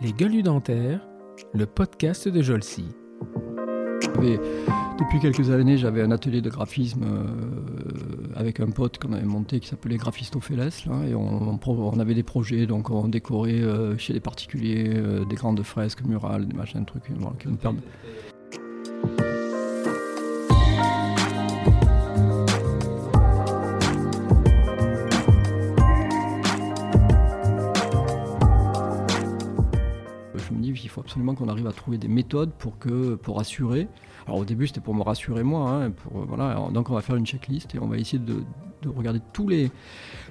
Les gueules dentaires, le podcast de Jolcy. depuis quelques années, j'avais un atelier de graphisme euh, avec un pote qu'on avait monté qui s'appelait Graphistopheles. Et on, avait des projets, donc on décorait euh, chez les particuliers euh, des grandes fresques murales, des machins, des trucs qui nous permettent. À trouver des méthodes pour, que, pour assurer. Alors au début c'était pour me rassurer moi, hein, pour, voilà. donc on va faire une checklist et on va essayer de, regarder tous les,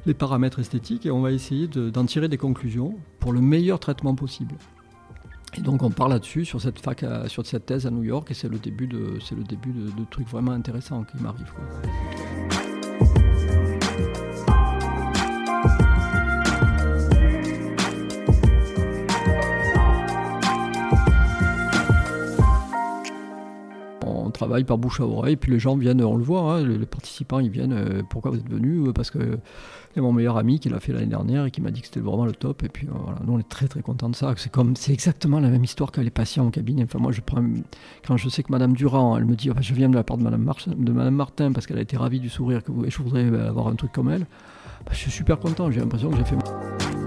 les, paramètres esthétiques et on va essayer d'en tirer des conclusions pour le meilleur traitement possible. Et donc on parle là-dessus sur cette fac, sur cette thèse à New York et c'est le début de, c'est le début de, de trucs vraiment intéressants qui m'arrivent. Par bouche à oreille. Puis les gens viennent, on le voit, hein, les, participants ils viennent. Euh, pourquoi vous êtes venus euh, Parce que a mon meilleur ami qui l'a fait l'année dernière et qui m'a dit que c'était vraiment le top. Et puis euh, voilà, nous on est très très contents de ça. C'est comme, c'est exactement la même histoire que les patients en cabinet. Enfin moi je prends, quand je sais que Madame Durand, elle me dit, je viens de la part de Madame, de Madame Martin parce qu'elle a été ravie du sourire que vous, et je voudrais avoir un truc comme elle. Bah, je suis super content. J'ai l'impression que j'ai fait.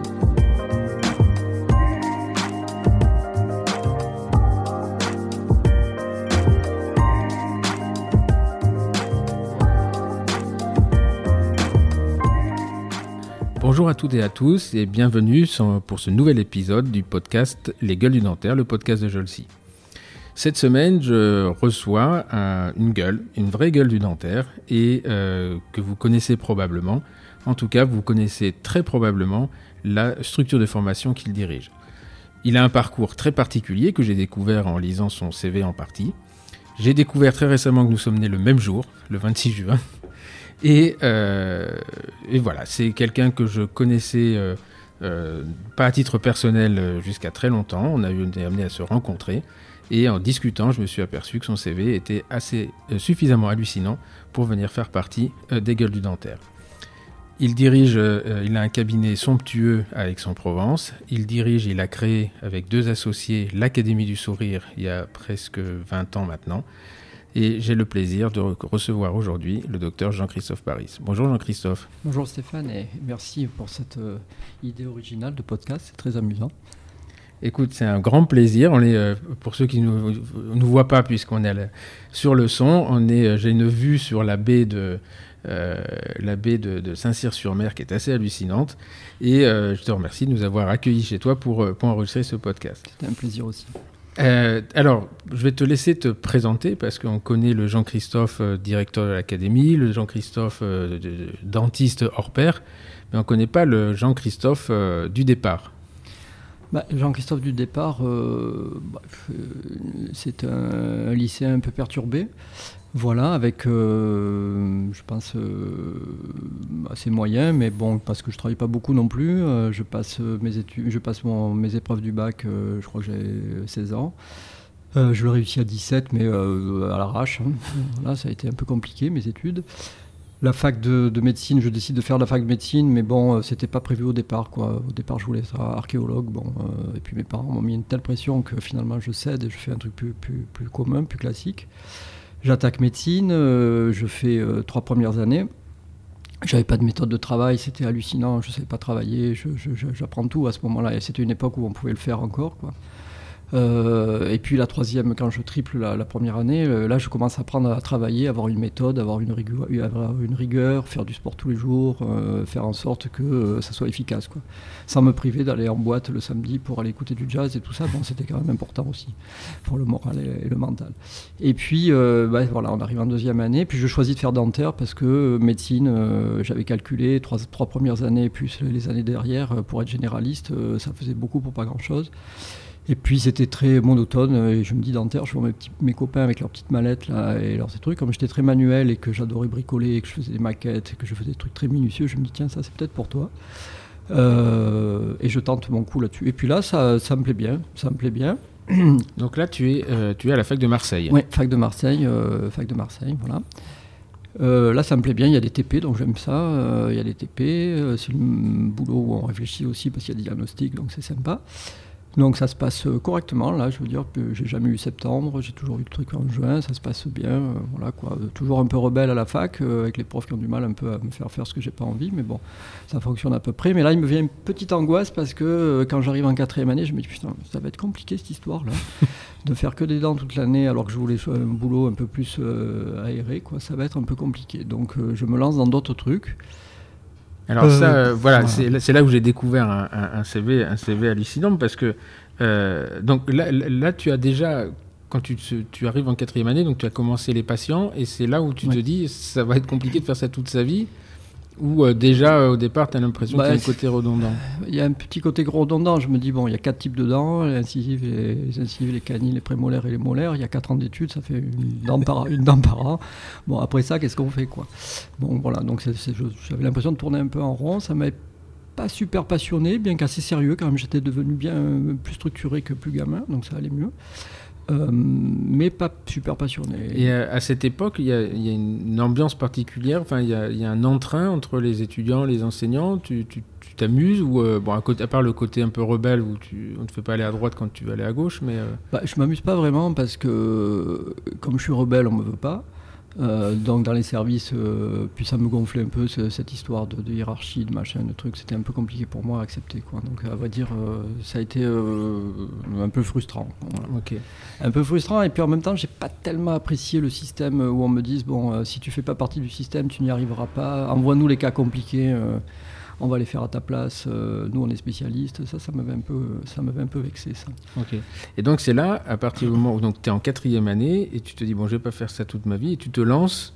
Bonjour à toutes et à tous et bienvenue pour ce nouvel épisode du podcast Les gueules du dentaire, le podcast de Jolcy. Cette semaine, je reçois une gueule, une vraie gueule du dentaire et euh, que vous connaissez probablement. En tout cas, vous connaissez très probablement la structure de formation qu'il dirige. Il a un parcours très particulier que j'ai découvert en lisant son CV en partie. J'ai découvert très récemment que nous sommes nés le même jour, le 26 juin, euh, et, voilà, c'est quelqu'un que je connaissais euh, euh, pas à titre personnel jusqu'à très longtemps. On a été amené à se rencontrer. Et en discutant, je me suis aperçu que son CV était assez suffisamment hallucinant pour venir faire partie des gueules du dentaire. Il dirige, il a un cabinet somptueux à Aix-en-Provence. Il dirige, il a créé avec deux associés l'Académie du Sourire il y a presque 20 ans maintenant. Et j'ai le plaisir de recevoir aujourd'hui le docteur Jean-Christophe Paris. Bonjour Jean-Christophe. Bonjour Stéphane et merci pour cette euh, idée originale de podcast, c'est très amusant. Écoute, c'est un grand plaisir. On est, euh, pour ceux qui ne nous, nous, voient pas, puisqu'on est sur le son, on est, euh, j'ai une vue sur la baie de, la baie de, Saint-Cyr-sur-Mer qui est assez hallucinante. Et je te remercie de nous avoir accueillis chez toi pour, pour enregistrer ce podcast. C'était un plaisir aussi. Euh, alors, je vais te laisser te présenter parce qu'on connaît le Jean-Christophe, euh, directeur de l'académie, le Jean-Christophe, euh, dentiste hors pair, mais on ne connaît pas le Jean-Christophe du départ. Bah, Jean-Christophe du départ, bah, c'est un, lycéen un peu perturbé. Voilà, avec, euh, je pense, euh, assez moyen, mais bon, parce que je travaille pas beaucoup non plus. Euh, je passe mes études, je passe mes épreuves du bac, je crois que j'ai 16 ans. je le réussis à 17, mais à l'arrache. Hein. Voilà, ça a été un peu compliqué, mes études. La fac de, médecine, je décide de faire la fac de médecine, mais bon, c'était pas prévu au départ. Au départ, je voulais être archéologue. Bon, et puis mes parents m'ont mis une telle pression que finalement, je cède et je fais un truc plus, plus, plus commun, plus classique. J'attaque médecine, euh, je fais euh, trois premières années. J'avais pas de méthode de travail, c'était hallucinant, je savais pas travailler, j'apprends tout à ce moment-là. Et c'était une époque où on pouvait le faire encore. Quoi. Euh, et puis la troisième, quand je triple la, première année, euh, là je commence à apprendre à travailler, avoir une méthode, avoir une rigueur, faire du sport tous les jours, euh, faire en sorte que ça soit efficace. Quoi. Sans me priver d'aller en boîte le samedi pour aller écouter du jazz et tout ça, bon, c'était quand même important aussi pour le moral et, le mental. Et puis bah, voilà, on arrive en deuxième année, puis je choisis de faire dentaire parce que médecine, j'avais calculé trois, premières années plus les années derrière pour être généraliste, ça faisait beaucoup pour pas grand-chose. Et puis c'était très monotone, et je me dis dentaire, je vois mes, petits, mes copains avec leurs petites mallettes là, et leurs trucs. Comme j'étais très manuel et que j'adorais bricoler, et que je faisais des maquettes, et que je faisais des trucs très minutieux, je me dis tiens, ça c'est peut-être pour toi. Euh, et je tente mon coup là-dessus. Et puis là, ça, ça, me plaît bien, ça me plaît bien. Donc là, tu es, euh, tu es à la fac de Marseille. Oui, fac de Marseille, euh, fac de Marseille, voilà. là, ça me plaît bien. Il y a des TP, donc j'aime ça. il y a des TP. c'est un boulot où on réfléchit aussi parce qu'il y a des diagnostics, donc c'est sympa. Donc ça se passe euh, correctement, là, je veux dire j'ai jamais eu septembre, j'ai toujours eu le truc en juin, ça se passe bien, euh, voilà quoi. Toujours un peu rebelle à la fac, euh, avec les profs qui ont du mal un peu à me faire faire ce que j'ai pas envie, mais bon, ça fonctionne à peu près. Mais là, il me vient une petite angoisse parce que quand j'arrive en quatrième année, je me dis putain, ça va être compliqué cette histoire-là, de faire que des dents toute l'année alors que je voulais un boulot un peu plus aéré, quoi, ça va être un peu compliqué. Donc je me lance dans d'autres trucs. Alors ça, euh, voilà, c'est là où j'ai découvert un, CV, un CV hallucinant parce que euh, donc là, tu as déjà quand tu, tu, arrives en quatrième année, donc tu as commencé les patients et c'est là où tu te dis ça va être compliqué de faire ça toute sa vie. Ou euh, déjà euh, au départ, tu as l'impression qu'il y a un bah, côté redondant Il y a un petit côté redondant. Je me dis, bon, il y a quatre types de dents les incisives, les, incisives, les canines, les prémolaires et les molaires. Il y a quatre ans d'études, ça fait une dent par, une dent par an. Bon, après ça, qu'est-ce qu'on fait quoi? Bon, voilà, donc j'avais l'impression de tourner un peu en rond. Ça m'avait pas super passionné, bien qu'assez sérieux quand même. J'étais devenu bien plus structuré que plus gamin, donc ça allait mieux. Euh, mais pas super passionné. Et à, cette époque, il y, a, une ambiance particulière, enfin, il y, a, un entrain entre les étudiants, les enseignants. Tu t'amuses ou euh, bon, à, côté, à, part le côté un peu rebelle où tu, on ne te fait pas aller à droite quand tu veux aller à gauche, mais. Euh, bah, je m'amuse pas vraiment parce que comme je suis rebelle, on me veut pas. Euh, donc dans les services, euh, puis ça me gonflait un peu cette histoire de, hiérarchie, de machin, de trucs. C'était un peu compliqué pour moi à accepter. Quoi. Donc à vrai dire, euh, ça a été un peu frustrant. Un peu frustrant et puis en même temps, j'ai pas tellement apprécié le système où on me dise bon, si tu fais pas partie du système, tu n'y arriveras pas. Envoie-nous les cas compliqués on va les faire à ta place, euh, nous on est spécialistes, ça, ça m'avait un peu, ça m'avait un peu vexé ça. Ok. Et donc c'est là, à partir du moment où tu es en quatrième année et tu te dis bon je vais pas faire ça toute ma vie et tu te lances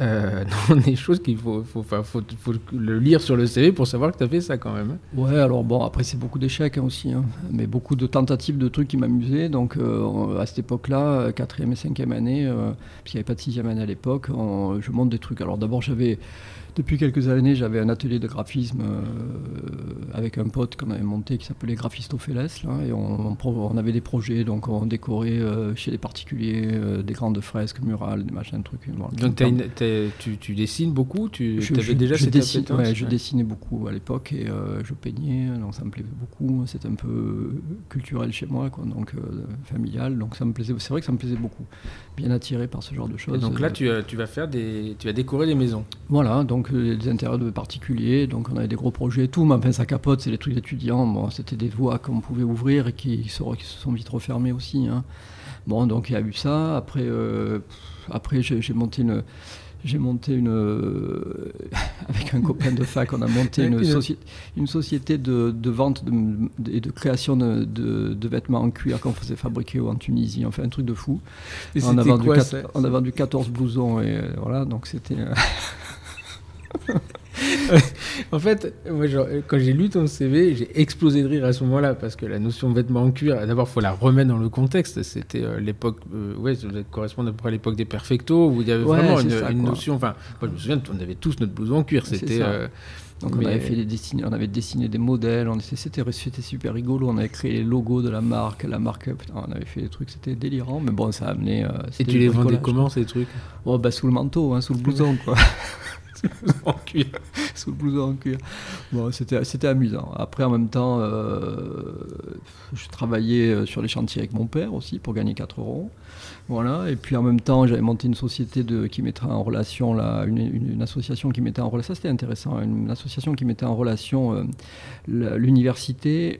euh, dans des choses qu'il faut, faut, faut, faut, le lire sur le CV pour savoir que tu as fait ça quand même. Ouais, alors bon, après c'est beaucoup d'échecs hein, aussi, hein. mais beaucoup de tentatives de trucs qui m'amusaient. Donc euh, à cette époque-là, quatrième et cinquième année, puisqu'il n'y avait pas de sixième année à l'époque, je monte des trucs. Alors d'abord j'avais depuis quelques années, j'avais un atelier de graphisme euh, avec un pote qu'on avait monté qui s'appelait Graphistopheles. Là, et on, on, avait des projets, donc on décorait euh, chez les particuliers euh, des grandes fresques murales, des machins, trucs. donc tu, tu, dessines beaucoup tu, je, avais déjà je, dessine, ouais, je dessinais beaucoup à l'époque et je peignais, donc ça me plaisait beaucoup. C'était un peu culturel chez moi, quoi, donc familial. Donc ça me plaisait. C'est vrai que ça me plaisait beaucoup. Bien attiré par ce genre de choses. Et donc là, tu, tu vas faire des, tu vas décorer des maisons. Voilà, donc donc des euh, intérêts de particuliers, donc on avait des gros projets et tout, mais enfin ça capote, c'est les trucs d'étudiants, bon, c'était des voies qu'on pouvait ouvrir et qui, se, sont vite refermées aussi. Hein. Bon, donc il y a eu ça, après, euh, après j'ai monté une j'ai monté une. Euh, avec un copain de fac, on a monté une, une société de, vente et de, création de, vêtements en cuir qu'on faisait fabriquer en Tunisie. On fait un truc de fou. on, a vendu on a vendu 14 blousons et voilà, donc c'était. en fait, moi, quand j'ai lu ton CV, j'ai explosé de rire à ce moment-là parce que la notion de vêtements en cuir, d'abord, il faut la remettre dans le contexte. C'était euh, l'époque, euh, ouais, ça correspond à peu près à l'époque des perfectos où il y avait vraiment une, notion. Enfin, moi, je me souviens, on avait tous notre blouson en cuir. C'était. Euh, donc on avait fait des dessins, on avait dessiné des modèles, c'était super rigolo, on avait créé les logos de la marque, la marque, on avait fait des trucs, c'était délirant, mais bon ça a amené. Et tu les vendais comment ces trucs? Oh, bah, sous le manteau, hein, sous le blouson quoi. en cuir. Sous le blouson en cuir. Bon, c'était, amusant. Après, en même temps, euh, je travaillais euh, sur les chantiers avec mon père aussi pour gagner 4 euros. Voilà. Et puis en même temps, j'avais monté une société de, qui mettait en relation, là, une, association qui mettait en relation, ça c'était intéressant, une, association qui mettait en relation euh, l'université,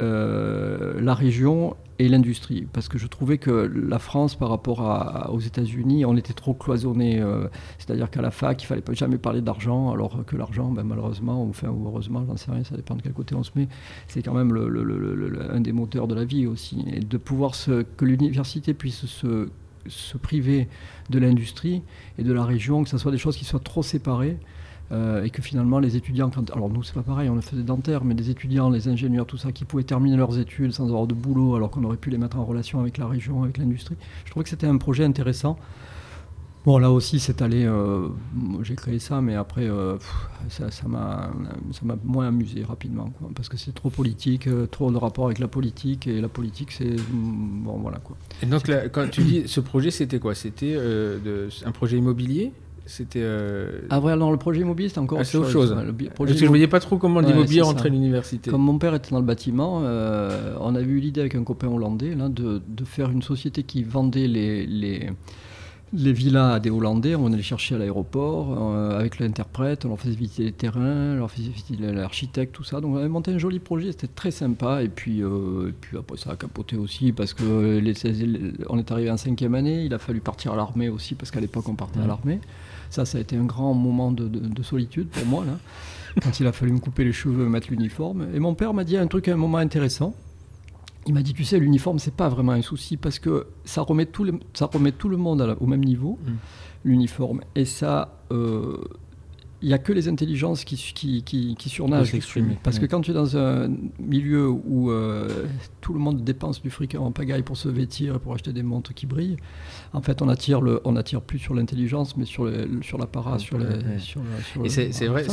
la région et l'industrie. Parce que je trouvais que la France, par rapport aux États-Unis, on était trop cloisonné. Euh, c'est-à-dire qu'à la fac, il fallait pas jamais parler d'argent, alors que l'argent, ben, malheureusement, ou, heureusement, j'en sais rien, ça dépend de quel côté on se met, c'est quand même un des moteurs de la vie aussi. Et de pouvoir que l'université puisse se, se priver de l'industrie et de la région, que ce soit des choses qui soient trop séparées. Euh, et que finalement les étudiants, alors nous c'est pas pareil, on le faisait dentaire, mais des étudiants, les ingénieurs, tout ça, qui pouvaient terminer leurs études sans avoir de boulot, alors qu'on aurait pu les mettre en relation avec la région, avec l'industrie. Je trouvais que c'était un projet intéressant. Bon, là aussi, c'est allé. Euh, j'ai créé ça, mais après, euh, ça m'a moins amusé rapidement, parce que c'est trop politique, trop de rapport avec la politique, et la politique, c'est. Bon, voilà, quoi. Et donc, quand tu dis ce projet, c'était quoi? C'était un projet immobilier? C'était. Euh... Ah, vrai, alors le projet immobilier, c'était encore ah, autre chose. Le Parce que je voyais pas trop comment l'immobilier rentrait à l'université. Comme mon père était dans le bâtiment, euh, on a eu l'idée avec un copain hollandais là, de, de, faire une société qui vendait les, les les villas à des Hollandais, on allait chercher à l'aéroport euh, avec l'interprète, on leur faisait visiter les terrains, on leur faisait visiter l'architecte, tout ça. Donc on avait monté un joli projet, c'était très sympa. Et puis, euh, puis après ça a capoté aussi parce que les, on est arrivé en cinquième année, il a fallu partir à l'armée aussi parce qu'à l'époque on partait à l'armée. Ça, ça a été un grand moment de, de solitude pour moi là, quand il a fallu me couper les cheveux, mettre l'uniforme. Et mon père m'a dit un truc à un moment intéressant il m'a dit, tu sais, l'uniforme, c'est pas vraiment un souci parce que ça remet tout le, ça remet tout le monde au même niveau, mm. l'uniforme. Et ça, euh, il n'y a que les intelligences qui, qui, qui, qui surnagent. Parce que quand tu es dans un milieu où euh, tout le monde dépense du fric en pagaille pour se vêtir et pour acheter des montres qui brillent, en fait, on attire, le, on attire plus sur l'intelligence, mais sur, le, sur l'apparat, sur, sur, Et c'est, vrai,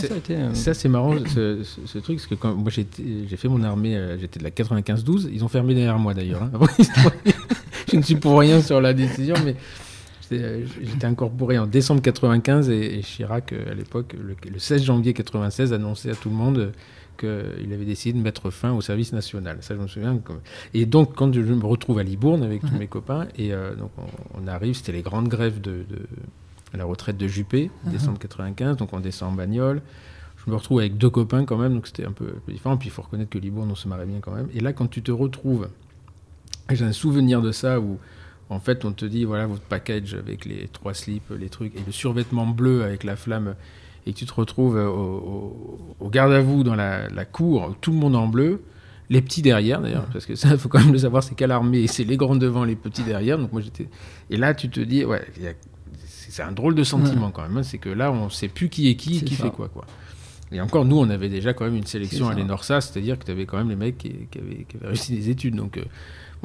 ça, c'est marrant, ce, ce, truc, parce que quand moi j'ai fait mon armée, euh, j'étais de la 95-12, ils ont fermé derrière moi d'ailleurs. Hein. je ne suis pour rien sur la décision, mais euh, j'étais incorporé en décembre 95 et, Chirac, euh, à l'époque, le, 16 janvier 96, annonçait à tout le monde qu'il avait décidé de mettre fin au service national. Ça, je me souviens. Et donc, quand je me retrouve à Libourne avec tous mes copains, et euh, donc on, arrive, c'était les grandes grèves de, la retraite de Juppé, décembre 95, donc on descend en bagnole. Je me retrouve avec deux copains quand même, donc c'était un peu, différent. Puis il faut reconnaître que Libourne, on se marrait bien quand même. Et là, quand tu te retrouves, j'ai un souvenir de ça où en fait, on te dit, voilà, votre package avec les trois slips, les trucs, et le survêtement bleu avec la flamme, et tu te retrouves au, garde à vous dans la, cour, tout le monde en bleu, les petits derrière d'ailleurs, parce que ça, il faut quand même le savoir, c'est quelle armée, c'est les grands devant, les petits derrière. Donc moi j'étais. Et là, tu te dis, ouais, c'est un drôle de sentiment quand même. Hein, c'est que là, on ne sait plus qui est qui, qui fait quoi, quoi. Et encore, nous, on avait déjà quand même une sélection à l'ENORSA, c'est-à-dire que tu avais quand même les mecs qui, avaient, réussi des études. Donc, euh,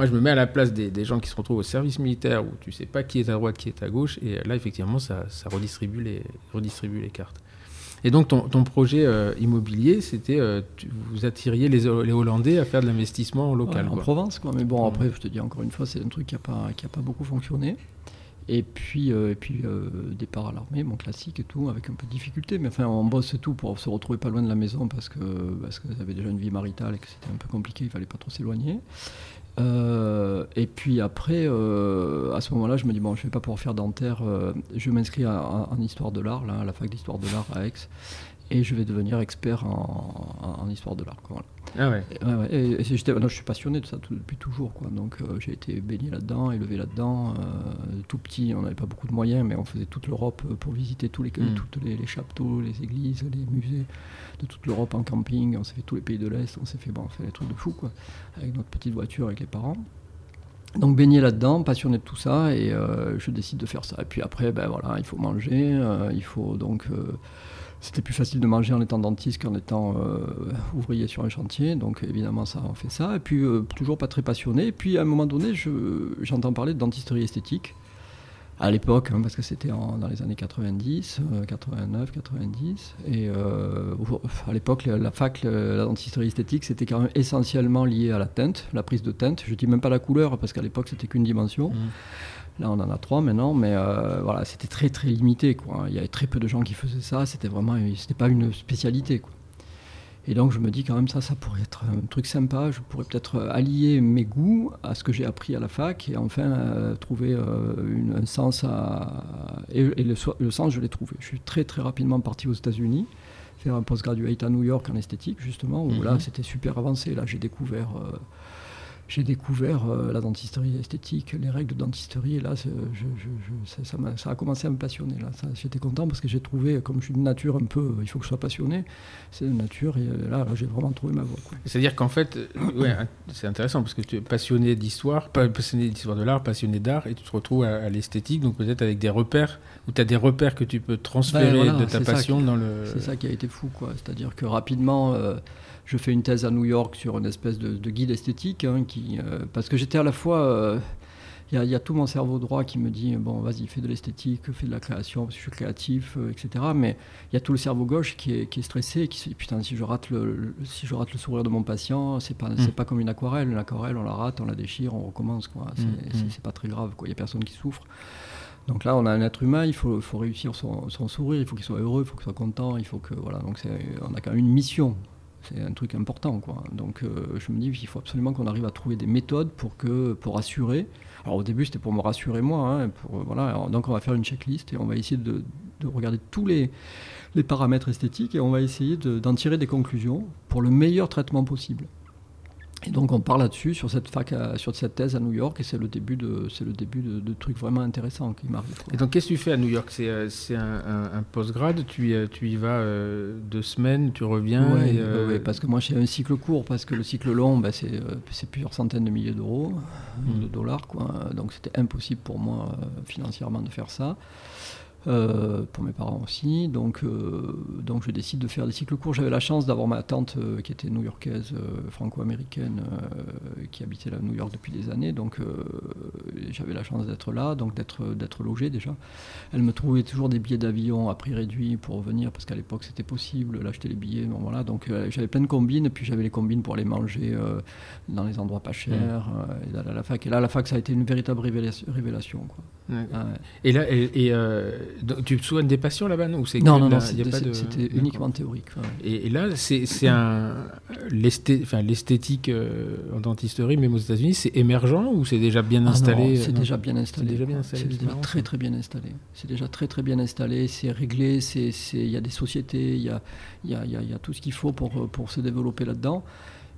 moi, je me mets à la place des, gens qui se retrouvent au service militaire où tu sais pas qui est à droite, qui est à gauche. Et là, effectivement, ça, redistribue, les, redistribue les cartes. Et donc, ton, projet euh, immobilier, c'était euh, vous attiriez les, Hollandais à faire de l'investissement local. en Provence, quoi. Mais bon, après, je te dis encore une fois, c'est un truc qui n'a pas, qui a pas beaucoup fonctionné. Et puis, euh, et puis départ à l'armée, mon classique et tout, avec un peu de difficulté. Mais enfin, on bosse tout pour se retrouver pas loin de la maison parce que parce que j'avais déjà une vie maritale et que c'était un peu compliqué, il fallait pas trop s'éloigner. Euh, et puis après, euh, à ce moment-là, je me dis, bon, je ne vais pas pouvoir faire dentaire, euh, je m'inscris en, histoire de l'art, à la fac d'histoire de l'art à Aix, et je vais devenir expert en, histoire de l'art. Ah ouais. Et, je suis passionné de ça depuis toujours. Quoi. Donc j'ai été baigné là-dedans, élevé là-dedans. tout petit, on n'avait pas beaucoup de moyens, mais on faisait toute l'Europe pour visiter tous les, mm. toutes les, les, chapiteaux, les églises, les musées de toute l'Europe en camping. On s'est fait tous les pays de l'Est, on s'est fait, bon, on fait des trucs de fou, quoi, avec notre petite voiture, avec les parents. Donc baigné là-dedans, passionné de tout ça, et euh, je décide de faire ça. Et puis après, ben voilà, il faut manger, euh, il faut donc. Euh, c'était plus facile de manger en étant dentiste qu'en étant ouvrier sur un chantier, donc évidemment ça on fait ça. Et puis toujours pas très passionné. Et puis à un moment donné, j'entends parler de dentisterie esthétique à l'époque, hein, parce que c'était dans les années 90, 89, 90. Et euh, à l'époque, la fac, la dentisterie esthétique, c'était quand même essentiellement lié à la teinte, la prise de teinte. Je dis même pas la couleur, parce qu'à l'époque, c'était qu'une dimension. Mmh. Là, on en a trois maintenant, mais euh, voilà, c'était très très limité. Quoi. Il y avait très peu de gens qui faisaient ça. C'était vraiment, c'était pas une spécialité. Quoi. Et donc je me dis quand même ça, ça pourrait être un truc sympa. Je pourrais peut-être allier mes goûts à ce que j'ai appris à la fac et enfin euh, trouver euh, un sens à... Et, le, sens, je l'ai trouvé. Je suis très très rapidement parti aux États-Unis faire un postgraduate à New York en esthétique justement où là mhm. c'était super avancé. Là j'ai découvert euh, j'ai découvert euh, la dentisterie esthétique, les règles de dentisterie, et là, ça, a, commencé à me passionner. Là. J'étais content parce que j'ai trouvé, comme je suis de nature un peu, il faut que je sois passionné, c'est de nature, et euh, là, j'ai vraiment trouvé ma voie. C'est-à-dire qu'en fait, ouais, c'est intéressant parce que tu es passionné d'histoire, passionné d'histoire de l'art, passionné d'art, et tu te retrouves à, l'esthétique, donc peut-être avec des repères, où tu as des repères que tu peux transférer ben, de ta passion dans le... C'est ça qui a été fou, quoi. C'est-à-dire que rapidement... Euh, je fais une thèse à New York sur une espèce de, guide esthétique, hein, qui, euh, parce que j'étais à la fois... Euh, il y, a tout mon cerveau droit qui me dit bon vas-y fais de l'esthétique fais de la création parce que je suis créatif euh, etc mais il y a tout le cerveau gauche qui est, qui est stressé qui se dit putain si je rate le, si je rate le sourire de mon patient c'est pas mm. c'est pas comme une aquarelle une aquarelle on la rate on la déchire on recommence quoi c'est mm, mm. pas très grave quoi il y a personne qui souffre Donc là, on a un être humain, il faut, faut réussir son, son, sourire, il faut qu'il soit heureux, il faut qu'il soit content, il faut que voilà. Donc on a quand même une mission. C'est un truc important, quoi. Donc je me dis qu'il faut absolument qu'on arrive à trouver des méthodes pour que pour assurer. Alors au début, c'était pour me rassurer moi. Hein, pour, voilà. donc on va faire une checklist et on va essayer de, de regarder tous les paramètres esthétiques et on va essayer d'en tirer des conclusions pour le meilleur traitement possible. Et donc on parle là-dessus sur cette fac, sur cette thèse à New York, et c'est le début de, c'est le début de, trucs vraiment intéressants qui m'arrivent. Et donc qu'est-ce que tu fais à New York? C'est, euh, un, un, postgrad, tu, tu y vas euh, deux semaines, tu reviens Oui, euh, parce que moi j'ai un cycle court, parce que le cycle long, bah, c'est, c'est plusieurs centaines de milliers d'euros, mmh. de dollars, quoi. donc c'était impossible pour moi financièrement de faire ça. Euh, pour mes parents aussi. Donc, euh, donc je décide de faire des cycles courts. J'avais la chance d'avoir ma tante euh, qui était new-yorkaise, franco-américaine, qui habitait là à New York depuis des années. Donc j'avais la chance d'être là, donc d'être, logé déjà. Elle me trouvait toujours des billets d'avion à prix réduit pour venir, parce qu'à l'époque c'était possible d'acheter les billets. Bon, voilà. Donc j'avais plein de combines, puis j'avais les combines pour aller manger dans les endroits pas chers, mmh. et à la fac. Et là, à la fac, ça a été une véritable révélation. quoi. Et là, et, tu te souviens des patients là-bas Non, non, non, non c'était uniquement théorique. Et, là, c'est un l'esthétique euh, en dentisterie, même aux États-Unis, c'est émergent ou c'est déjà bien ah installé C'est déjà bien installé. C'est déjà, bien installé, déjà très très bien installé. C'est déjà très très bien installé. C'est réglé. Il y a des sociétés. Il y a, y, a, y a tout ce qu'il faut pour, pour se développer là-dedans.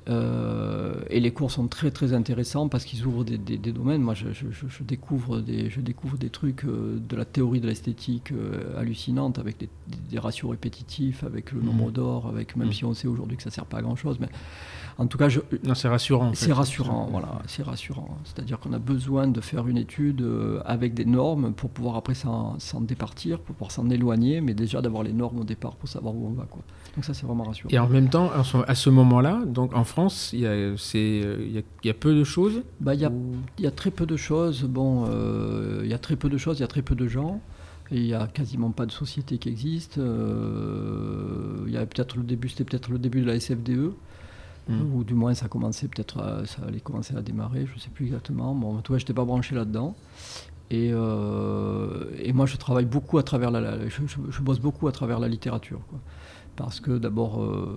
Euh, et les cours sont très très intéressants parce qu'ils ouvrent des, domaines. Moi, je, découvre des, je découvre des trucs euh, de la théorie de l'esthétique euh, hallucinante avec des, ratios répétitifs, avec le nombre mmh. d'or, avec même mmh. si on sait aujourd'hui que ça sert pas à grand chose, mais en tout cas, je, non, c'est rassurant. C'est rassurant, voilà, c'est rassurant. C'est-à-dire qu'on a besoin de faire une étude avec des normes pour pouvoir après s'en départir, pour pouvoir s'en éloigner, mais déjà d'avoir les normes au départ pour savoir où on va, quoi. Donc ça, c'est vraiment rassurant. Et en même temps, à ce moment-là, donc en France, il y, a, euh, il, y a, peu de choses bah, il, y a, il y a très peu de choses. Bon, euh, il y a très peu de choses, il y a très peu de gens. Et il n'y a quasiment pas de société qui existe. Euh, il y a peut-être le début, c'était peut-être le début de la SFDE. Hmm. Ou du moins ça commençait peut-être, ça allait commencer à démarrer, je ne sais plus exactement. Bon, en tout cas, je n'étais pas branché là-dedans. Et, et, moi, je travaille beaucoup à travers la, je, je, bosse beaucoup à travers la littérature. Quoi parce que d'abord, euh,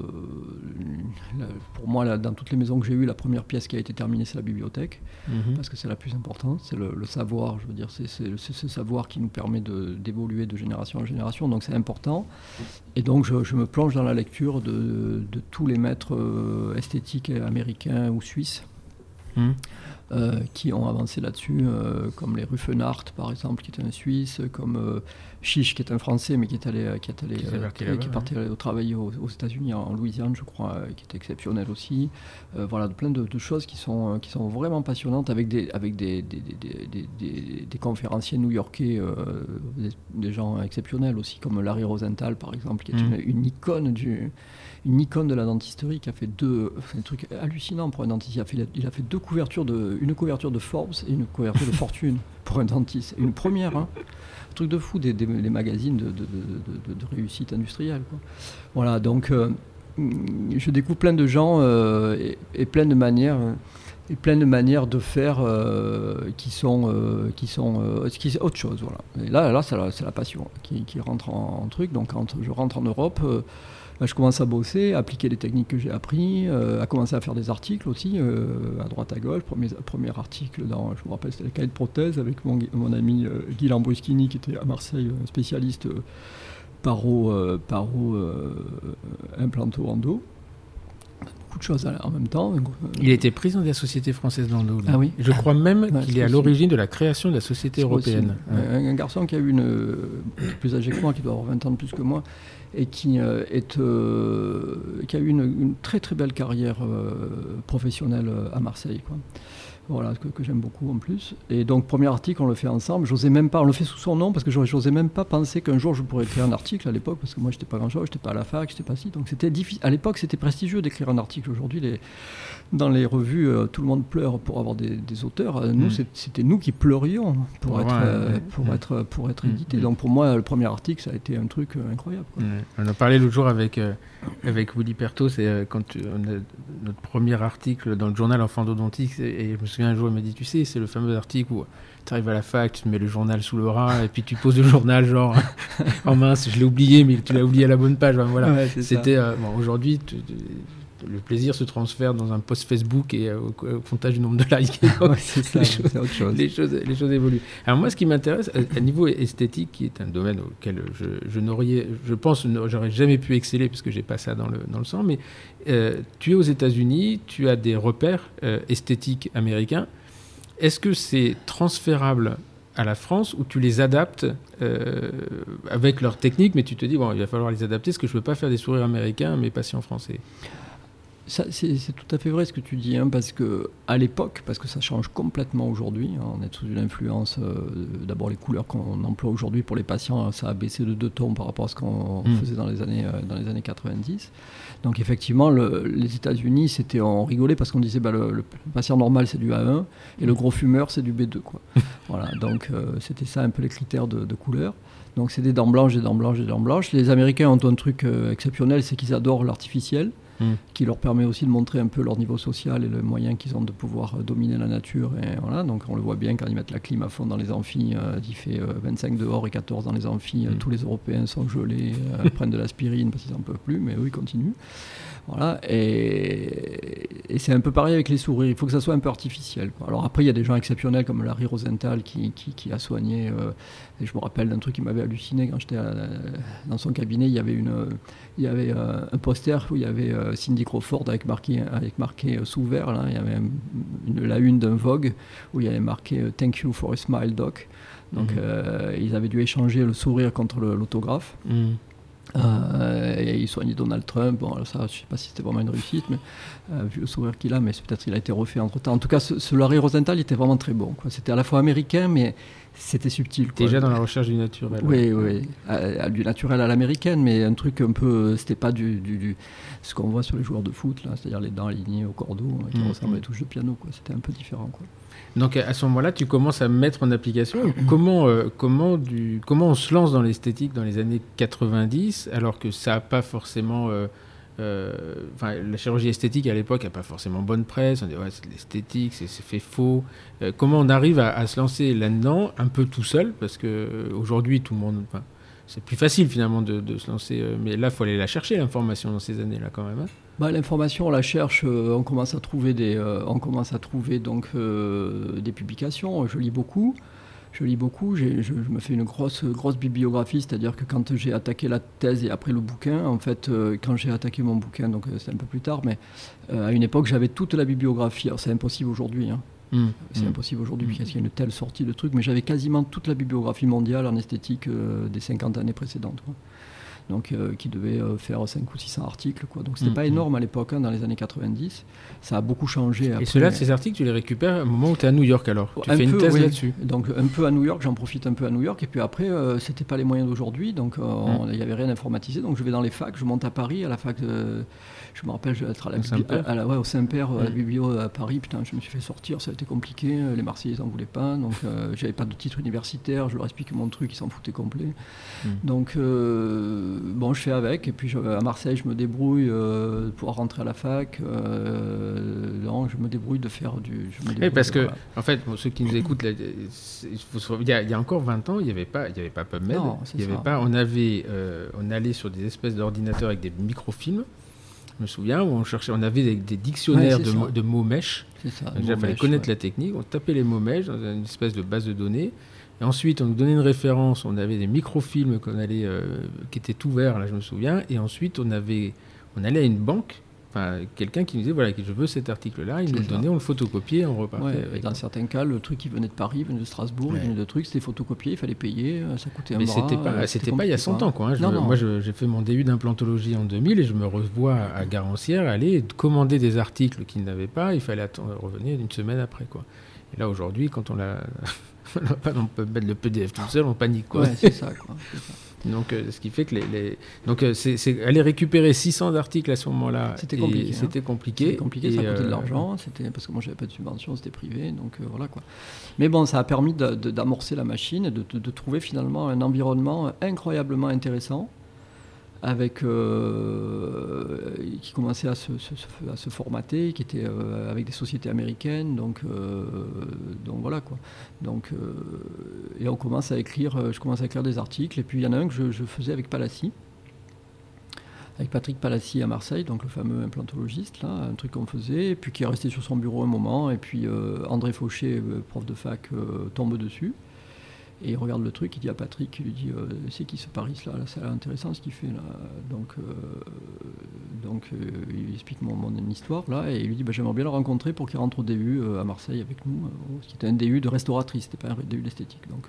pour moi, dans toutes les maisons que j'ai eues, la première pièce qui a été terminée, c'est la bibliothèque, mhm. parce que c'est la plus importante, c'est le, savoir, je veux dire, c'est ce savoir qui nous permet d'évoluer de, génération en génération, donc c'est important. Et donc je, me plonge dans la lecture de, tous les maîtres euh, esthétiques américains ou suisses. Mhm. Euh, qui ont avancé là-dessus, euh, comme les Ruffenhardt par exemple, qui est un Suisse, comme Chiche qui est un Français, mais qui est allé, qui est allé, qui, parti travailler aux, États-Unis, en Louisiane, je crois, qui est exceptionnel aussi. voilà, plein de, choses qui sont, qui sont vraiment passionnantes avec des, avec des, des, des, des conférenciers new-yorkais, des, gens exceptionnels aussi, comme Larry Rosenthal par exemple, qui est mmh. une, une icône du une icône de la dentisterie qui a fait deux, un truc hallucinant pour un dentiste. Il a fait, il a fait deux couvertures de, une couverture de Forbes et une couverture de Fortune pour un dentiste. Une première, hein. Truc de fou des, magazines de, réussite industrielle. Voilà, donc euh, je découvre plein de gens euh, et, plein de manières. et plein de manières de faire euh, qui sont qui sont qui autre chose voilà et là là c'est la, passion qui, qui rentre en, en, truc donc quand je rentre en Europe bah, je commence à bosser, à appliquer les techniques que j'ai appris, euh, à commencer à faire des articles aussi, euh, à droite à gauche. Premier, premier article dans, je me rappelle, c'était la cahier de prothèse avec mon, mon ami euh, Guy Lambruschini qui était à Marseille, spécialiste paro, paro implanto endo beaucoup de choses en même temps. Il était président de la Société française d'endo. Ah oui. Je crois même qu'il est, à l'origine de la création de la Société européenne. Un, garçon qui a eu une plus âgé que moi, qui doit avoir 20 ans de plus que moi, et qui, euh, est, euh, qui a eu une, très très belle carrière euh, professionnelle à Marseille. Voilà, que, j'aime beaucoup en plus. Et donc, premier article, on le fait ensemble. J'osais même pas, on le fait sous son nom parce que j'osais même pas penser qu'un jour je pourrais écrire un article à l'époque parce que moi, j'étais pas grand-chose, j'étais pas à la fac, j'étais pas si. Donc, c'était difficile. À l'époque, c'était prestigieux d'écrire un article. Aujourd'hui, les, dans les revues, euh, tout le monde pleure pour avoir des, auteurs. Euh, nous, mm. c'était nous qui pleurions pour, être, euh, pour, être, pour être mm. édité. Donc, pour moi, le premier article, ça a été un truc incroyable. On a parlé l'autre jour avec, avec Willy Perto, c'est quand on a notre premier article dans le journal Enfant d'Odontique, et je me souviens un jour, il m'a dit, tu sais, c'est le fameux article où tu arrives à la fac, tu te mets le journal sous le bras, et puis tu poses le journal, genre, en mince, je l'ai oublié, mais tu l'as oublié à la bonne page. voilà. C'était, bon, aujourd'hui, le plaisir se transfère dans un post Facebook et au, comptage du nombre de likes. c'est ça, les, choses, autre chose. Les, choses, les choses évoluent. Alors moi, ce qui m'intéresse, à, niveau esthétique, qui est un domaine auquel je, je n'aurais, je pense, j'aurais jamais pu exceller parce que j'ai pas ça dans le, dans le sang, mais euh, tu es aux États-Unis, tu as des repères euh, esthétiques américains. Est-ce que c'est transférable à la France ou tu les adaptes euh, avec leur technique, mais tu te dis, bon, il va falloir les adapter, parce que je ne veux pas faire des sourires américains à mes patients français? C'est tout à fait vrai ce que tu dis, hein, parce que à l'époque, parce que ça change complètement aujourd'hui, hein, on est sous une influence, euh, d'abord les couleurs qu'on emploie aujourd'hui pour les patients, ça a baissé de deux tons par rapport à ce qu'on hmm. faisait dans les années, euh, dans les années 90. Donc effectivement, les États-Unis, c'était on rigolait parce qu'on disait bah, le, patient normal c'est du A1 et le gros fumeur c'est du B2. Quoi. voilà, donc euh, c'était ça un peu les critères de, de couleur. Donc c'est des dents blanches, des dents blanches, des dents blanches. Les Américains ont un truc exceptionnel, c'est qu'ils adorent l'artificiel. Mm. qui leur permet aussi de montrer un peu leur niveau social et le moyen qu'ils ont de pouvoir euh, dominer la nature. Et voilà, donc on le voit bien quand ils mettent la clim à fond dans les amphis, euh, il fait 25 euh, dehors et 14 dans les amphis, mm. tous les Européens sont gelés, prennent de l'aspirine parce qu'ils n'en peuvent plus, mais eux ils continuent. Voilà, et, c'est un peu pareil avec les sourires, il faut que ça soit un peu artificiel. Alors après, il y a des gens exceptionnels comme Larry Rosenthal qui, qui, a soigné, et je me rappelle d'un truc qui m'avait halluciné quand j'étais dans son cabinet, il y avait, une, il y avait un poster où il y avait euh, Cindy Crawford avec marqué, avec marqué euh, sous vert. Là. Il y avait une, la une d'un Vogue où il y avait marqué euh, Thank you for a smile, doc. Donc mhm. ils avaient dû échanger le sourire contre l'autographe. Et il soignait Donald Trump. Bon, ça, je ne sais pas si c'était vraiment une réussite, mais vu le sourire qu'il a, mais peut-être qu'il a été refait entre temps. En tout cas, ce, ce Larry Rosenthal était vraiment très bon. C'était à la fois américain, mais c'était subtil. Déjà dans la recherche du naturel. Oui, oui, du naturel à l'américaine, mais un truc un peu, c'était pas du, du, ce qu'on voit sur les joueurs de foot, c'est-à-dire les dents alignées au cordeau, hein, qui mm, ressemblent à mm. des touches de piano. C'était un peu différent, quoi. Donc à ce moment-là, tu commences à mettre en application. comment, euh, comment, du, comment on se lance dans l'esthétique dans les années 90, alors que ça n'a pas forcément euh, euh, la chirurgie esthétique à l'époque n'a pas forcément bonne presse. On dit ouais, c'est de l'esthétique, c'est fait faux. Euh, comment on arrive à, se lancer là-dedans un peu tout seul? Parce que aujourd'hui, tout le monde. c'est plus facile finalement de, se lancer, mais là, il faut aller la chercher l'information dans ces années-là quand même. Hein. Bah, L'information, on la cherche, on commence à trouver des, on commence à trouver donc des publications. Je lis beaucoup je lis beaucoup, je, me fais une grosse, grosse bibliographie, c'est-à-dire que quand j'ai attaqué la thèse et après le bouquin, en fait, euh, quand j'ai attaqué mon bouquin, donc euh, c'est un peu plus tard, mais euh, à une époque, j'avais toute la bibliographie. Alors c'est impossible aujourd'hui, hein. mmh. c'est mmh. impossible aujourd'hui, mmh. parce qu'il y a une telle sortie de trucs, mais j'avais quasiment toute la bibliographie mondiale en esthétique des 50 années précédentes donc euh, qui devait euh, faire 5 ou 600 articles. Quoi. Donc c'était pas mm, mm. énorme à l'époque, hein, dans les années 90. Ça a beaucoup changé. Et ceux-là, ces articles, tu les récupères au moment où tu es à New York alors? Tu fais une thèse là-dessus? Donc un peu à New York, j'en profite un peu à New York. Et puis après, euh, c'était pas les moyens d'aujourd'hui, donc mm. il n'y avait rien informatisé. Donc je vais dans les facs, je monte à Paris, à la fac de je me rappelle, je être à la, au Saint-Père, à la biblio à Paris. Putain, je me suis fait sortir, ça a été compliqué. Les Marseillais n'en voulaient pas. Donc, euh, j'avais pas de titre universitaire. Je leur explique mon truc, ils s'en foutaient complet. Hmm. Donc, euh, bon, je fais avec. Et puis, à Marseille, je me débrouille euh, pour rentrer à la fac. donc, je me débrouille de faire du. oui, parce que, en fait, pour ceux qui nous écoutent, il, y a, il, y a, encore 20 ans, il n'y avait pas, il y avait pas PubMed. il y avait pas, on avait, on allait sur des espèces d'ordinateurs avec des microfilms je me souviens, où on cherchait, on avait des, dictionnaires de, mots, mèches. il fallait connaître la technique. On tapait les mots mèches dans une espèce de base de données. Et ensuite, on nous donnait une référence. On avait des microfilms qu'on allait, euh, qui étaient ouverts, là, je me souviens. Et ensuite, on avait, on allait à une banque quelqu'un qui nous disait voilà, je veux cet article-là, il nous le donnait, on le photocopiait, on repartait. dans certains cas, le truc qui venait de Paris, venait de Strasbourg, il venait de trucs, c'était photocopié, il fallait payer, euh, ça coûtait un Mais c'était pas, euh, c'était pas il y a 100 ans, quoi. Hein. Moi, j'ai fait mon début d'implantologie en 2000 et je me revois à Garancière aller commander des articles qu'ils n'avaient pas, il fallait attendre, revenir une semaine après, quoi. Et là, aujourd'hui, quand on l'a. on peut mettre le PDF tout seul, on panique, quoi. c'est ça, quoi. Donc, euh, ce qui fait que les, donc euh, c'est aller récupérer 600 articles à ce moment-là. C'était compliqué. Hein. C'était compliqué. compliqué. ça coûtait de euh, l'argent. C'était parce que moi j'avais pas de subvention, c'était privé, donc voilà quoi. Mais bon, ça a permis d'amorcer la machine, de, de, trouver finalement un environnement incroyablement intéressant. Avec, euh, qui commençait à se, formater, qui était euh, avec des sociétés américaines. Donc, donc voilà quoi. Donc, et on commence à écrire, je commence à écrire des articles. Et puis il y en a un que je, faisais avec Palassi avec Patrick Palassi à Marseille, donc le fameux implantologiste, là, un truc qu'on faisait, puis qui est resté sur son bureau un moment, et puis André Fauché, prof de fac, tombe dessus. Et il regarde le truc, il dit à Patrick, il lui dit euh, C'est qui ce Paris là, là l'air intéressant ce qu'il fait là. Donc, euh, donc euh, il explique mon, mon, histoire là, et il lui dit bah, J'aimerais bien le rencontrer pour qu'il rentre au DU à Marseille avec nous. ce qui était un DU de restauratrice, c'était pas un DU d'esthétique. Donc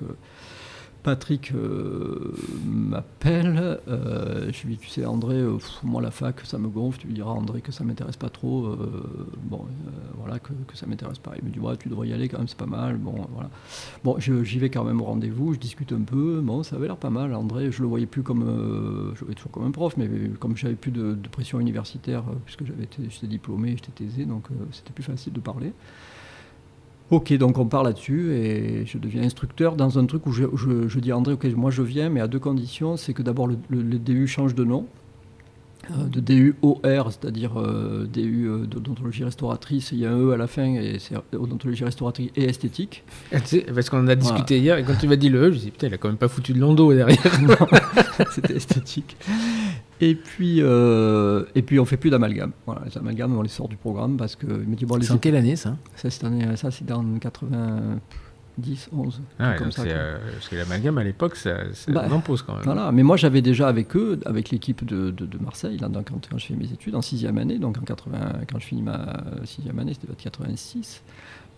Patrick euh, m'appelle, euh, je lui dis, tu sais André, euh, moi la fac ça me gonfle, tu lui diras André que ça m'intéresse pas trop, bon voilà que, que ça m'intéresse pas. Il me dit tu devrais y aller quand même c'est pas mal, bon voilà. Bon j'y vais quand même au rendez-vous, je discute un peu, bon ça avait l'air pas mal. André je le voyais plus comme, je voyais toujours comme un prof, mais comme j'avais plus de, de, pression universitaire puisque j'avais j'étais diplômé, j'étais taisé donc c'était plus facile de parler. Ok, donc on part là-dessus et je deviens instructeur dans un truc où je, dis à André, ok, moi je viens, mais à deux conditions. C'est que d'abord le, DU change de nom, euh, de DU OR, c'est-à-dire euh, DU euh, d'odontologie restauratrice, il y a un E à la fin et c'est odontologie restauratrice et esthétique. Parce qu'on en a discuté hier et quand tu m'as dit le E, je me dit putain, il a quand même pas foutu de l'endo derrière. c'était esthétique. Et puis, euh, et puis on fait plus d'amalgame. Voilà, les amalgames, on les sort du programme parce que me dit bon, C'est en quelle année ça? Ça, c'est dans 90, 11. Ah comme ça, euh, parce que l'amalgame à l'époque, ça, ça bah, pose quand même. Voilà, mais moi j'avais déjà avec eux, avec l'équipe de, de, Marseille, là, quand, je fais mes études en sixième année, donc en 80, quand je finis ma sixième année, c'était 86.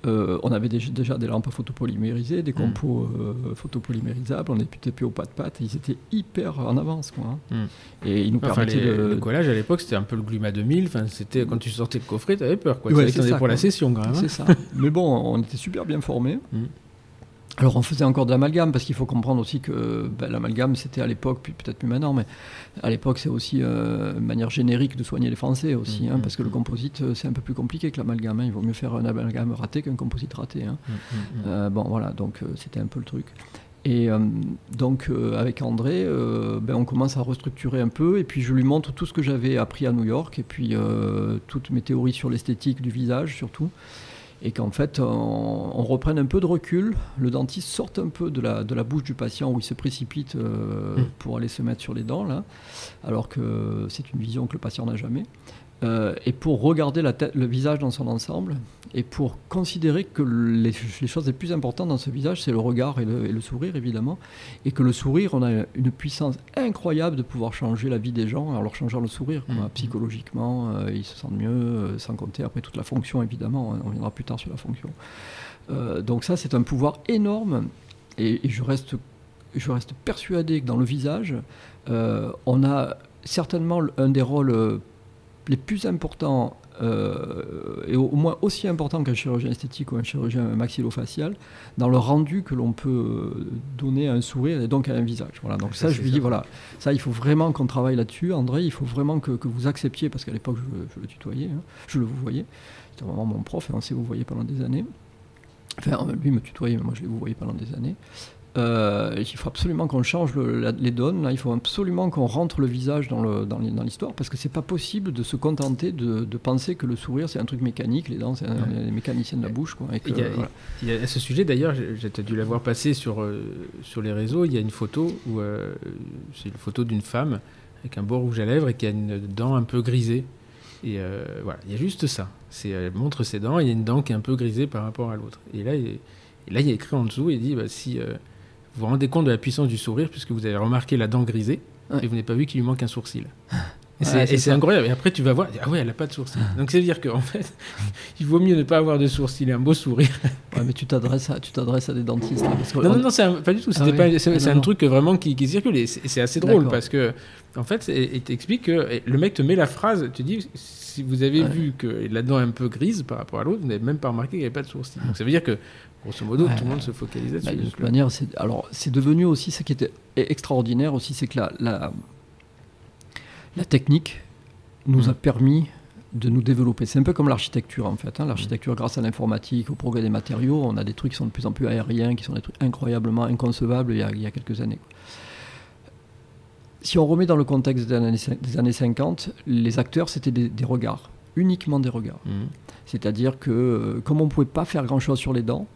Euh, on avait déjà, des lampes photopolymérisées, des mm. compos euh, photopolymérisables, on était plus au pas de pâte, ils étaient hyper en avance. Quoi, hein. mm. Et ils nous permettaient Le collage à l'époque, c'était un peu le Gluma 2000, c'était, quand tu sortais le coffret, tu avais peur. Quoi. Ouais, tu pour la session quand même. C'est ça. Mais bon, on était super bien formés. Mm. Alors on faisait encore de l'amalgame parce qu'il faut comprendre aussi que ben, l'amalgame c'était à l'époque, puis peut-être plus maintenant, mais à l'époque c'est aussi euh, une manière générique de soigner les Français aussi, hein, mm-hmm. parce que le composite euh, c'est un peu plus compliqué que l'amalgame. Hein. il vaut mieux faire un amalgame raté qu'un composite raté. Hein. Euh, bon voilà, donc c'était un peu le truc. Et donc avec André, ben, on commence à restructurer un peu, et puis je lui montre tout ce que j'avais appris à New York, et puis toutes mes théories sur l'esthétique du visage surtout et qu'en fait on, reprenne un peu de recul, le dentiste sorte un peu de la, de la bouche du patient où il se précipite euh, mmh. pour aller se mettre sur les dents, là, alors que c'est une vision que le patient n'a jamais. Euh, et pour regarder la tête, le visage dans son ensemble, et pour considérer que les, choses les plus importantes dans ce visage, c'est le regard et le, sourire, évidemment, et que le sourire, on a une puissance incroyable de pouvoir changer la vie des gens en leur changeant le sourire, mmh. psychologiquement, euh, ils se sentent mieux, euh, sans compter après toute la fonction, évidemment, hein, on viendra plus tard sur la fonction. donc ça, c'est un pouvoir énorme, et, et, je, reste, je reste persuadé que dans le visage, on a certainement un des rôles les plus importants, euh, et au, moins aussi importants qu'un chirurgien esthétique ou un chirurgien maxillofacial, dans le rendu que l'on peut donner à un sourire et donc à un visage. Voilà, donc ça, je lui dis, voilà, ça, il faut vraiment qu'on travaille là-dessus. André, il faut vraiment que, vous acceptiez, parce qu'à l'époque, je, le tutoyais, hein, je le vous voyais, c'était vraiment mon prof, et on s'est vous voyez pendant des années. Enfin, lui me tutoyait, mais moi je l'ai vous voyais pendant des années. Euh, il faut absolument qu'on change les donnes, là, il faut absolument qu'on rentre le visage dans l'histoire, dans parce que c'est pas possible de se contenter de, penser que le sourire c'est un truc mécanique, les dents c'est un, mécanicien de la bouche. Quoi, il, y a, ce sujet d'ailleurs, j'ai dû l'avoir passé sur, euh, sur les réseaux, il y a une photo où euh, c'est une photo d'une femme avec un beau rouge à lèvres et qui a une dent un peu grisée. Et voilà, il y a juste ça. Elle montre ses dents, il y a une dent qui est un peu grisée par rapport à l'autre. Et là, il, là, il y a écrit en dessous, il dit bah, si vous vous rendez compte de la puissance du sourire puisque vous avez remarqué la dent grisée et vous n'avez pas vu qu'il lui manque un sourcil. Et c'est incroyable. Et après, tu vas voir, ah ouais, elle n'a pas de sourcil. Donc, c'est dire qu'en fait, il vaut mieux ne pas avoir de sourcil et un beau sourire. Ouais, mais tu t'adresses à, tu t'adresses à des dentistes. non, non, non, c'est pas du tout. Ah c'est un truc vraiment qui, qui circule. Et c'est assez drôle parce que, en fait, il t'explique que le mec te met la phrase, tu dis, si vous avez vu que la dent est un peu grise par rapport à l'autre, vous n'avez même pas remarqué qu'il n'y avait pas de sourcil. Donc, ça veut dire que Grosso modo, tout le monde se là-dessus. Bah, de toute manière, c'est, alors c'est devenu aussi ce qui était extraordinaire aussi, c'est que la, la, la technique nous mmh. a permis de nous développer. C'est un peu comme l'architecture en fait. Hein. L'architecture, grâce à l'informatique, au progrès des matériaux, on a des trucs qui sont de plus en plus aériens, qui sont des trucs incroyablement inconcevables il y a, il y a quelques années. si on remet dans le contexte des années, des années 50, les acteurs, c'était des, des regards, uniquement des regards. Mhm. C'est-à-dire que, euh, comme on ne pouvait pas faire grand-chose sur les dents,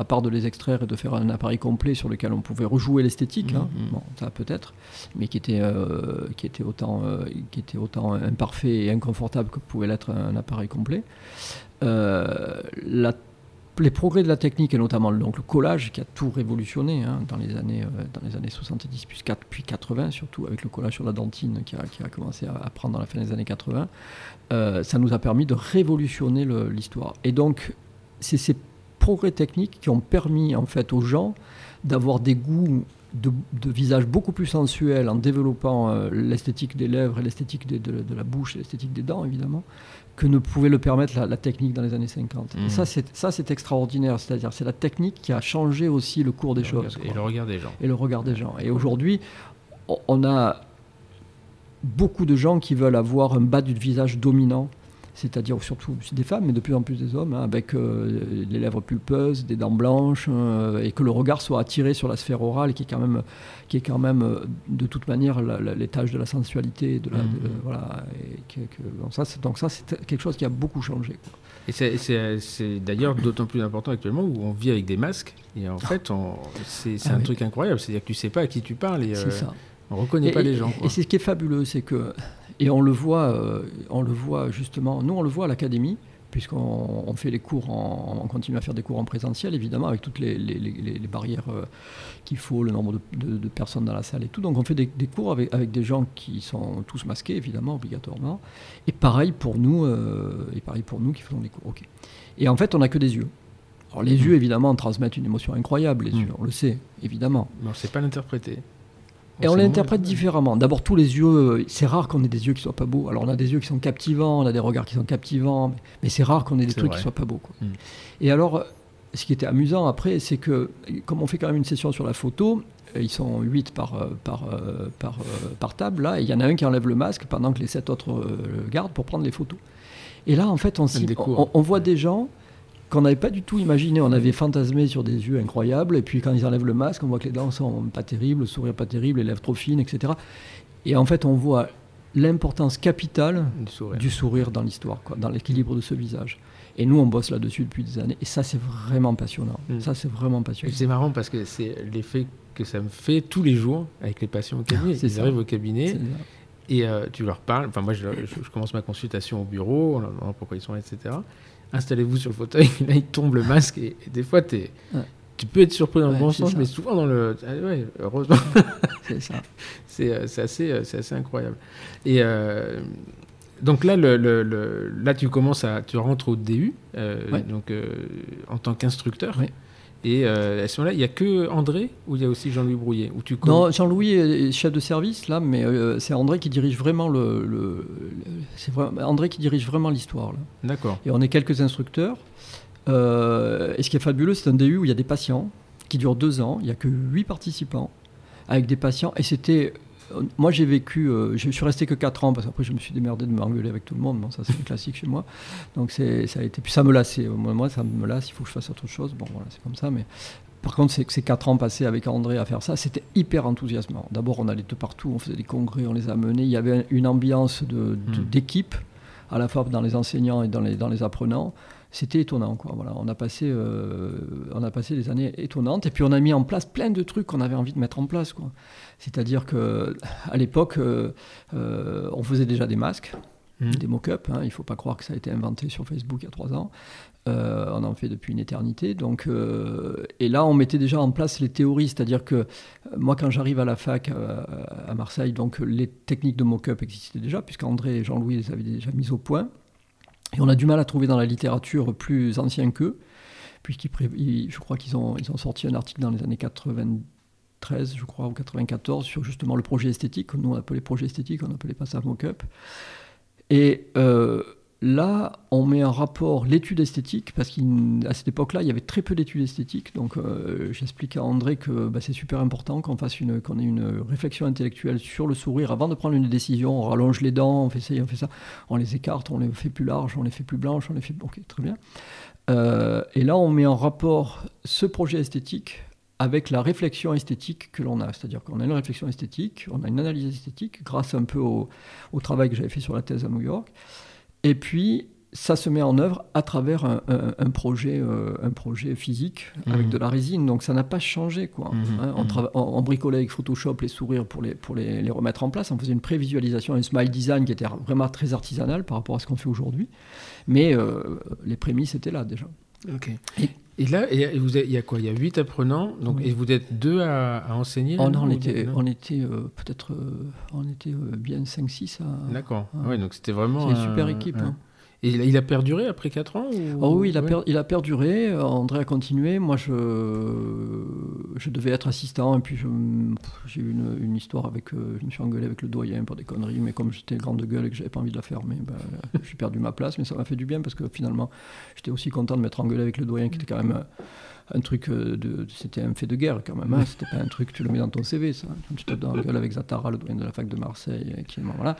à part de les extraire et de faire un appareil complet sur lequel on pouvait rejouer l'esthétique, hein, Mhm. bon, ça peut-être, mais qui était, euh, qui, était autant, euh, qui était autant imparfait et inconfortable que pouvait l'être un appareil complet. Euh, la- les progrès de la technique et notamment donc, le collage qui a tout révolutionné hein, dans, les années, dans les années 70 puis, 4 puis 80 surtout avec le collage sur la dentine qui a, qui a commencé à, à prendre dans la fin des années 80 euh, ça nous a permis de révolutionner l'histoire et donc c'est ces progrès techniques qui ont permis en fait aux gens d'avoir des goûts de, de visage beaucoup plus sensuels en développant euh, l'esthétique des lèvres et l'esthétique de, de la bouche et l'esthétique des dents évidemment que ne pouvait le permettre la, la technique dans les années 50. Mhm. Et ça c'est ça c'est extraordinaire, c'est-à-dire c'est la technique qui a changé aussi le cours des Le choses regard- Et le regard des gens. et le regard des gens. Et aujourd'hui, on a beaucoup de gens qui veulent avoir un bas du visage dominant, c'est-à-dire surtout des femmes, mais de plus en plus des hommes, hein, avec euh, les lèvres pulpeuses, des dents blanches, euh, et que le regard soit attiré sur la sphère orale, qui est quand même, qui est quand même euh, de toute manière l'étage de la sensualité, de la, de- Mhm. voilà. Et que- que- donc ça, c'est, donc ça, c'est quelque chose qui a beaucoup changé. quoi. Et c'est- d'ailleurs d'autant plus important actuellement où on vit avec des masques. Et en fait, c'est Ah un oui. truc incroyable. C'est-à-dire que tu sais pas à qui tu parles et C'est euh, ça. on reconnaît Et- pas et- les gens. Et c'est ce qui est fabuleux, c'est que, et on le voit, euh, on le voit justement, nous on le voit à l'académie, puisqu'on on fait les cours, en, on continue à faire des cours en présentiel, évidemment, avec toutes les, les- les- les- les barrières euh, qu'il faut, le nombre de, de- de personnes dans la salle et tout. Donc on fait des, des cours avec, avec des gens qui sont tous masqués, évidemment, obligatoirement. Et pareil pour nous, euh, et pareil pour nous qui faisons des cours. Et en fait, on n'a que des yeux. Alors les Mhm. yeux, évidemment, transmettent une émotion incroyable, les Mhm. yeux, on le sait, évidemment. Mais on sait pas l'interpréter. Et on l'interprète différemment. D'abord, tous les yeux, c'est rare qu'on ait des yeux qui soient pas beaux. Alors, on a des yeux qui sont captivants, on a des regards qui sont captivants, mais, mais c'est rare qu'on ait des trucs vrai. qui soient pas beaux. quoi. Mm. Et alors, ce qui était amusant après, c'est que, comme on fait quand même une session sur la photo, euh, ils sont 8 par, euh, par, euh, par, par table, là, et il y en a un qui enlève le masque pendant que les 7 autres le gardent pour prendre les photos. Et là, en fait, on voit des gens qu'on n'avait pas du tout imaginé. On avait fantasmé sur des yeux incroyables, et puis quand ils enlèvent le masque, on voit que les dents sont pas terribles, le sourire pas terrible, les lèvres trop fines, etc. Et en fait, on voit l'importance capitale Du sourire. du sourire dans l'histoire, dans l'équilibre de ce visage. Et nous, on bosse là-dessus depuis des années, et ça, c'est vraiment passionnant. Mm. Ça, c'est vraiment Et passionnant. C'est marrant parce que c'est l'effet que ça me fait tous les jours avec les patients au cabinet. C'est Ils ça. arrivent au cabinet et euh, tu leur parles. Enfin, moi, je, je- je commence ma consultation au bureau, on leur demande pourquoi ils sont là, etc. Installez-vous sur le fauteuil, là, il tombe le masque et, et des fois, Ouais. tu peux être surpris dans le bon sens, ça. mais souvent dans le. Ah ouais, heureusement, C'est ça. c'est euh, assez, euh, c'est assez incroyable. Et euh, donc là, le, le- le- là, tu commences à. Tu rentres au DU, euh, donc, en tant qu'instructeur. Et euh, à ce moment-là, il n'y a que André ou il y a aussi Jean-Louis Brouillet tu Non, Jean-Louis est chef de service là, mais euh, c'est André qui dirige vraiment le. le- le- c'est vraiment André qui dirige vraiment l'histoire. D'accord. Et on est quelques instructeurs. Euh, et ce qui est fabuleux, c'est un DU où il y a des patients qui durent deux ans. Il n'y a que huit participants avec des patients. Et c'était. Euh, Moi, j'ai vécu. euh, je suis resté que quatre ans parce qu'après, je me suis démerdé de m'engueuler avec tout le monde. Bon, ça, c'est classique chez moi. Donc, ça a été. Puis ça me lassait. Moi, ça me lasse. Il faut que je fasse autre chose. Bon, voilà, c'est comme ça. Mais par contre, c'est que ces quatre ans passés avec André à faire ça, c'était hyper enthousiasmant. D'abord, on allait de partout. On faisait des congrès, on les a menés. Il y avait une ambiance de, de- Mm. d'équipe à la fois dans les enseignants et dans les, dans les apprenants. C'était étonnant, quoi. Voilà, on a passé, euh, on a passé des années étonnantes, et puis on a mis en place plein de trucs qu'on avait envie de mettre en place, quoi. C'est-à-dire que à l'époque, euh, euh, on faisait déjà des masques, Mhm. des mock-ups. hein. Il ne faut pas croire que ça a été inventé sur Facebook il y a trois ans. On en fait depuis une éternité. Donc, et là, on mettait déjà en place les théories, c'est-à-dire que moi, quand j'arrive à la fac à Marseille, donc les techniques de mock-up existaient déjà, puisqu'André et Jean-Louis les avaient déjà mises au point. Et on a du mal à trouver dans la littérature plus ancien qu'eux, puisqu'ils, je crois qu'ils ont, ils ont sorti un article dans les années 93, je crois, ou 94, sur justement le projet esthétique, que nous on appelait projet esthétique, on appelait pas ça mock-up. Et euh, là, on met en rapport l'étude esthétique, parce qu'à cette époque-là, il y avait très peu d'études esthétiques. Donc, euh, j'explique à André que bah, c'est super important qu'on fasse qu'on ait une réflexion intellectuelle sur le sourire avant de prendre une décision. On rallonge les dents, on fait ça, on fait ça, on les écarte, on les fait plus larges, on les fait plus blanches, on les fait. Ok, très bien. Euh, et là, on met en rapport ce projet esthétique avec la réflexion esthétique que l'on a. C'est-à-dire qu'on a une réflexion esthétique, on a une analyse esthétique grâce un peu au, au travail que j'avais fait sur la thèse à New York. Et puis, ça se met en œuvre à travers un, projet, euh, un projet physique avec mhm. de la résine. Donc ça n'a pas changé. Quoi. Mhm. Hein, on, bricolait avec Photoshop les sourires pour, les, pour les, les, remettre en place. On faisait une prévisualisation, un smile design qui était vraiment très artisanal par rapport à ce qu'on fait aujourd'hui. Mais euh, les prémices étaient là déjà. Ok. Et, là, et il y a quoi? Il y a huit apprenants, donc, et vous êtes deux à, enseigner oh on, était, on était euh, peut-être on était bien 5-6 à. D'accord. Oui, donc c'était vraiment. C'est une super équipe. Hein. Et il a perduré après 4 ans oh Oui, il a, il a perduré. André a continué. Moi, je, je devais être assistant. Et puis, j'ai eu une, une, histoire avec. Euh, je me suis engueulé avec le doyen pour des conneries. Mais comme j'étais grande gueule et que j'avais pas envie de la fermer, ben, j'ai perdu ma place. Mais ça m'a fait du bien parce que finalement, j'étais aussi content de m'être engueulé avec le doyen qui était quand même un truc euh, de, c'était un fait de guerre quand même. Hein. C'était pas un truc tu le mets dans ton CV, ça. Tu te dans la gueule avec Zatara, le doyen de la fac de Marseille, qui voilà.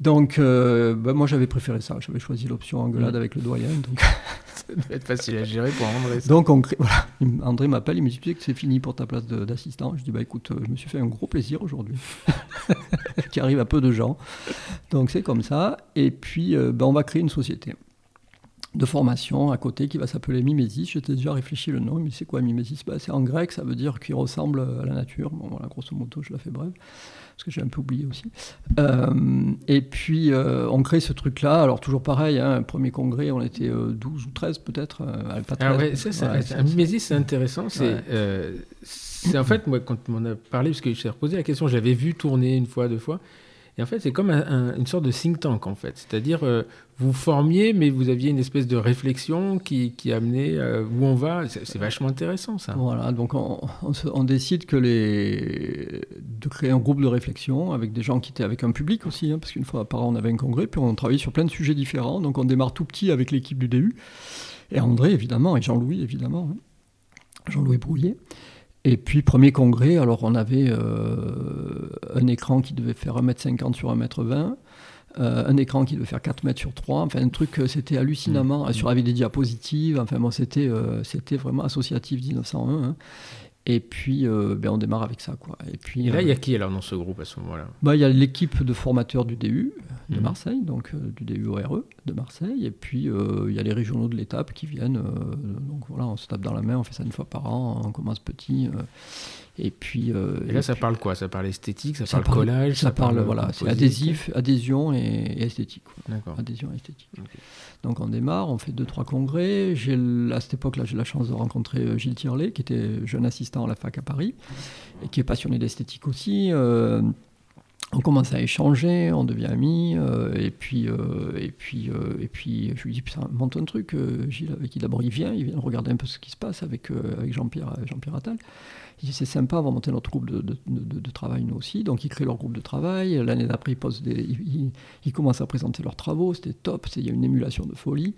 Donc, euh, ben, moi j'avais préféré ça. J'avais choisi l'option engueulade mm. avec le doyen. Donc... ça devait être facile à gérer pour André. Donc on voilà. André m'appelle, il me dit que c'est fini pour ta place d'assistant. Je dis bah écoute, euh, je me suis fait un gros plaisir aujourd'hui, qui arrive à peu de gens. Donc c'est comme ça. Et puis ben, on va créer une société de formation à côté qui va s'appeler Mimesis. J'étais déjà réfléchi le nom, mais c'est quoi Mimesis bah, C'est en grec, ça veut dire qu'il ressemble à la nature. Bon, voilà, grosso modo, je la fais brève, parce que j'ai un peu oublié aussi. Euh, et puis, euh, on crée ce truc-là. Alors, toujours pareil, hein, premier congrès, on était 12 euh, ou 13 peut-être. ah ouais, Mimesis, c'est intéressant. C'est en fait, moi, quand on m'en a parlé, parce que je t'ai reposé la question, j'avais vu tourner une fois, deux fois. Et en fait, c'est comme une sorte de think tank, en fait. C'est-à-dire, euh, vous formiez, mais vous aviez une espèce de réflexion qui, amenait euh, où on va. C'est vachement intéressant, ça. Voilà, donc on, décide que de créer un groupe de réflexion avec des gens qui étaient avec un public aussi, hein, parce qu'une fois par an, on avait un congrès, puis on travaillait sur plein de sujets différents. Donc on démarre tout petit avec l'équipe du DU. Et André, évidemment, et Jean-Louis, évidemment. Hein. Jean-Louis Brouillet. Et puis, premier congrès, alors on avait euh, un écran qui devait faire 1m50 sur 1m20, euh, un écran qui devait faire 4 mètres sur 3, enfin un truc, euh, c'était hallucinamment, mmh. sur, avec des diapositives, enfin bon, c'était, c'était vraiment associatif 1901. Hein. Et puis, euh, ben, on démarre avec ça. Quoi. Et, puis, là, il y a euh, qui alors dans ce groupe à ce moment-là? Bah, Il y a l'équipe de formateurs du DU de mhm. Marseille, donc euh, du DU ORE de Marseille. Et puis, il y a les régionaux de l'étape qui viennent. donc voilà, on se tape dans la main, on fait ça une fois par an, on commence petit. Et puis. Euh, et là, ça parle quoi? Ça parle esthétique, ça, parle, collage Ça, parle, voilà, c'est adhésif, adhésion et, esthétique. D'accord. Adhésion et esthétique. Donc on démarre, on fait deux trois congrès. J'ai à cette époque-là, j'ai la chance de rencontrer euh, Gilles Tirlet, qui était jeune assistant à la fac à Paris et qui est passionné d'esthétique aussi. Euh, on commence à échanger, on devient amis, et puis et puis et puis je lui dis putain monte un truc, Gilles avec qui d'abord il vient, il vient regarder un peu ce qui se passe avec avec Jean-Pierre Jean-Pierre Attal. Il dit c'est sympa, on va monter notre groupe de, travail nous aussi. Donc ils créent leur groupe de travail. L'année d'après, ils, ils, commencent à présenter leurs travaux. C'était top. Il y a une émulation de folie.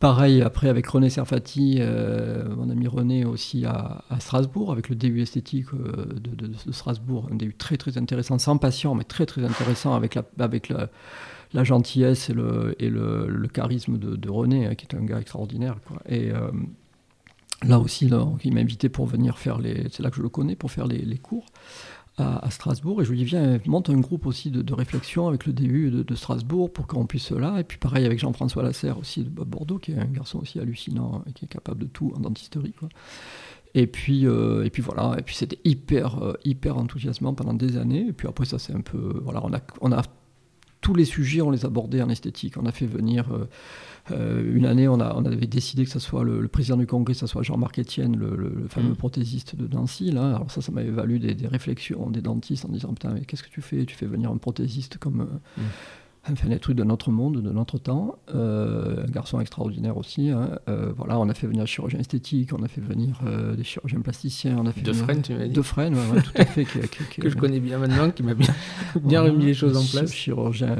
Pareil, après, avec René Serfati, euh, mon ami René aussi à, Strasbourg, avec le DU esthétique euh, de, Strasbourg, un DU très très intéressant, sans passion, mais très très intéressant, avec la, avec la, gentillesse et le, et le, charisme de, René, hein, qui est un gars extraordinaire. Quoi. Et, euh, là aussi, il m'a invité pour venir faire les. C'est là que je le connais, pour faire les, cours à, Strasbourg. Et je lui dis, viens, monte un groupe aussi de, réflexion avec le DU de, Strasbourg pour qu'on puisse là. Et puis pareil avec Jean-François Lasserre aussi de Bordeaux, qui est un garçon aussi hallucinant et qui est capable de tout en dentisterie. Quoi. Et puis, euh, et puis voilà, et puis c'était hyper, euh, hyper enthousiasmant pendant des années. Et puis après, ça c'est un peu. Voilà, on a, on a tous les sujets, on les abordait en esthétique. On a fait venir. Euh, euh, une année, on, a, on, avait décidé que ce soit le, président du congrès, que ce soit Jean-Marc Etienne, le, fameux mm. prothésiste de Nancy. Là. Alors ça, ça m'avait valu des, réflexions des dentistes en disant, putain, mais qu'est-ce que tu fais? Tu fais venir un prothésiste comme... Euh, mm enfin des trucs de notre monde, de notre temps. Euh, un garçon extraordinaire aussi. Hein. Euh, voilà, on a fait venir des chirurgiens esthétiques, on a fait venir euh, des chirurgiens plasticiens, on a fait de Fresne, tu m'as dit. De Fresne, ouais, tout à fait. que je connais bien maintenant, qui m'a bien, bien remis les choses en place. Chirurgien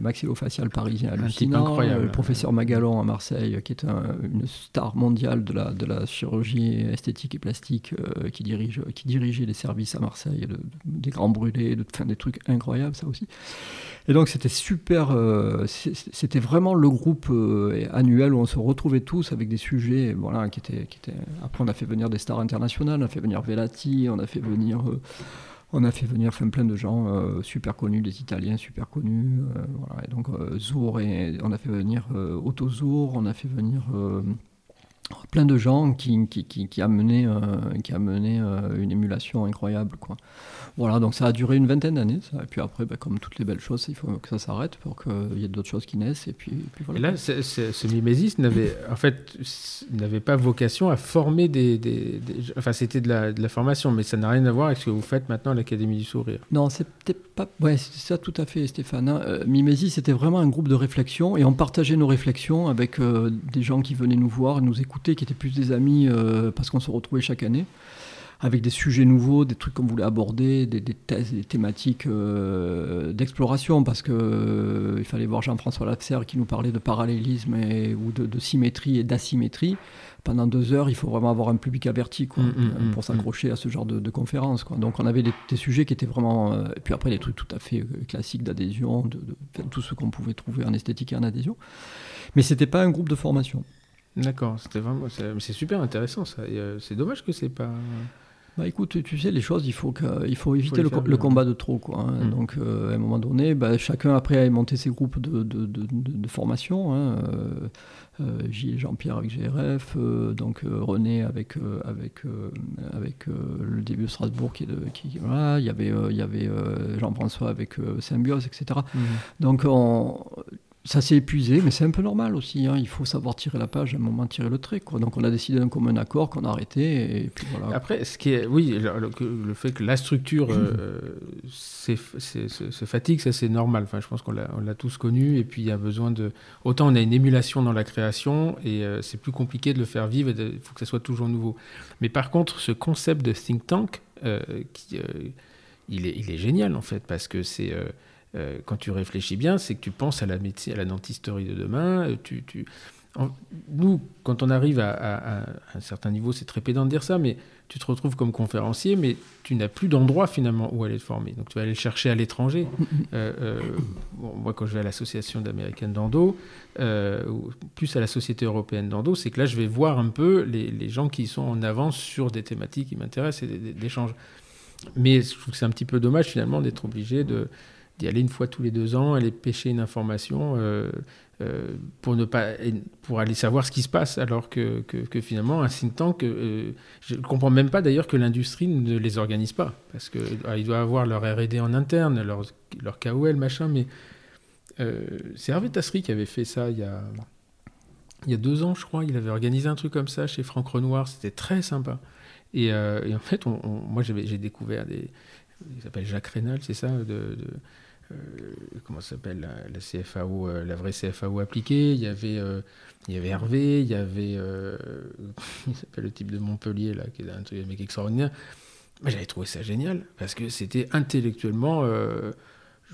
maxillofacial parisien hallucinant. le professeur Magalon à Marseille, qui est une star mondiale de la, de la chirurgie esthétique et plastique, qui, dirige, qui dirigeait les services à Marseille, des grands brûlés, de, des trucs incroyables, ça aussi. Et donc c'était super, euh, c'était vraiment le groupe euh, annuel où on se retrouvait tous avec des sujets, voilà, qui étaient. Après on a fait venir des stars internationales, on a fait venir Velati, on a fait venir... Euh, on a fait venir plein de gens super connus, des Italiens super connus. voilà. Et donc Zour, et, on a fait venir Otto Zour, on a fait venir plein de gens qui, qui, qui, qui a mené, qui a mené une émulation incroyable. Quoi. Voilà, donc ça a duré une vingtaine d'années. Et puis après, bah, comme toutes les belles choses, il faut que ça s'arrête pour qu'il y ait d'autres choses qui naissent. Et puis, puis voilà. Et là, ce mimésis n'avait, en fait, n'avait pas vocation à former des, des, enfin, c'était de la, de la, formation, mais ça n'a rien à voir avec ce que vous faites maintenant à l'Académie du Sourire. Non, c'était pas, ouais, c'était ça tout à fait, Stéphane. Hein. Euh, mimésis, c'était vraiment un groupe de réflexion et on partageait nos réflexions avec euh, des gens qui venaient nous voir, nous écouter, qui étaient plus des amis euh, parce qu'on se retrouvait chaque année avec des sujets nouveaux, des trucs qu'on voulait aborder, des, thèses, des thématiques euh, d'exploration, parce qu'il euh, fallait voir Jean-François Lapserre qui nous parlait de parallélisme et, ou de, symétrie et d'asymétrie. Pendant deux heures, il faut vraiment avoir un public averti quoi, mm, mm, euh, pour mm, s'accrocher à ce genre de, de conférences. Quoi. Donc on avait des, sujets qui étaient vraiment... et puis après, des trucs tout à fait classiques d'adhésion, de, tout ce qu'on pouvait trouver en esthétique et en adhésion. Mais c'était pas un groupe de formation. D'accord, c'était vraiment, c'est super intéressant ça. C'est dommage que c'est pas. Bah écoute, tu sais, les choses, il faut, il faut éviter le, combat de trop. Quoi, hein. mm. Donc, euh, à un moment donné, bah, chacun après a monté ses groupes de, de, de, formation. Hein. Euh, euh, Gilles Jean-Pierre avec GRF, donc René avec, avec, avec le début de Strasbourg qui, qui voilà, il y avait, il y avait Jean-François avec Symbiose, etc. Mm. Donc, on, ça s'est épuisé, mais c'est un peu normal aussi. Hein. Il faut savoir tirer la page, à un moment tirer le trait. Quoi. Donc on a décidé d'un commun accord qu'on a arrêté. Et puis voilà. Après, ce qui est, oui, le, fait que la structure euh, se fatigue, ça c'est normal. Enfin, je pense qu'on l'a tous connu. Et puis il y a besoin de. Autant on a une émulation dans la création et euh, c'est plus compliqué de le faire vivre. Il faut que ça soit toujours nouveau. Mais par contre, ce concept de think tank, euh, qui, il, est, il est génial en fait parce que c'est euh, quand tu réfléchis bien, c'est que tu penses à la médecine, à la dentisterie de demain. Euh, tu, nous, quand on arrive à, un certain niveau, c'est très pédant de dire ça, mais tu te retrouves comme conférencier, mais tu n'as plus d'endroit finalement où aller te former. Donc tu vas aller le chercher à l'étranger. Euh, moi, quand je vais à l'association d'américaine d'endo, plus à la société européenne d'endo, c'est que là, je vais voir un peu les, les, gens qui sont en avance sur des thématiques qui m'intéressent et d'échanges. Mais je trouve que c'est un petit peu dommage finalement d'être obligé de d'y aller une fois tous les deux ans, aller pêcher une information euh, euh, pour, ne pas, pour aller savoir ce qui se passe, alors que, que, finalement, un think tank, euh, je ne comprends même pas d'ailleurs que l'industrie ne les organise pas, parce qu'ils ah, doivent avoir leur RD en interne, leur, leur KOL, machin, mais c'est Hervé Tasserie qui avait fait ça il y a, il y a deux ans, je crois, il avait organisé un truc comme ça chez Franck Renoir, c'était très sympa. Et, en fait, moi j'ai découvert des... Il s'appelle Jacques Rénal, c'est ça de comment ça s'appelle la, CFAO, euh, la vraie CFAO appliquée. Il y avait, euh, il y avait Hervé, il y avait, il s'appelle le type de Montpellier là, qui est un truc mec extraordinaire. J'avais trouvé ça génial parce que c'était intellectuellement,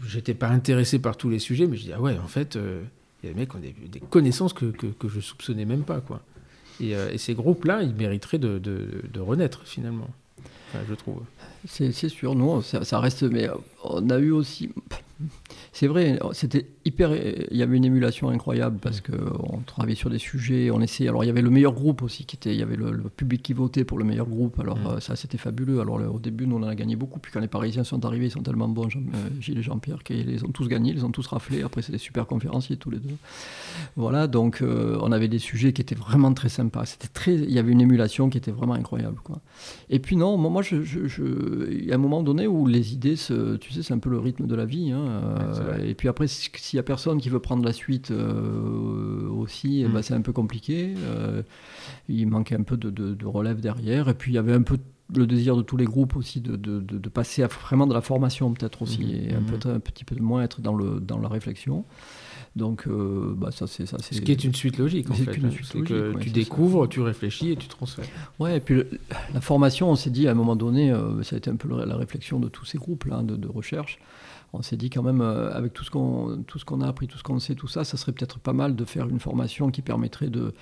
j'étais pas intéressé par tous les sujets, mais je dis ah ouais, en fait, il y a des mecs qui ont des, connaissances que, que, que, je soupçonnais même pas quoi. Et, ces groupes-là, ils mériteraient de, de renaître finalement, je trouve. C'est sûr, non, ça, ça, reste. Mais on a eu aussi. C'est vrai, c'était hyper. Il y avait une émulation incroyable parce qu'on travaillait sur des sujets, on essayait. Alors il y avait le meilleur groupe aussi qui était. Il y avait le, public qui votait pour le meilleur groupe. Alors euh, ça c'était fabuleux. Alors au début nous on en a gagné beaucoup. Puis quand les Parisiens sont arrivés, ils sont tellement bons, Jean, euh, Gilles et Jean-Pierre, qu'ils les ont tous gagnés, ils les ont tous raflés. Après c'est des super conférenciers tous les deux. Voilà, donc euh, on avait des sujets qui étaient vraiment très sympas. C'était très. Il y avait une émulation qui était vraiment incroyable quoi. Et puis non, moi je, je, il y a un moment donné où les idées, se, tu sais, c'est un peu le rythme de la vie. Hein, et puis après, s'il y a personne qui veut prendre la suite euh, aussi, eh ben, mm. c'est un peu compliqué. Euh, il manquait un peu de, relève derrière. Et puis il y avait un peu le désir de tous les groupes aussi de, de passer à vraiment de la formation peut-être aussi, mm. et un, peu, mm. un petit peu moins être dans, le, dans la réflexion. Donc, euh, bah, ça, c'est ça. Ce qui est une suite logique, en fait. Une suite que tu découvres, tu réfléchis et tu transfères. Ouais, et puis la formation, on s'est dit à un moment donné, ça a été un peu la réflexion de tous ces groupes-là de, de, recherche on s'est dit quand même, euh, avec tout ce qu'on a appris, tout ce qu'on sait, tout ça, ça serait peut-être pas mal de faire une formation qui permettrait de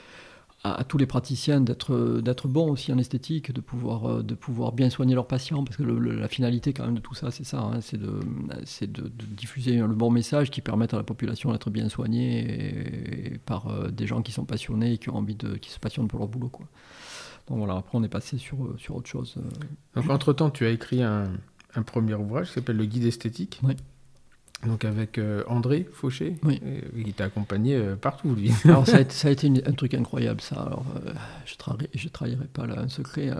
à, tous les praticiens d'être bons aussi en esthétique, de pouvoir euh, de pouvoir bien soigner leurs patients, parce que la finalité quand même de tout ça, c'est ça, hein, c'est de c'est de, diffuser le bon message qui permette à la population d'être bien soignée par euh, des gens qui sont passionnés et qui ont envie de qui se passionnent pour leur boulot, quoi. Donc voilà, après on est passé sur sur autre chose. Donc entre temps, tu as écrit un, un premier ouvrage qui s'appelle Le Guide esthétique. Oui donc avec euh, André Fauché, oui. Euh, il t'a accompagné euh, partout, lui. Alors ça a été, un truc incroyable, ça. Alors, je ne trahirai pas là, un secret.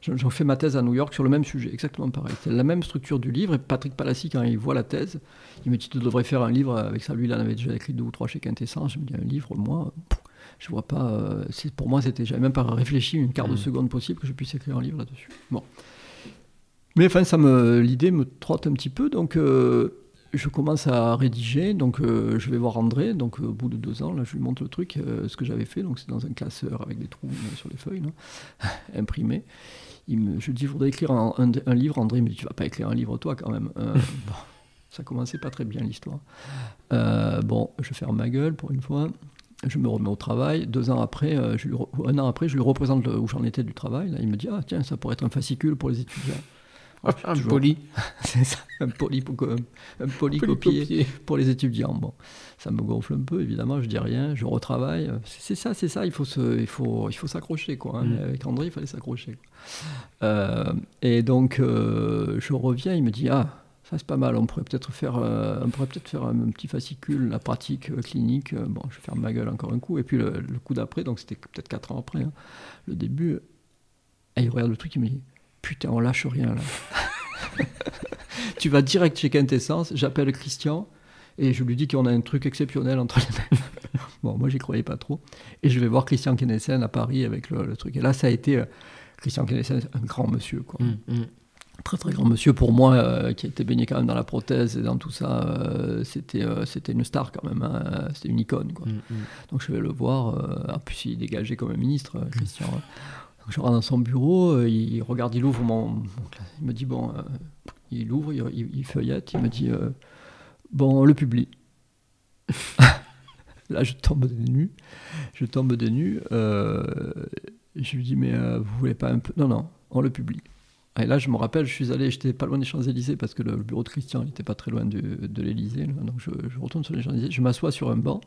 J'en fais ma thèse à New York sur le même sujet, exactement pareil. C'est la même structure du livre. Et Patrick Palassi, quand il voit la thèse, il me dit Tu devrais faire un livre avec ça. Lui, il en avait déjà écrit deux ou trois chez Quintessence. Je me dis Un livre, moi, je vois pas. pour moi, c'était. J'avais même pas réfléchi une quart de mmh. seconde possible que je puisse écrire un livre là-dessus. Bon. Mais enfin, ça me, l'idée me trotte un petit peu, donc je commence à rédiger, donc euh, je vais voir André, donc euh, au bout de deux ans, là je lui montre le truc, euh, ce que j'avais fait, donc c'est dans un classeur avec des trous sur les feuilles. Il me, je dis, je voudrais écrire un, livre, André me dit, tu vas pas écrire un livre toi quand même. bon, ça commençait pas très bien l'histoire. bon, je ferme ma gueule pour une fois, je me remets au travail, deux ans après, je lui, un an après, je lui représente où j'en étais du travail, là, il me dit, ah tiens, ça pourrait être un fascicule pour les étudiants un poli. c'est ça, un poli, pour, un poli pour les étudiants. Bon, ça me gonfle un peu, évidemment, je dis rien, je retravaille. C'est ça, c'est ça, il faut se, il faut, il faut s'accrocher, quoi. Hein. Mm. Avec André, il fallait s'accrocher. Euh, et donc, euh, je reviens, il me dit, ah, ça c'est pas mal, on pourrait peut-être faire, euh, on pourrait peut-être faire un, petit fascicule, la pratique clinique. Bon, je vais faire ma gueule encore un coup. Et puis le, coup d'après, donc c'était peut-être quatre ans après, hein, le début, et il regarde le truc, il me dit, putain, on lâche rien là. tu vas direct chez Quintessence, j'appelle Christian et je lui dis qu'on a un truc exceptionnel entre les mains. bon, moi j'y croyais pas trop. Et je vais voir Christian Kenessen à Paris avec le, truc. Et là, ça a été euh, Christian Kenessen, un grand monsieur, quoi. Mm, mm. Très très grand monsieur pour moi, euh, qui a été baigné quand même dans la prothèse et dans tout ça. Euh, c'était c'était une star quand même, hein. c'était une icône. Quoi. Mm, Donc je vais le voir. en plus, il est dégagé comme un ministre, Christian je rentre dans son bureau, euh, il, regarde, il ouvre mon, Il me dit, bon, euh, il ouvre, il, feuillette, il me dit, euh, bon, on le publie. Là, je tombe de nu. Je tombe je lui dis, mais vous voulez pas un peu. Non, non, on le publie. Et là, je me rappelle, je suis allé, j'étais pas loin des Champs-Élysées parce que le, bureau de Christian n'était pas très loin de, de l'Élysée. Donc je, je, retourne sur les Champs-Élysées, je m'assois sur un banc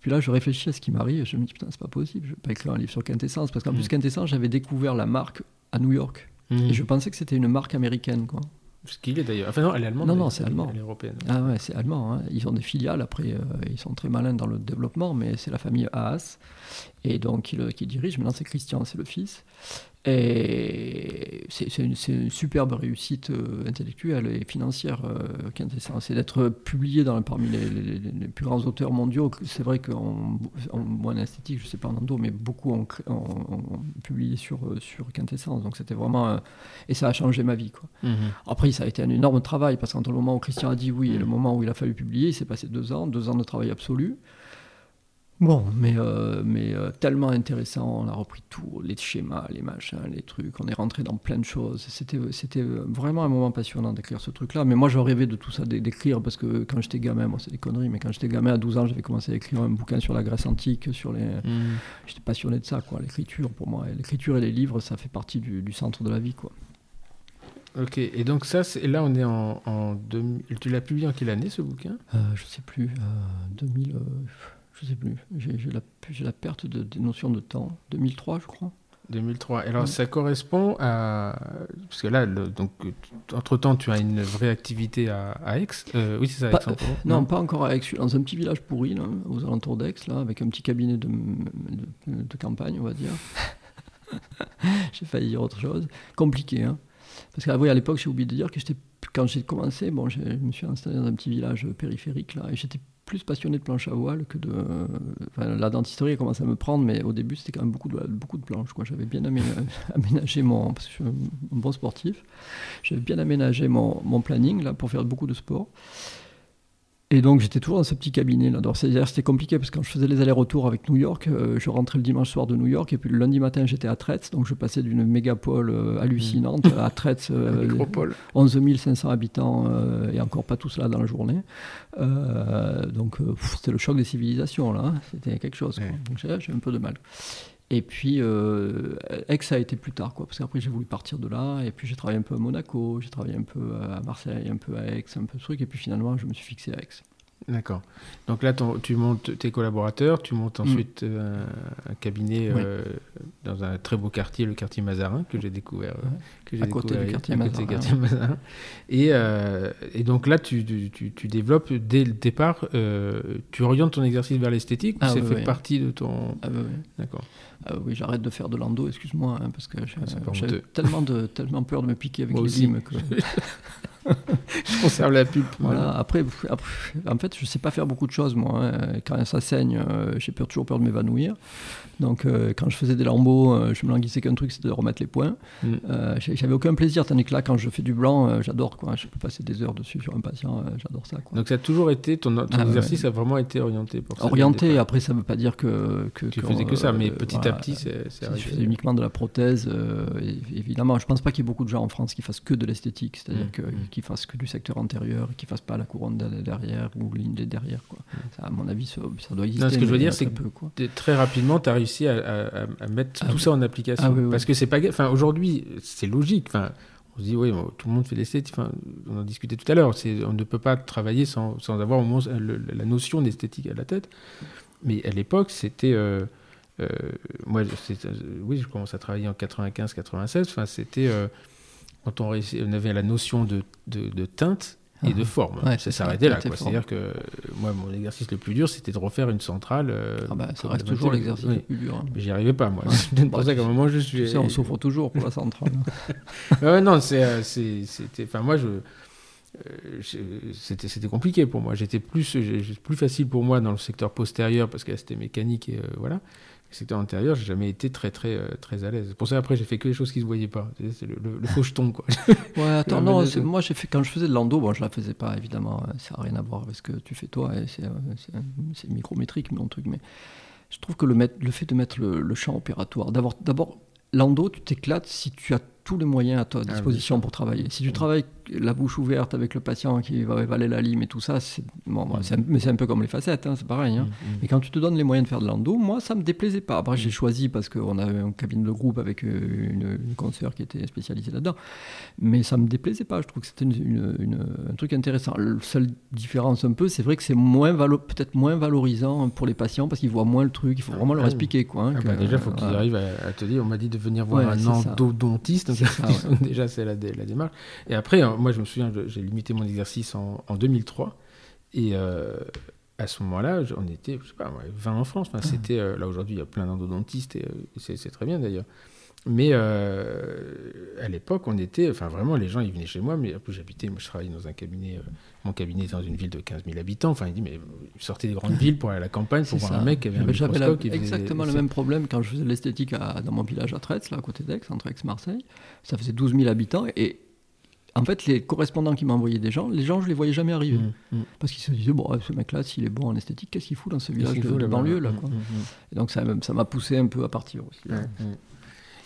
puis là, je réfléchis à ce qui m'arrive. Je me dis, putain, c'est pas possible, je vais pas écrire un livre sur Quintessence. Parce qu'en plus, mm. Quintessence, j'avais découvert la marque à New York. Mm. Et je pensais que c'était une marque américaine, quoi. Ce qu'il est d'ailleurs. Enfin, non, elle est allemande. Non, non, c'est allemand. Elle est européenne. Ah ouais, c'est allemand. Hein. Ils ont des filiales. Après, euh, ils sont très malins dans le développement, mais c'est la famille Haas. Et donc, qui, le, qui dirige. Maintenant, c'est Christian, c'est le fils. Et c'est une, une, superbe réussite euh, intellectuelle et financière euh, quintessence. C'est d'être publié dans, parmi les, plus grands auteurs mondiaux. C'est vrai qu'en en, esthétique, je ne sais pas en endo, mais beaucoup ont, publié sur, euh, sur Quintessence. Donc c'était vraiment. et ça a changé ma vie. Quoi. Mhm. Après, ça a été un énorme travail parce qu'entre le moment où Christian a dit oui et le moment où il a fallu publier, il s'est passé deux ans, deux ans de travail absolu. Bon, mais, euh, mais euh, tellement intéressant, on a repris tout, les schémas, les machins, les trucs, on est rentré dans plein de choses. C'était, c'était vraiment un moment passionnant d'écrire ce truc-là. Mais moi, je rêvais de tout ça, d'écrire, parce que quand j'étais gamin, moi c'est des conneries, mais quand j'étais gamin à 12 ans, j'avais commencé à écrire un bouquin sur la Grèce antique, sur les... Mmh. J'étais passionné de ça, quoi, l'écriture pour moi. l'écriture et les livres, ça fait partie du, centre de la vie, quoi. Ok, et donc ça, c'est, là on est en, en Tu l'as publié en quelle année ce bouquin? Euh, Je sais plus, 2000 je sais plus, j'ai la, la, perte de, des notions de temps. 2003, je crois. 2003. Alors ça correspond à... Parce que là, donc, entre-temps, tu as une vraie activité à, Aix. Euh, oui, c'est ça, Aix non, pas encore à Aix. Je suis dans un petit village pourri, là, aux alentours d'Aix, là, avec un petit cabinet de, de, campagne, on va dire. j'ai failli dire autre chose. Compliqué, hein. Parce qu'à à l'époque, j'ai oublié de dire que quand j'ai commencé, bon, je me suis installé dans un petit village périphérique, là, et j'étais plus passionné de planche à voile que de. La dentisterie a commencé à me prendre, mais au début, c'était quand même beaucoup de, beaucoup de planches. J'avais bien aménagé, mon. Parce que je suis un bon sportif. J'avais bien aménagé mon, mon, planning là, pour faire beaucoup de sport. Et donc j'étais toujours dans ce petit cabinet là. C'était compliqué parce que quand je faisais les allers-retours avec New York, euh, je rentrais le dimanche soir de New York et puis le lundi matin j'étais à Tretz. Donc je passais d'une mégapole euh, hallucinante mmh. à Tretz, 11 500 habitants et encore pas tout cela dans la journée. donc c'était le choc des civilisations là. Hein. C'était quelque chose. Donc j'ai un peu de mal. Et puis, euh, Aix a été plus tard, quoi, parce qu'après j'ai voulu partir de là, et puis j'ai travaillé un peu à Monaco, j'ai travaillé un peu à Marseille, un peu à Aix, un peu de trucs, et puis finalement je me suis fixé à Aix. D'accord. Donc là, tu montes tes collaborateurs, tu montes mm. ensuite euh, un, cabinet euh, dans un très beau quartier, le quartier Mazarin, que j'ai découvert. Euh, que j'ai à côté du quartier, Mazarin. Et, et, donc là, tu, tu, tu, développes dès le départ, tu orientes ton exercice vers l'esthétique ou ah ça fait partie de ton. Ah oui, D'accord. Ah oui, j'arrête de faire de l'endo, excuse-moi, hein, parce que ah, j'ai tellement, de, tellement peur de me piquer avec les limes que. je conserve la pulpe. Voilà. Après, en fait, je sais pas faire beaucoup de choses, moi. Hein. Quand ça saigne, euh, j'ai toujours peur de m'évanouir. Donc, euh, quand je faisais des lambeaux, euh, je me languissais qu'un truc, c'était de remettre les points. Mm. J'avais aucun plaisir, tandis que là, quand je fais du blanc, j'adore. Quoi. Je peux passer des heures dessus sur un patient, j'adore ça. Quoi. Donc, ça a toujours été, ton, ton ah, exercice a vraiment été orienté pour ça Orienté, après, ça veut pas dire que. que tu faisais que ça, mais petit à petit, c'est arrivé. Je faisais uniquement de la prothèse, évidemment. Je pense pas qu'il y ait beaucoup de gens en France qui fassent que de l'esthétique, c'est-à-dire mm. que qui fasse que du secteur antérieur, qui fasse pas la couronne derrière ou des derrière. Quoi. Ça, à mon avis, ça, doit exister. ce que je veux dire, c'est que très rapidement, tu as réussi à, mettre ah tout ça en application. Ah Parce que c'est pas. Enfin, aujourd'hui, c'est logique. Enfin, on se dit, oui, tout le monde fait l'esthétique. Enfin, on en discutait tout à l'heure. On ne peut pas travailler sans, sans avoir au moins la notion d'esthétique à la tête. Mais à l'époque, c'était. Euh, euh, moi, oui, je commence à travailler en 95-96. Enfin, c'était quand on, on, avait la notion de, de, teinte et de ah. forme. ça s'arrêtait là. C'est-à-dire que moi, mon exercice le plus dur, c'était de refaire une centrale. Euh, ah bah, ça reste toujours l'exercice le plus dur. Hein. Mais j'y arrivais pas, moi. c'est pour ça qu'à un moment, je suis. Tu sais, on souffre toujours pour la centrale. ouais, non, euh, c'était. Enfin, moi, je. Euh, c'était compliqué pour moi. J'étais plus, plus facile pour moi dans le secteur postérieur parce que c'était mécanique et voilà. Le secteur antérieur, j'ai jamais été très très euh, très à l'aise. Pour ça, après, j'ai fait que les choses qui se voyaient pas. C'est le, le, faucheton, quoi. ouais, attends, non, moi, j'ai fait quand je faisais de l'endo, bon, je la faisais pas, évidemment. Euh, ça n'a rien à voir avec ce que tu fais toi. Euh, c'est micrométrique, mon truc. Mais je trouve que le, le fait de mettre le, champ opératoire, d'abord, l'endo, tu t'éclates si tu as tous les moyens à ta ah, disposition pour travailler. Si tu travailles la bouche ouverte avec le patient qui va évaler la lime et tout ça, c'est bon, mais c'est un peu comme les facettes, hein, c'est pareil. Hein. Mm, mm. Mais quand tu te donnes les moyens de faire de l'endo, moi ça me déplaisait pas. Après j'ai choisi parce qu'on avait un cabine de groupe avec euh, une, une consoeur qui était spécialisée là-dedans, mais ça me déplaisait pas. Je trouve que c'était une, un truc intéressant. La seule différence un peu, c'est vrai que c'est moins peut-être moins valorisant pour les patients parce qu'ils voient moins le truc. Il faut vraiment leur ah expliquer quoi. Hein, ah bah déjà, il faut qu'ils arrivent à, te dire. On m'a dit de venir voir un endodontiste. déjà c'est la, la démarche. Et après moi, je me souviens, j'ai limité mon exercice en, 2003. Et euh, à ce moment-là, on était, je sais pas, 20 en France. Enfin, c'était, euh, là, aujourd'hui, il y a plein d'endodontistes et, euh, c'est très bien d'ailleurs. Mais à l'époque, on était, enfin vraiment, les gens, ils venaient chez moi, mais plus j'habitais, moi je travaillais dans un cabinet, mon cabinet était dans une ville de 15 000 habitants, enfin il dit, mais sortez des grandes villes pour aller à la campagne, pour voir un mec qui avait un microscope. J'avais exactement le même problème quand je faisais l'esthétique dans mon village à Tretz, là à côté d'Aix, entre Aix et Marseille. Ça faisait 12 000 habitants et en fait, les correspondants qui m'envoyaient des gens, les gens, je les voyais jamais arriver. Mmh, mmh. Parce qu'ils se disaient, bon, ce mec-là, s'il est bon en esthétique, qu'est-ce qu'il fout dans ce village de, banlieue là, mmh, Et donc, ça m'a poussé un peu à partir aussi.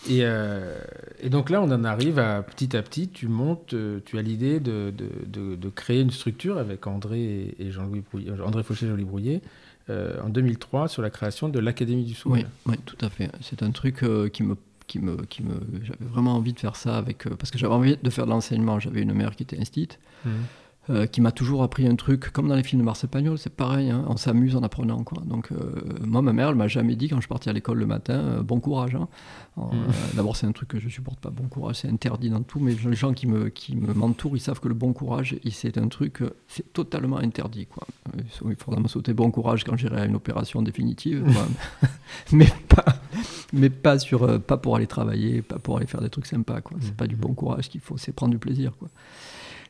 Et, euh, et, donc là, on en arrive à petit à petit, tu montes, euh, tu as l'idée de, de, de, créer une structure avec André et Jean-Louis André Fauché, Jean-Louis Brouillet, euh, en 2003 sur la création de l'Académie du Sourire. Oui, oui, tout à fait. C'est un truc qui me qui me, qui me, j'avais vraiment envie de faire ça avec, euh, parce que j'avais envie de faire de l'enseignement. J'avais une mère qui était instite. Mmh. Euh, qui m'a toujours appris un truc, comme dans les films de Marcel Pagnol, c'est pareil, hein, on s'amuse en apprenant. Quoi. Donc, euh, moi, ma mère, elle m'a jamais dit, quand je partais à l'école le matin, euh, bon courage. Hein. Mm. D'abord, c'est un truc que je supporte pas, bon courage, c'est interdit dans tout, mais les gens qui me qui m'entourent, ils savent que le bon courage, c'est un truc, c'est totalement interdit. Quoi. Il faudra me sauter bon courage quand j'irai à une opération définitive, mais, pas, mais pas, sur, pas pour aller travailler, pas pour aller faire des trucs sympas. Quoi. C'est pas du bon courage qu'il faut, c'est prendre du plaisir. Quoi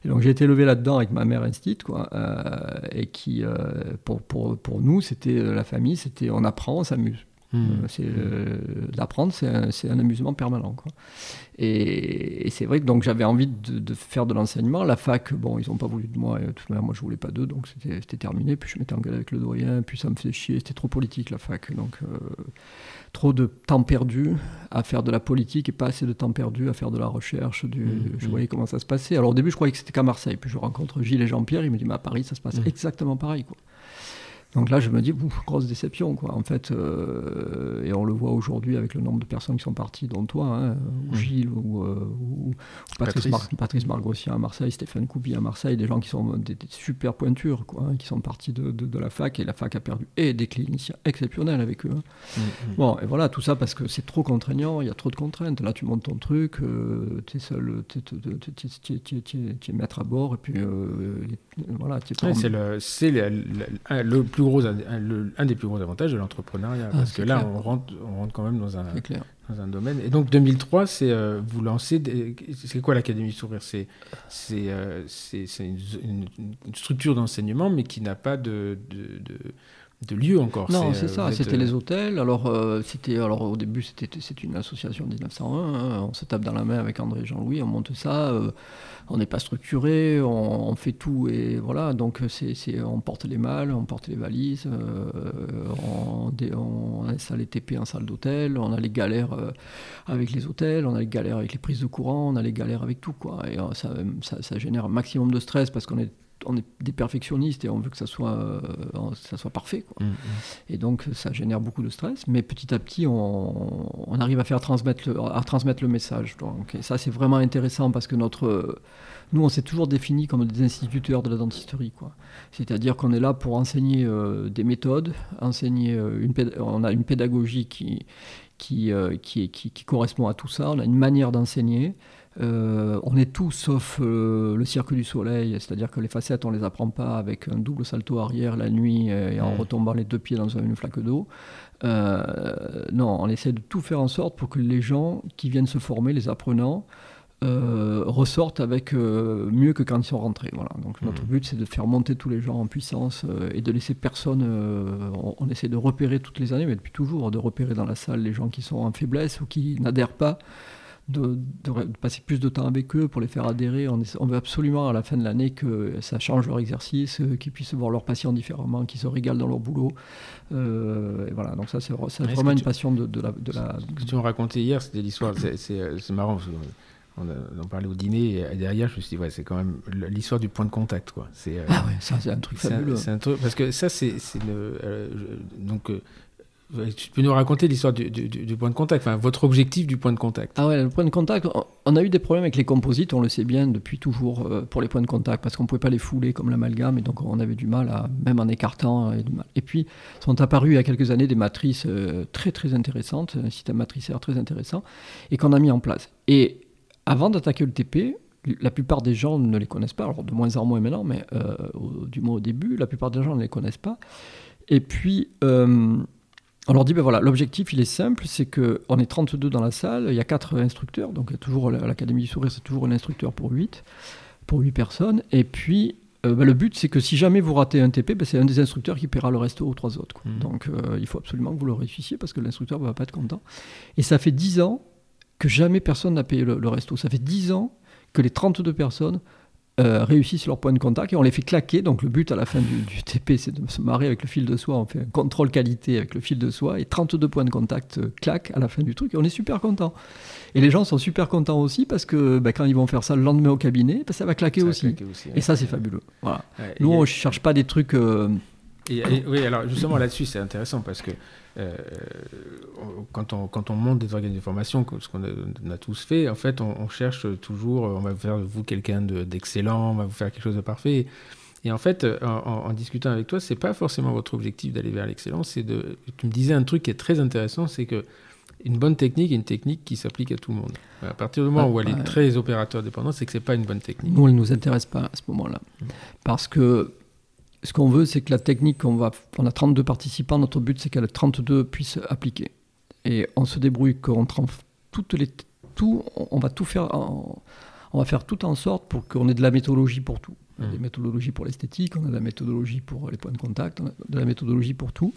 donc j'ai été élevé là-dedans avec ma mère instite, quoi, euh, et qui, euh, pour, pour, pour, nous, c'était euh, la famille, c'était on apprend, on s'amuse. Hmm. c'est d'apprendre, c'est un, amusement permanent. Quoi. Et, c'est vrai que donc j'avais envie de, faire de l'enseignement. La fac, bon, ils n'ont pas voulu de moi. Et, de toute manière, moi, je voulais pas d'eux, donc c'était terminé. Puis je m'étais engueulé avec le doyen. Puis ça me faisait chier. C'était trop politique la fac, donc trop de temps perdu à faire de la politique et pas assez de temps perdu à faire de la recherche. Du, mmh, je mmh. voyais comment ça se passait. Alors au début, je croyais que c'était qu'à Marseille. Puis je rencontre Gilles et Jean-Pierre. Ils me disent, mais à Paris, ça se passe mmh. exactement pareil. Quoi. Donc là, je me dis, grosse déception, quoi. En fait, euh, et on le voit aujourd'hui avec le nombre de personnes qui sont parties, dont toi, hein, ou. Gilles, ou, euh, Patrice, Patrice. à Marseille, Stéphane Coupi à Marseille, des gens qui sont des, super pointures, quoi, hein, qui sont partis de, de, la fac, et la fac a perdu et des cliniciens exceptionnels avec eux. Hein. Mmh, mmh. Bon, et voilà, tout ça parce que c'est trop contraignant, il y a trop de contraintes. Là, tu montes ton truc, euh, tu es seul, tu es, maître à bord, et puis voilà. c'est le, le, le plus un, des plus gros avantages de l'entrepreneuriat. Ah, parce que là, on rentre, on rentre quand même dans un, dans un domaine. Et donc 2003, c'est euh, vous lancez. C'est quoi l'Académie Sourire? C'est euh, c'est une, une, structure d'enseignement, mais qui n'a pas de, de, de lieu encore. Non, c'est ça. C'était les hôtels. Alors, c'était alors au début, c'était c'est une association 1901. Hein. On se tape dans la main avec André Jean-Louis. On monte ça on n'est pas structuré, on, fait tout et voilà. Donc c'est, on porte les malles, on porte les valises, euh, on, on, installe les TP en salle d'hôtel, on a les galères euh, avec les hôtels, on a les galères avec les prises de courant, on a les galères avec tout quoi. Et euh, ça, ça génère un maximum de stress parce qu'on est on est des perfectionnistes et on veut que ça soit, euh, ça soit parfait. Quoi. Mm, mm. Et donc ça génère beaucoup de stress, mais petit à petit on, arrive à faire transmettre le, à transmettre le message. Donc, et ça c'est vraiment intéressant parce que notre, nous on s'est toujours défini comme des instituteurs de la dentisterie. Quoi. C'est-à-dire qu'on est là pour enseigner euh, des méthodes, enseigner euh, une, on a une pédagogie qui, qui, qui, qui, correspond à tout ça, on a une manière d'enseigner. Euh, on est tout sauf euh, le cirque du soleil, c'est-à-dire que les facettes, on les apprend pas avec un double salto arrière la nuit et en retombant les deux pieds dans une flaque d'eau. Euh, non, on essaie de tout faire en sorte pour que les gens qui viennent se former, les apprenants, ressortent avec mieux que quand ils sont rentrés. Voilà. Donc notre mmh. but, c'est de faire monter tous les gens en puissance et de laisser personne. On, on, essaie de repérer toutes les années, mais depuis toujours, de repérer dans la salle les gens qui sont en faiblesse ou qui n'adhèrent pas de, passer plus de temps avec eux pour les faire adhérer. On, veut absolument à la fin de l'année que ça change leur exercice, euh, qu'ils puissent voir leurs patients différemment, qu'ils se régalent dans leur boulot. Euh, et voilà, donc ça c'est vraiment une passion de, la, de la... Ce que tu me racontais hier, c'était l'histoire, c'est euh, marrant. On, en parlait au dîner et derrière je me suis dit ouais c'est quand même l'histoire du point de contact quoi c'est ah ouais ça c'est un truc fabuleux c'est un, truc parce que ça c'est le donc tu peux nous raconter l'histoire du, point de contact, enfin votre objectif du point de contact. Ah ouais, le point de contact, on a eu des problèmes avec les composites, on le sait bien depuis toujours euh, pour les points de contact, parce qu'on ne pouvait pas les fouler comme l'amalgame, et donc on avait du mal, à, même en écartant. Et, et puis sont apparues il y a quelques années des matrices euh, très très intéressantes, un système matriciaire très intéressant, et qu'on a mis en place. Et avant d'attaquer le TP, la plupart des gens ne les connaissent pas, alors de moins en moins maintenant, mais euh, du moins au début, la plupart des gens ne les connaissent pas. Et puis, on leur dit, ben voilà, l'objectif, il est simple, c'est qu'on est 32 dans la salle, il y a 4 instructeurs, donc toujours l'Académie du Sourire, c'est toujours un instructeur pour 8, pour 8 personnes. Et puis, euh, ben, le but, c'est que si jamais vous ratez un TP, ben, c'est un des instructeurs qui paiera le resto aux trois autres. Mmh. Donc, euh, il faut absolument que vous le réussissiez parce que l'instructeur ne va pas être content. Et ça fait 10 ans que jamais personne n'a payé le, le resto. Ça fait 10 ans que les 32 personnes euh, réussissent leur point de contact et on les fait claquer. Donc le but à la fin du, TP, c'est de se marrer avec le fil de soie. On fait un contrôle qualité avec le fil de soie et 32 points de contact euh, claquent à la fin du truc et on est super content. Et les gens sont super contents aussi parce que bah, quand ils vont faire ça le lendemain au cabinet, bah, ça va claquer aussi. Et ça, c'est fabuleux. Voilà. Nous, on ne cherche pas des trucs. Euh, oui, alors justement là-dessus, c'est intéressant parce que euh, quand, on, quand on monte des organismes de formation, ce qu'on a, tous fait, en fait, on, cherche toujours, on va faire vous quelqu'un d'excellent, on va vous faire quelque chose de parfait. Et en fait, en, discutant avec toi, c'est pas forcément votre objectif d'aller vers l'excellence. C'est de. Tu me disais un truc qui est très intéressant, c'est que une bonne technique est une technique qui s'applique à tout le monde. À partir du moment où elle est très opérateur dépendant, c'est que c'est pas une bonne technique. Nous, elle nous intéresse pas à ce moment-là, mmh. parce que ce qu'on veut, c'est que la technique, on, va, on a 32 participants, notre but, c'est qu'elle 32 puissent appliquer. Et on se débrouille qu'on toutes les, tout, on va tout faire, on va faire tout en sorte pour qu'on ait de la méthodologie pour tout. On a des mmh. méthodologies pour l'esthétique, on a de la méthodologie pour les points de contact, on a de la méthodologie pour tout.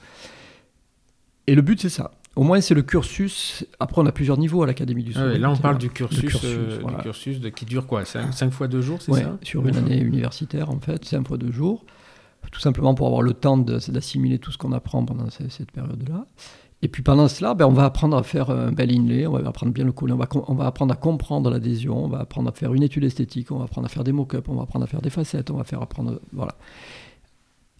Et le but, c'est ça. au moins, c'est le cursus. Après, on a plusieurs niveaux à l'Académie du ah Sourire. là, on parle du cursus, cursus, euh, voilà. du cursus de, qui dure quoi 5 fois 2 jours, c'est Ouais, ça? sur une année universitaire, en fait, 5 fois 2 jours. Tout simplement pour avoir le temps d'assimiler tout ce qu'on apprend pendant ce- cette période-là. Et puis pendant cela, ben, on va apprendre à faire un bel inlay, on va apprendre bien le coller, on va, on va apprendre à comprendre l'adhésion, on va apprendre à faire une étude esthétique, on va apprendre à faire des mock-ups, on va apprendre à faire des facettes, on va faire apprendre. Voilà.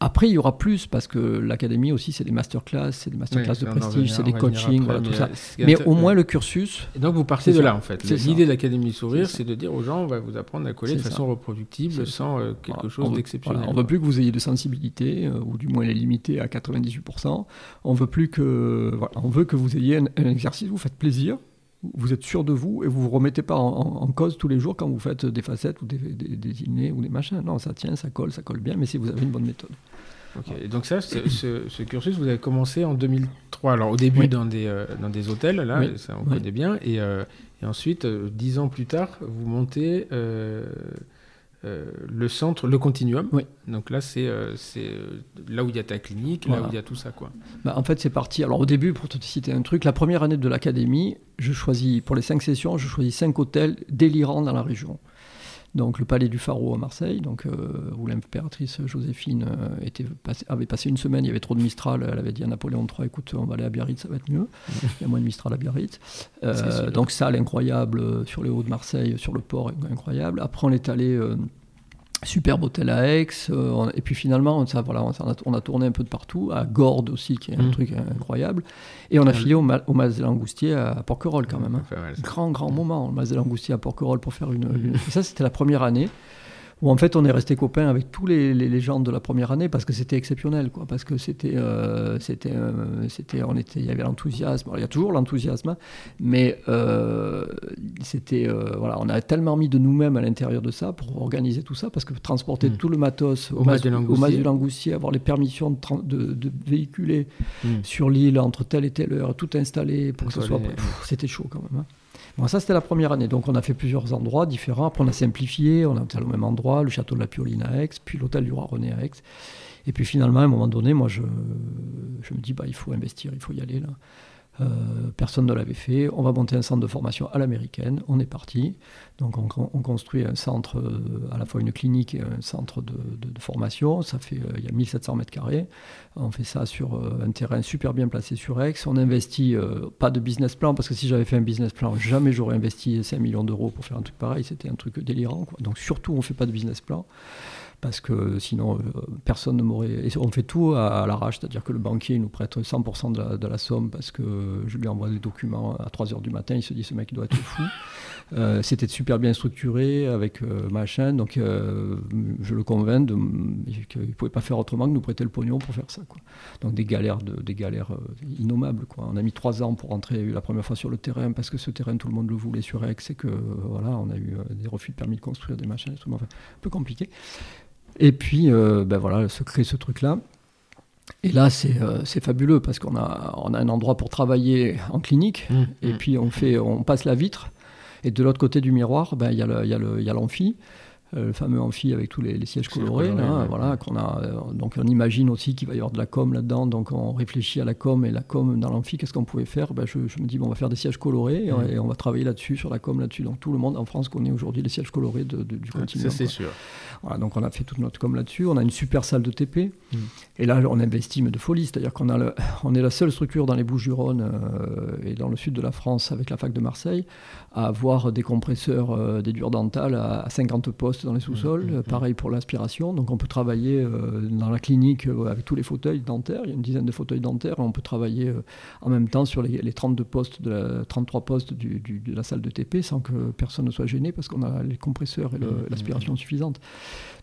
Après, il y aura plus parce que l'académie aussi, c'est des masterclass, c'est des masterclass Ouais, de prestige, c'est des coachings, voilà, tout mais, ça. est Mais au moins, le cursus, Et donc vous partez de ça. là en fait. L'idée de l'Académie Sourire, C'est de dire aux gens, on va vous apprendre à coller de façon ça. reproductible sans euh, quelque Voilà. chose d'exceptionnel. voilà, on veut plus que vous ayez de sensibilité, euh, ou du moins les limiter à 98%. On veut plus que, on veut que vous ayez un, un exercice, vous faites plaisir, vous êtes sûr de vous et vous vous remettez pas en, en- en cause tous les jours quand vous faites des facettes ou des, des, des innés ou des machins. Non, ça tient, ça colle, ça colle bien, mais si vous avez une bonne méthode. Ok. Et donc ça, ce, ce cursus, vous avez commencé en 2003. Alors au début Oui. dans des euh, dans des hôtels, là, Oui. ça on Oui. connaît bien. Et, euh, et ensuite, euh, dix ans plus tard, vous montez euh, le centre, le Continuum. Oui. Donc là, c'est euh, c'est euh, là où il y a ta clinique, là Voilà. où il y a tout ça, quoi. Bah, en fait, c'est parti. Alors, au début, pour te citer un truc, la première année de l'académie, je choisis, pour les cinq sessions, je choisis cinq hôtels délirants dans la région. Donc, le Palais du Pharaon à Marseille, donc, euh, où l'impératrice Joséphine euh, était avait passé une semaine, il y avait trop de Mistral, elle avait dit à Napoléon III écoute, on va aller à Biarritz, ça va être mieux. Il y a moins de Mistral à Biarritz. Euh, donc, salle incroyable sur les hauts de Marseille, sur le port incroyable. Après, on est allé. Superbe hôtel à Aix, euh, on- et puis finalement, ça, voilà, on, a, on a tourné un peu de partout, à Gordes aussi, qui est un Mm. truc incroyable, et on a filé au, Ma- au Mas des Langoustiers à Porquerolles quand même. hein. Grand, grand moment, le Mas des Langoustiers à Porquerolles pour faire une. une- Et ça, c'était la première année où en fait on est resté copains avec tous les, les, les gens de la première année parce que c'était exceptionnel, quoi. Parce que c'était, euh, c'était, euh, c'était, on était, il y avait l'enthousiasme. Il y a toujours l'enthousiasme, hein, mais euh, c'était, voilà, on a tellement mis de nous-mêmes à l'intérieur de ça pour organiser tout ça parce que transporter Mm. tout le matos Au au Mas du Langoustier, avoir les permissions de, de, de véhiculer Mm. sur l'île entre telle et telle heure, tout installé pour que ce soit. C'était chaud quand même. hein. Bon, ça c'était la première année. Donc on a fait plusieurs endroits différents. Après on a simplifié. On a été au même endroit, le château de la Pioline à Aix, puis l'hôtel du roi René à Aix. Et puis finalement, à un moment donné, moi je, je me dis bah il faut investir, il faut y aller là. Euh, personne ne l'avait fait. On va monter un centre de formation à l'américaine. On est parti. Donc on, on construit un centre, euh, à la fois une clinique et un centre de, formation. Ça fait, euh, il y a 1700 mètres carrés. On fait ça sur un terrain super bien placé sur Aix. On investit pas de business plan parce que si j'avais fait un business plan, jamais j'aurais investi 5 millions d'euros pour faire un truc pareil. C'était un truc délirant. Donc surtout, on fait pas de business plan parce que sinon euh, personne ne m'aurait. et On fait tout à, l'arrache, c'est-à-dire que le banquier nous prête 100% de la, somme parce que je lui envoie des documents à 3 h du matin. Il se dit ce mec doit être fou. Euh, C'était super bien structuré avec euh, machin, donc je le convainc qu'il ne pouvait pas faire autrement que nous prêter le pognon pour faire ça. Quoi. Donc des galères, de, des galères innommables. Quoi. On a mis 3 ans pour rentrer la première fois sur le terrain parce que ce terrain tout le monde le voulait sur Aix et que voilà, on a eu des refus de permis de construire, des machins, des trucs, enfin, un peu compliqué. Et puis, euh, ben voilà, se crée ce truc-là. Et là, c'est euh, c'est fabuleux parce qu'on a, on a un endroit pour travailler en clinique. Mm. Et Mm. puis, on, fait, on passe la vitre. Et de l'autre côté du miroir, ben, il y a le- il y a le- il y a l'amphi. Euh, le fameux amphi avec tous les, les sièges colorés, colorés, là, ouais. voilà, qu'on a. euh, donc on imagine aussi qu'il va y avoir de la com là-dedans, donc on réfléchit à la com et la com dans l'amphi, qu'est-ce qu'on pouvait faire? Ben, je, je me dis bon, on va faire des sièges colorés et, et on va travailler là-dessus sur la com là-dessus. Donc tout le monde en France connaît aujourd'hui les sièges colorés de, de- du Ça, continuum. c'est sûr. Voilà, donc on a fait toute notre com là-dessus. On a une super salle de TP. Mm. Et là, on investit mais de folie. C'est-à-dire qu'on a le- on est la seule structure dans les Bouches-du-Rhône euh, et dans le sud de la France avec la fac de Marseille à avoir des compresseurs, euh, des dures dentales à, à 50 postes dans les sous-sols. Mm, mm, Euh, Pareil pour l'aspiration. Donc on peut travailler euh, dans la clinique euh, avec tous les fauteuils dentaires. Il y a une dizaine de fauteuils dentaires. Et on peut travailler euh, en même temps sur les, les 32 postes de la, 33 postes du- du- de la salle de TP sans que personne ne soit gêné parce qu'on a les compresseurs et le- Mm, l'aspiration suffisante.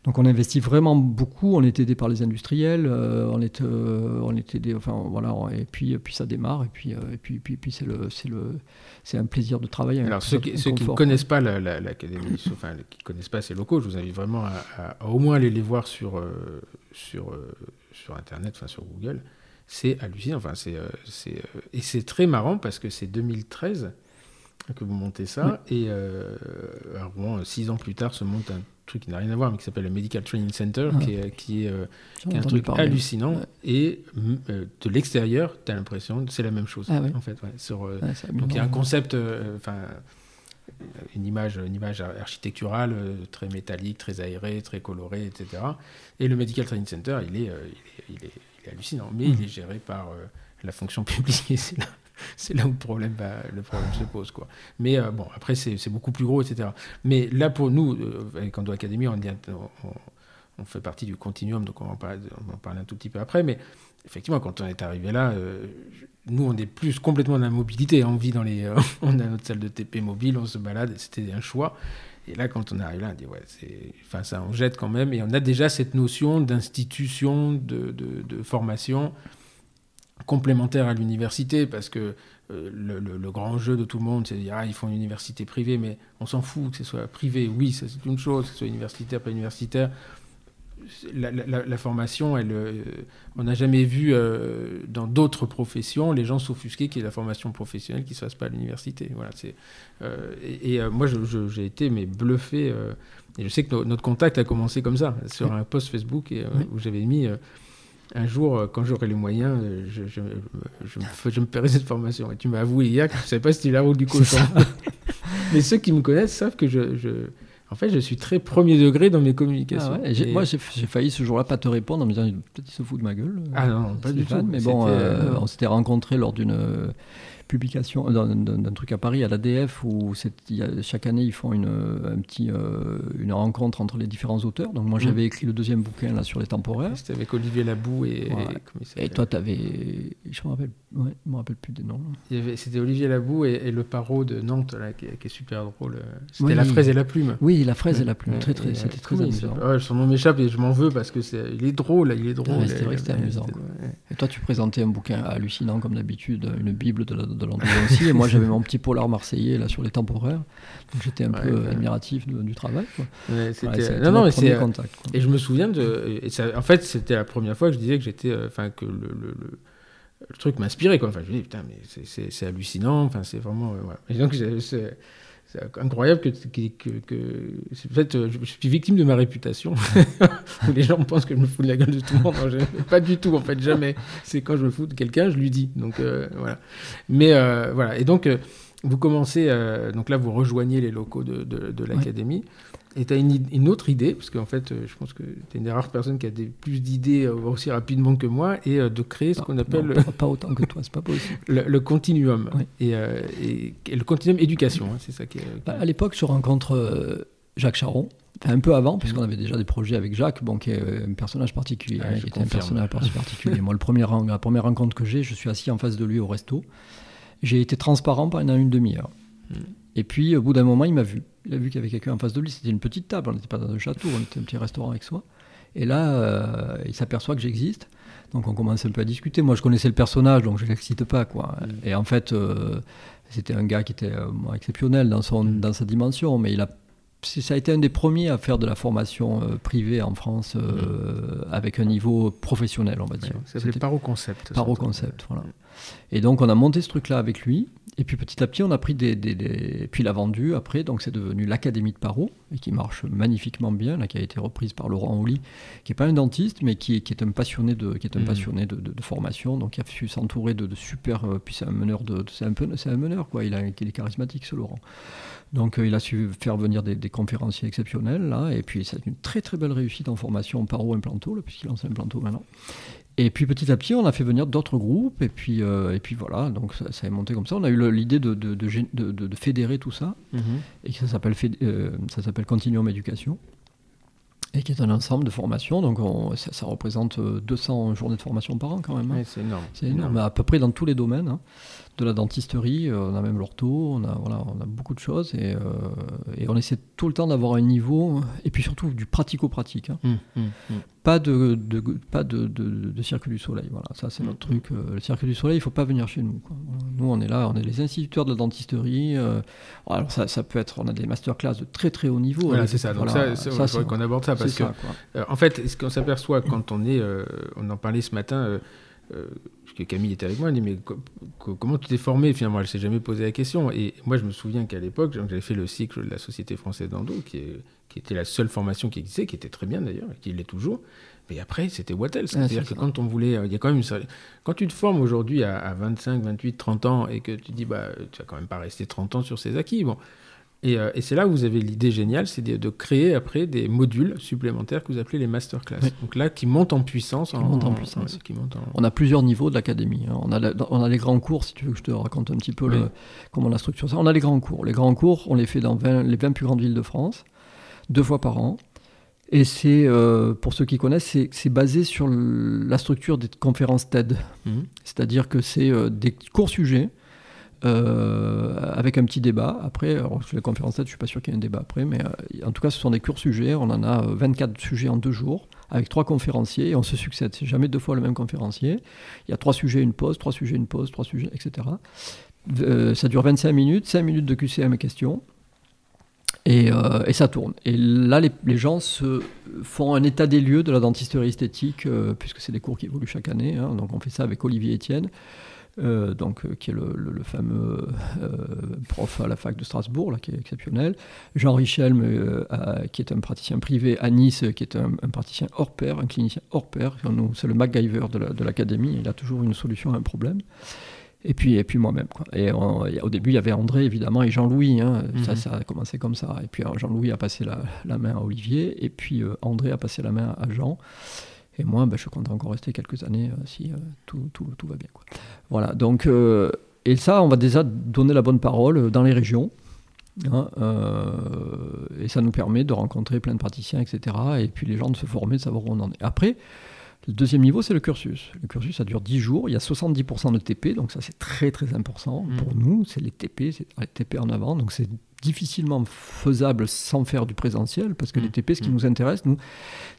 Donc on investit vraiment beaucoup, on est aidé par les industriels, euh, on est, euh, on est aidé, enfin voilà, on- et puis, puis ça démarre, et puis, euh, et puis, puis, puis c'est le, c'est le, c'est un plaisir de travailler. avec Alors, ceux qui, ceux qui ne connaissent pas la- la- l'Académie, enfin, qui ne connaissent pas ces locaux, je vous invite vraiment à, à- à au moins aller les voir sur, euh, sur, euh, sur Internet, enfin sur Google. C'est hallucinant. Enfin, c'est, euh, c'est, euh, et c'est très marrant parce que c'est 2013 que vous montez ça. Et euh, à Rouen, six ans plus tard, se monte un truc qui n'a rien à voir, mais qui s'appelle le Medical Training Center, Ah. qui est, qui est, euh, qui est un truc parler. hallucinant. Ouais. Et mm, euh, de l'extérieur, tu as l'impression que c'est la même chose. Ah ouais. En fait, ouais, sur, euh, donc il y a un concept, enfin une image, une image architecturale très métallique, très aérée, très colorée, etc. Et le Medical Training Center, il est, il est, il est- il hallucinant, mais il est géré par la fonction publique et c'est là, c'est là où le problème, va- le problème se pose. Quoi. Mais euh, bon, après, c'est beaucoup plus gros, etc. Mais là, pour nous, euh, avec Ando Academy, on, fait partie du continuum, donc on va, en parler, on en parler un tout petit peu après. Mais effectivement, quand on est arrivé là, euh, nous, on est plus complètement dans la mobilité. On vit dans les. euh, on a notre salle de TP mobile, on se balade, c'était un choix. Et là, quand on arrive là, on dit, ouais. Enfin, ça, on jette quand même. Et on a déjà cette notion d'institution, de formation complémentaire à l'université, parce que euh, le, le- le grand jeu de tout le monde, c'est de dire, ah, ils font une université privée, mais on s'en fout que ce soit privé. Oui, ça, c'est une chose, que ce soit universitaire, pas universitaire. La, la- la- la formation, elle, euh, on n'a jamais vu euh, dans d'autres professions les gens s'offusquer qu'il y ait la formation professionnelle qui ne se fasse pas à l'université. Voilà, c'est, et et, moi, j'ai été mais bluffé. et je sais que no- notre contact a commencé comme ça, sur un post Facebook et, Oui. où j'avais mis un jour, euh, quand j'aurai les moyens, euh, je, je, je, me, je me paierai cette formation. Et tu m'as avoué hier que je ne savais pas si tu la route du cochon. Mais ceux qui me connaissent savent que je, en fait, je suis très premier degré dans mes communications. Ah ouais, et Moi, j'ai failli ce jour-là pas te répondre en me disant peut-être il se fout de ma gueule. Ah non, pas du tout. Mais bon, C'était, euh, on s'était rencontrés lors d'une publication, euh, d'un- truc à Paris, à l'ADF, où y a- chaque année ils font une, un petit, euh, une rencontre entre les différents auteurs. Donc moi Mm. j'avais écrit le deuxième bouquin là, sur les temporaires. C'était avec Olivier Labou et. Et toi, tu avais. Je me rappelle, ouais, je me rappelle plus des noms. C'était Olivier Labou et, et le paro de Nantes, là, qui, est- qui est super drôle. C'était Oui. La fraise et la plume. Oui, la fraise et la plume. Très, très, c'était très amusant. Ouais, son nom m'échappe et je m'en veux parce que c'est, il est drôle, il est drôle. Ah c'était vrai que c'était amusant. Et toi, tu présentais un bouquin hallucinant comme d'habitude, une bible de, la- de aussi. Et moi, j'avais mon petit polar marseillais là sur les temporaires. Donc j'étais un Ouais, peu ouais. admiratif de- du travail. Quoi. Ouais, Ouais, c'était- non, non, c'est. contact. quoi. Et je me souviens de. et ça- en fait, c'était la première fois que je disais que j'étais. euh, Enfin, que le, le, le- le truc m'inspirait, quoi. Enfin, je me dis, putain, mais c'est- c'est c'est hallucinant. Enfin, c'est vraiment. euh, voilà. Et donc, c'est. C'est incroyable que, que, en fait, euh, je, suis victime de ma réputation. les gens pensent que je me fous de la gueule de tout le monde. Non, pas du tout, en fait, jamais. C'est quand je me fous de quelqu'un, je lui dis. Donc, euh, voilà. Mais euh, voilà. Et donc, vous commencez. euh, donc là, vous rejoignez les locaux de, de, de l'académie. Et tu as une, autre idée, parce qu'en fait, euh, je pense que tu es une des rares personnes qui a des, plus d'idées euh, aussi rapidement que moi, et euh, de créer ce qu'on appelle Non, pas, pas autant que toi, c'est pas possible. le, le continuum. Oui. Et, euh, et- et le continuum éducation, hein, c'est ça qui est. qui Bah, à l'époque, je rencontre euh, Jacques Charon. Enfin, un peu avant, puisqu'on avait déjà des projets avec Jacques, bon, qui est euh, un personnage particulier. Ah, hein, qui était un personnage par- particulier. Moi, le premier, ren- la première rencontre que j'ai, je suis assis en face de lui au resto. J'ai été transparent pendant une demi-heure. Hmm. Et puis, au bout d'un moment, il m'a vu. Il a vu qu'il y avait quelqu'un en face de lui. C'était une petite table, on n'était pas dans un château, on était un petit restaurant avec soi. Et là, euh, il s'aperçoit que j'existe. Donc, on commence un peu à discuter. Moi, je connaissais le personnage, donc je ne l'excite pas. Quoi. Mm. Et en fait, euh, c'était un gars qui était euh, exceptionnel dans, son, Mm. dans sa dimension, mais il a ça a été un des premiers à faire de la formation euh, privée en France euh, avec un niveau professionnel, on va dire. ça s'appelait C'était Paro Concept. Paro Concept, voilà. Et donc on a monté ce truc-là avec lui. Et puis petit à petit, on a pris des, des- des- puis il a vendu après, donc c'est devenu l'Académie de Paro, et qui marche magnifiquement bien, là, qui a été reprise par Laurent Oli, qui n'est pas un dentiste, mais qui est, qui est un passionné de, qui est un Mhm. passionné de, de- de formation, donc il a su s'entourer de, de super, euh, puis c'est un meneur de, c'est un peu, c'est un meneur quoi, il, a, il est charismatique ce Laurent. Donc euh, il a su faire venir des, des conférenciers exceptionnels là, et puis c'est une très très belle réussite en formation paro implanto, puisqu'il lance implanto maintenant. Et puis petit à petit, on a fait venir d'autres groupes, et puis, euh, et puis voilà, donc ça, ça est monté comme ça. On a eu l'idée de, fédérer tout ça, Mhm. et ça s'appelle euh, ça s'appelle Continuum Éducation, et qui est un ensemble de formations. Donc on- ça, ça représente euh, 200 journées de formation par an quand même. hein. C'est énorme. C'est énorme, à peu près dans tous les domaines. hein. De la dentisterie, euh, on a même l'ortho, on a, voilà, on a beaucoup de choses et, euh, et on essaie tout le temps d'avoir un niveau et puis surtout du pratico-pratique. hein. Hum, hum, hum. Pas, de, de- pas de, de- de cirque du soleil, voilà, ça c'est notre truc. euh, le cirque du soleil, il faut pas venir chez nous. quoi. Nous on est là, on est les instituteurs de la dentisterie. euh, alors ça, ça peut être, on a des masterclass de très très haut niveau. Voilà, avec- c'est ça. Donc voilà, ça, c'est- qu'on aborde ça parce que ça. Euh, en fait, ce qu'on s'aperçoit quand on est, on en parlait ce matin, euh, parce que Camille était avec moi, elle dit mais comment tu t'es formé Finalement, elle s'est jamais posé la question. Et moi, je me souviens qu'à l'époque, j'avais fait le cycle de la Société française d'Endo, qui, qui, était la seule formation qui existait, qui était très bien d'ailleurs, et qui l'est toujours. Mais après, c'était what else? Ah, C'est-à-dire que quand on voulait. Il y a quand même une... Quand tu te formes aujourd'hui à, à, 25, 28, 30 ans et que tu dis, bah, tu vas quand même pas rester 30 ans sur ces acquis. Bon, euh, et, c'est là où vous avez l'idée géniale, c'est de, créer après des modules supplémentaires que vous appelez les masterclass. Donc là, qui montent en puissance. en, puissance. On a plusieurs niveaux de l'académie. Hein. On, a on a les grands cours, si tu veux que je te raconte un petit peu le, comment on a structuré ça. On a les grands cours. Les grands cours, on les fait dans les 20 plus grandes villes de France, deux fois par an. Et c'est, euh, pour ceux qui connaissent, c'est basé sur la structure des conférences TED. Mhm. C'est-à-dire que c'est euh, des courts sujets avec un petit débat. Après, alors, sur les conférences TED, je suis pas sûr qu'il y ait un débat après, mais euh, en tout cas, ce sont des courts sujets. On en a 24 euh, sujets en deux jours, avec trois conférenciers, et on se succède. C'est jamais deux fois le même conférencier. Il y a trois sujets, une pause, trois sujets, une pause, trois sujets, etc. ça dure 25 minutes, 5 minutes de QCM et questions. Et, ça tourne. Et là, les, gens se font un état des lieux de la dentisterie esthétique, puisque c'est des cours qui évoluent chaque année. Hein. donc on fait ça avec Olivier Etienne. Euh, donc, euh, qui est le, fameux euh, prof à la fac de Strasbourg, là, qui est exceptionnel. Jean Richel, qui est un praticien privé à Nice, qui est un, praticien hors pair, un clinicien hors pair. C'est le MacGyver de l'académie, il a toujours une solution à un problème. Et puis, et puis moi-même. Et au début, il y avait André, évidemment, et Jean-Louis. Hein. ça, mhm. ça a commencé comme ça. Et puis Jean-Louis a passé la, la, main à Olivier, et puis André a passé la main à Jean. Et moi, ben, je compte encore rester quelques années euh, si euh, tout, tout, tout, va bien. Quoi. Voilà, donc, euh, et ça, on va déjà donner la bonne parole dans les régions. Hein, et ça nous permet de rencontrer plein de praticiens, etc. Et puis les gens de se former, de savoir où on en est. Après, le deuxième niveau, c'est le cursus. Le cursus, ça dure 10 jours. Il y a 70% de TP, donc ça, c'est très, très important. Mmh. Pour nous, c'est les TP, c'est les TP en avant. Donc c'est difficilement faisable sans faire du présentiel, parce que les mm. TP, ce qui mm. nous intéresse, nous,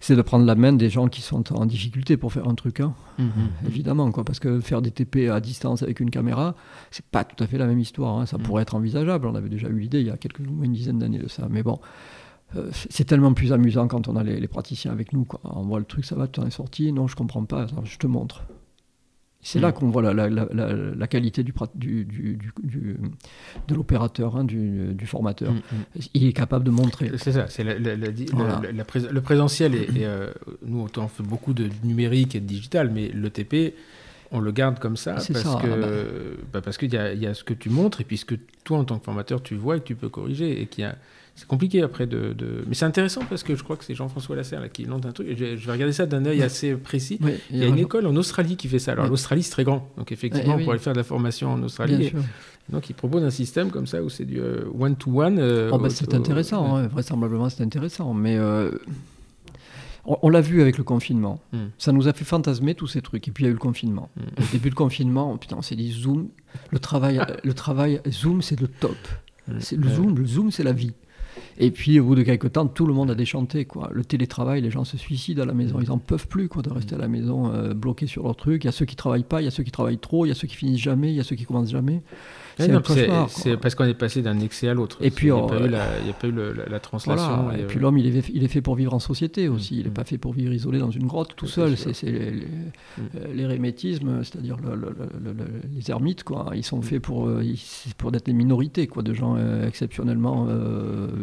c'est de prendre la main des gens qui sont en difficulté pour faire un truc, hein. mm, évidemment, quoi, parce que faire des TP à distance avec une caméra, c'est pas tout à fait la même histoire, hein. ça pourrait être envisageable, on avait déjà eu l'idée il y a quelques, une dizaine d'années de ça, mais bon, euh, c'est tellement plus amusant quand on a les, praticiens avec nous, quoi. on voit le truc, ça va, tu en es sorti, non, je comprends pas, je te montre. C'est là mm. qu'on voit la, qualité du, de l'opérateur, hein, du, formateur. Mm, mm. Il est capable de montrer. C'est ça, c'est le présentiel. Et, euh, nous, on fait beaucoup de numérique et de digital, mais le TP, on le garde comme ça parce, que, ah bah. Bah, parce qu'il y, y, a ce que tu montres et puis ce que toi, en tant que formateur, tu vois et que tu peux corriger. Et qu'il y a c'est compliqué après de, Mais c'est intéressant parce que je crois que c'est Jean-François Lasserre là, qui lance un truc. je, vais regarder ça d'un œil assez précis. il y a une école en Australie qui fait ça. Alors l'Australie, c'est très grand. Donc effectivement, on pourrait faire de la formation en Australie. donc il propose un système comme ça où c'est du one-to-one. Euh, oh, bah, c'est intéressant, hein. vraisemblablement c'est intéressant. Mais euh, on, l'a vu avec le confinement. Hmm. Ça nous a fait fantasmer tous ces trucs. Et puis il y a eu le confinement. Hmm. Au début du confinement, putain, on s'est dit Zoom, le travail, le travail Zoom, c'est le top. Hmm. C'est le Zoom, le Zoom, c'est la vie. Et puis, au bout de quelques temps, tout le monde a déchanté. Le télétravail, les gens se suicident à la maison. Ils n'en peuvent plus quoi, de rester à la maison euh, bloqués sur leur truc. Il y a ceux qui travaillent pas, il y a ceux qui travaillent trop, il y a ceux qui finissent jamais, il y a ceux qui commencent jamais. C'est parce qu'on est passé d'un excès à l'autre. Et puis, il n'y a, pas eu la, translation. Et, puis l'homme, il est, il est fait pour vivre en société aussi. Il n'est mm. pas fait pour vivre isolé dans une grotte tout seul. C'est l'hérémétisme, mm. euh, c'est-à-dire les ermites. Quoi. Ils sont mm. faits pour, euh, pour être des minorités, quoi, de gens euh, exceptionnellement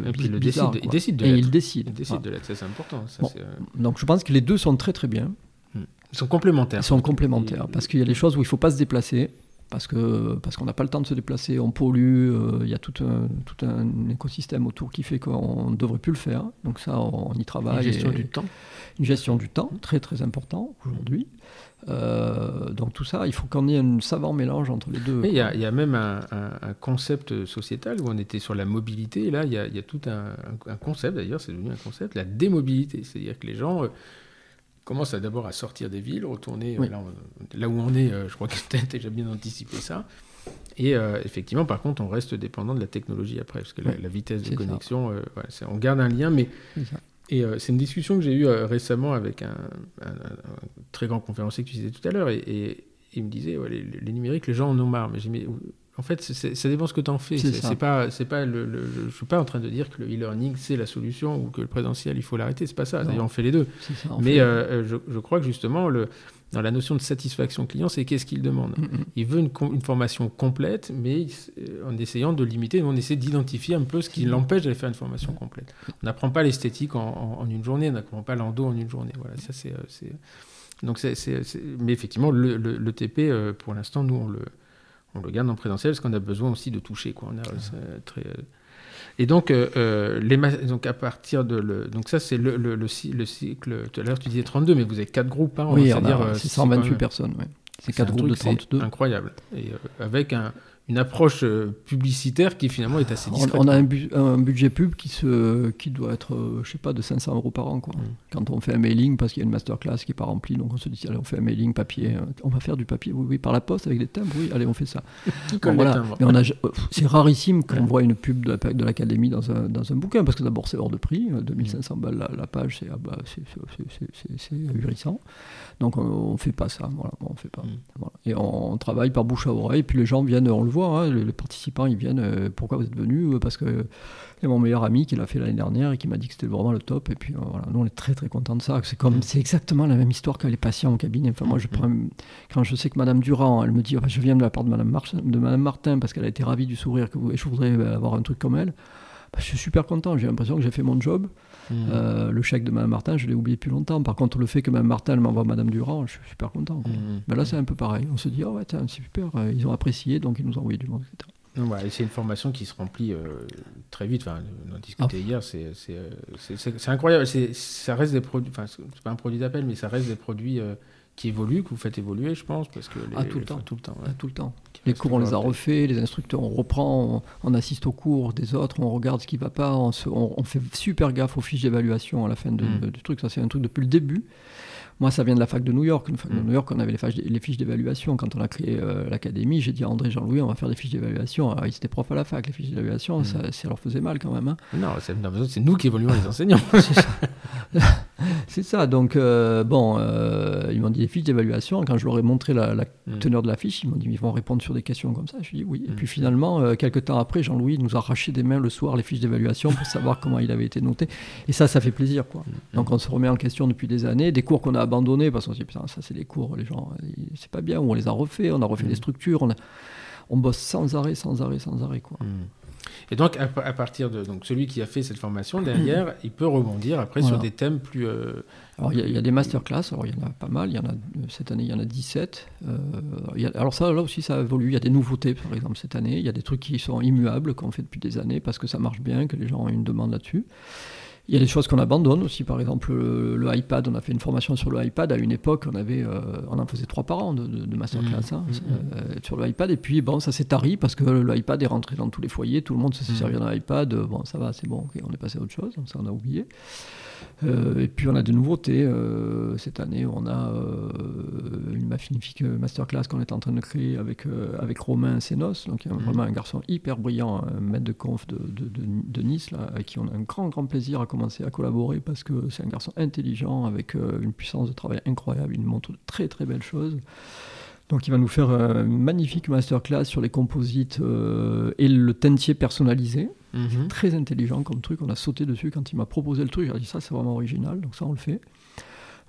et puis il décide, il décide de Et il décide. Il décide de l'être, c'est important. Donc je pense que les deux sont très très bien. Ils sont complémentaires. Ils sont complémentaires, parce qu'il y a des choses où il ne faut pas se déplacer parce que parce qu'on n'a pas le temps de se déplacer, on pollue, euh, il y a tout un, tout un écosystème autour qui fait qu'on ne devrait plus le faire. Donc ça, on, y travaille. Une gestion du temps. Une gestion du temps, très très important aujourd'hui. Euh, donc tout ça, il faut qu'on ait un savant mélange entre les deux. Il y, a même un, concept sociétal où on était sur la mobilité. Et là, il y a, tout un, concept, d'ailleurs, c'est devenu un concept, la démobilité. C'est-à-dire que les gens... Euh, commence d'abord à sortir des villes, retourner euh, là, où on est. Euh, je crois que tu as déjà bien anticipé ça. Et euh, effectivement, par contre, on reste dépendant de la technologie après, parce que la, vitesse de connexion, on garde un lien, mais. Et c'est une discussion que j'ai eue récemment avec un, très grand conférencier que tu disais tout à l'heure, et, il me disait les, numériques, les gens en ont marre. Mais, en fait, ça dépend ce que tu en fais. C'est pas, c'est pas le, je suis pas en train de dire que le e-learning c'est la solution ou que le présentiel il faut l'arrêter. C'est pas ça. D'ailleurs, on fait les deux. Mais euh, je, je, crois que justement, le, dans la notion de satisfaction client, c'est qu'est-ce qu'il demande. Mm, mm. Il veut une, une, formation complète, mais euh, en essayant de limiter, on essaie d'identifier un peu ce qui mm. l'empêche d'aller faire une formation complète. On n'apprend pas l'esthétique en, en, une journée, on n'apprend pas l'endo en une journée. Voilà, ça c'est. Euh, donc, c'est, mais effectivement, le, le, TP, pour l'instant, nous on le on le garde en présentiel parce qu'on a besoin aussi de toucher. Quoi. On a, très, euh, et donc, euh, euh, les donc à partir de le, donc ça c'est le, le, le, cycle. Tout à l'heure tu disais 32, mais vous avez quatre groupes. Hein, oui, c'est 128 personnes. C'est quatre groupes de 32. Incroyable. Et avec un, une approche euh, publicitaire qui finalement est assez discrète. On, a un, budget pub qui, se, qui doit être, euh, je sais pas, de 500 euros par an. Quoi. Mm. Quand on fait un mailing, parce qu'il y a une masterclass qui n'est pas remplie, donc on se dit, allez, on fait un mailing papier, euh, on va faire du papier, oui, oui, par la poste avec des timbres, oui, allez, on fait ça. voilà. c'est rarissime qu'on voit une pub de, de l'académie dans un, dans un bouquin, parce que d'abord c'est hors de prix, 2500 balles la, page, c'est ah bah, ahurissant. Donc on ne fait pas ça, voilà, on fait pas. Mm. Et on, travaille par bouche à oreille, puis les gens viennent, on le hein, les, participants ils viennent, euh, pourquoi vous êtes venus Parce que c'est mon meilleur ami qui l'a fait l'année dernière et qui m'a dit que c'était vraiment le top. Et puis euh, voilà, nous on est très très contents de ça. C'est comme, mm. c'est exactement la même histoire que les patients au cabinet. Enfin moi je mm. prends, quand je sais que Madame Durand, elle me dit, je viens de la part de Madame, de Madame Martin parce qu'elle a été ravie du sourire que vous, et je voudrais euh, avoir un truc comme elle. Bah, je suis super content. J'ai l'impression que j'ai fait mon job. Euh, le chèque de Mme Martin, je l'ai oublié depuis longtemps. Par contre, le fait que Mme Martin m'envoie Mme Durand, je suis super content. Mais là, c'est un peu pareil. On se dit, oh ouais, c'est super, ils ont apprécié, donc ils nous ont envoyé du monde, etc c'est une formation qui se remplit euh, très vite. Enfin, on a discuté ah. hier, euh, c'est incroyable. Ça reste des produits, enfin, c'est pas un produit d'appel, mais ça reste des produits euh, qui évoluent, que vous faites évoluer, je pense. Parce que ah, tout le temps. Tout le temps, tout le temps. Les cours, on les a refaits, les instructeurs, on reprend, on, assiste aux cours des autres, on regarde ce qui va pas, on, on, fait super gaffe aux fiches d'évaluation à la fin de, mm. du truc. Ça, c'est un truc depuis le début. Moi, ça vient de la fac de New York. de mm. New York, on avait les, fiches d'évaluation. Quand on a créé euh, l'académie, j'ai dit à André Jean-Louis, on va faire des fiches d'évaluation. Alors, ils étaient profs à la fac, les fiches d'évaluation, mm. ça, ça, leur faisait mal quand même. Hein. Non, c'est nous qui évoluons les enseignants. c'est ça. Donc, euh, bon, euh, ils m'ont dit des fiches d'évaluation. Quand je leur ai montré la, mm. teneur de la fiche, ils m'ont dit, ils vont répondre sur des questions comme ça. Je lui ai dit oui. Et puis finalement, quelques temps après, Jean-Louis nous a arraché des mains le soir les fiches d'évaluation pour savoir comment il avait été noté. Et ça, ça fait plaisir. Quoi. Donc, on se remet en question depuis des années. Des cours qu'on a abandonnés parce qu'on ça c'est des cours, les gens, c'est pas bien, on les a refait, on a refait les mm. structures, on, on bosse sans arrêt, sans arrêt, sans arrêt. Quoi. Mm. Et donc, à, partir de donc, celui qui a fait cette formation, derrière, il peut rebondir après sur des thèmes plus. Euh, alors, il y, a des masterclass, alors il y en a pas mal, il y en a, cette année, il y en a 17. Euh, alors, ça, là aussi, ça évolue. Il y a des nouveautés, par exemple, cette année. Il y a des trucs qui sont immuables, qu'on fait depuis des années, parce que ça marche bien, que les gens ont une demande là-dessus. Il y a des choses qu'on abandonne aussi, par exemple le, iPad. On a fait une formation sur le iPad. À une époque, on, avait, euh, on en faisait trois par an de, de, masterclass mmh. hein, mmh. Euh, sur le iPad. Et puis, bon, ça s'est tari parce que le iPad est rentré dans tous les foyers. Tout le monde se s'est mmh. servi d'un iPad. Bon, ça va, c'est bon, on est passé à autre chose. Ça, on a oublié. Euh, et puis on a des nouveautés. Euh, cette année, on a euh, une magnifique masterclass qu'on est en train de créer avec, avec Romain Sénos, donc mhm. vraiment un garçon hyper brillant, un maître de conf de, de, de, Nice, là, avec qui on a un grand, grand plaisir à commencer à collaborer parce que c'est un garçon intelligent, avec une puissance de travail incroyable, il montre de très, très belles choses. Donc il va nous faire une magnifique masterclass sur les composites et le teintier personnalisé. Mhm. Très intelligent comme truc. On a sauté dessus quand il m'a proposé le truc. J'ai dit ça, c'est vraiment original. Donc ça, on le fait.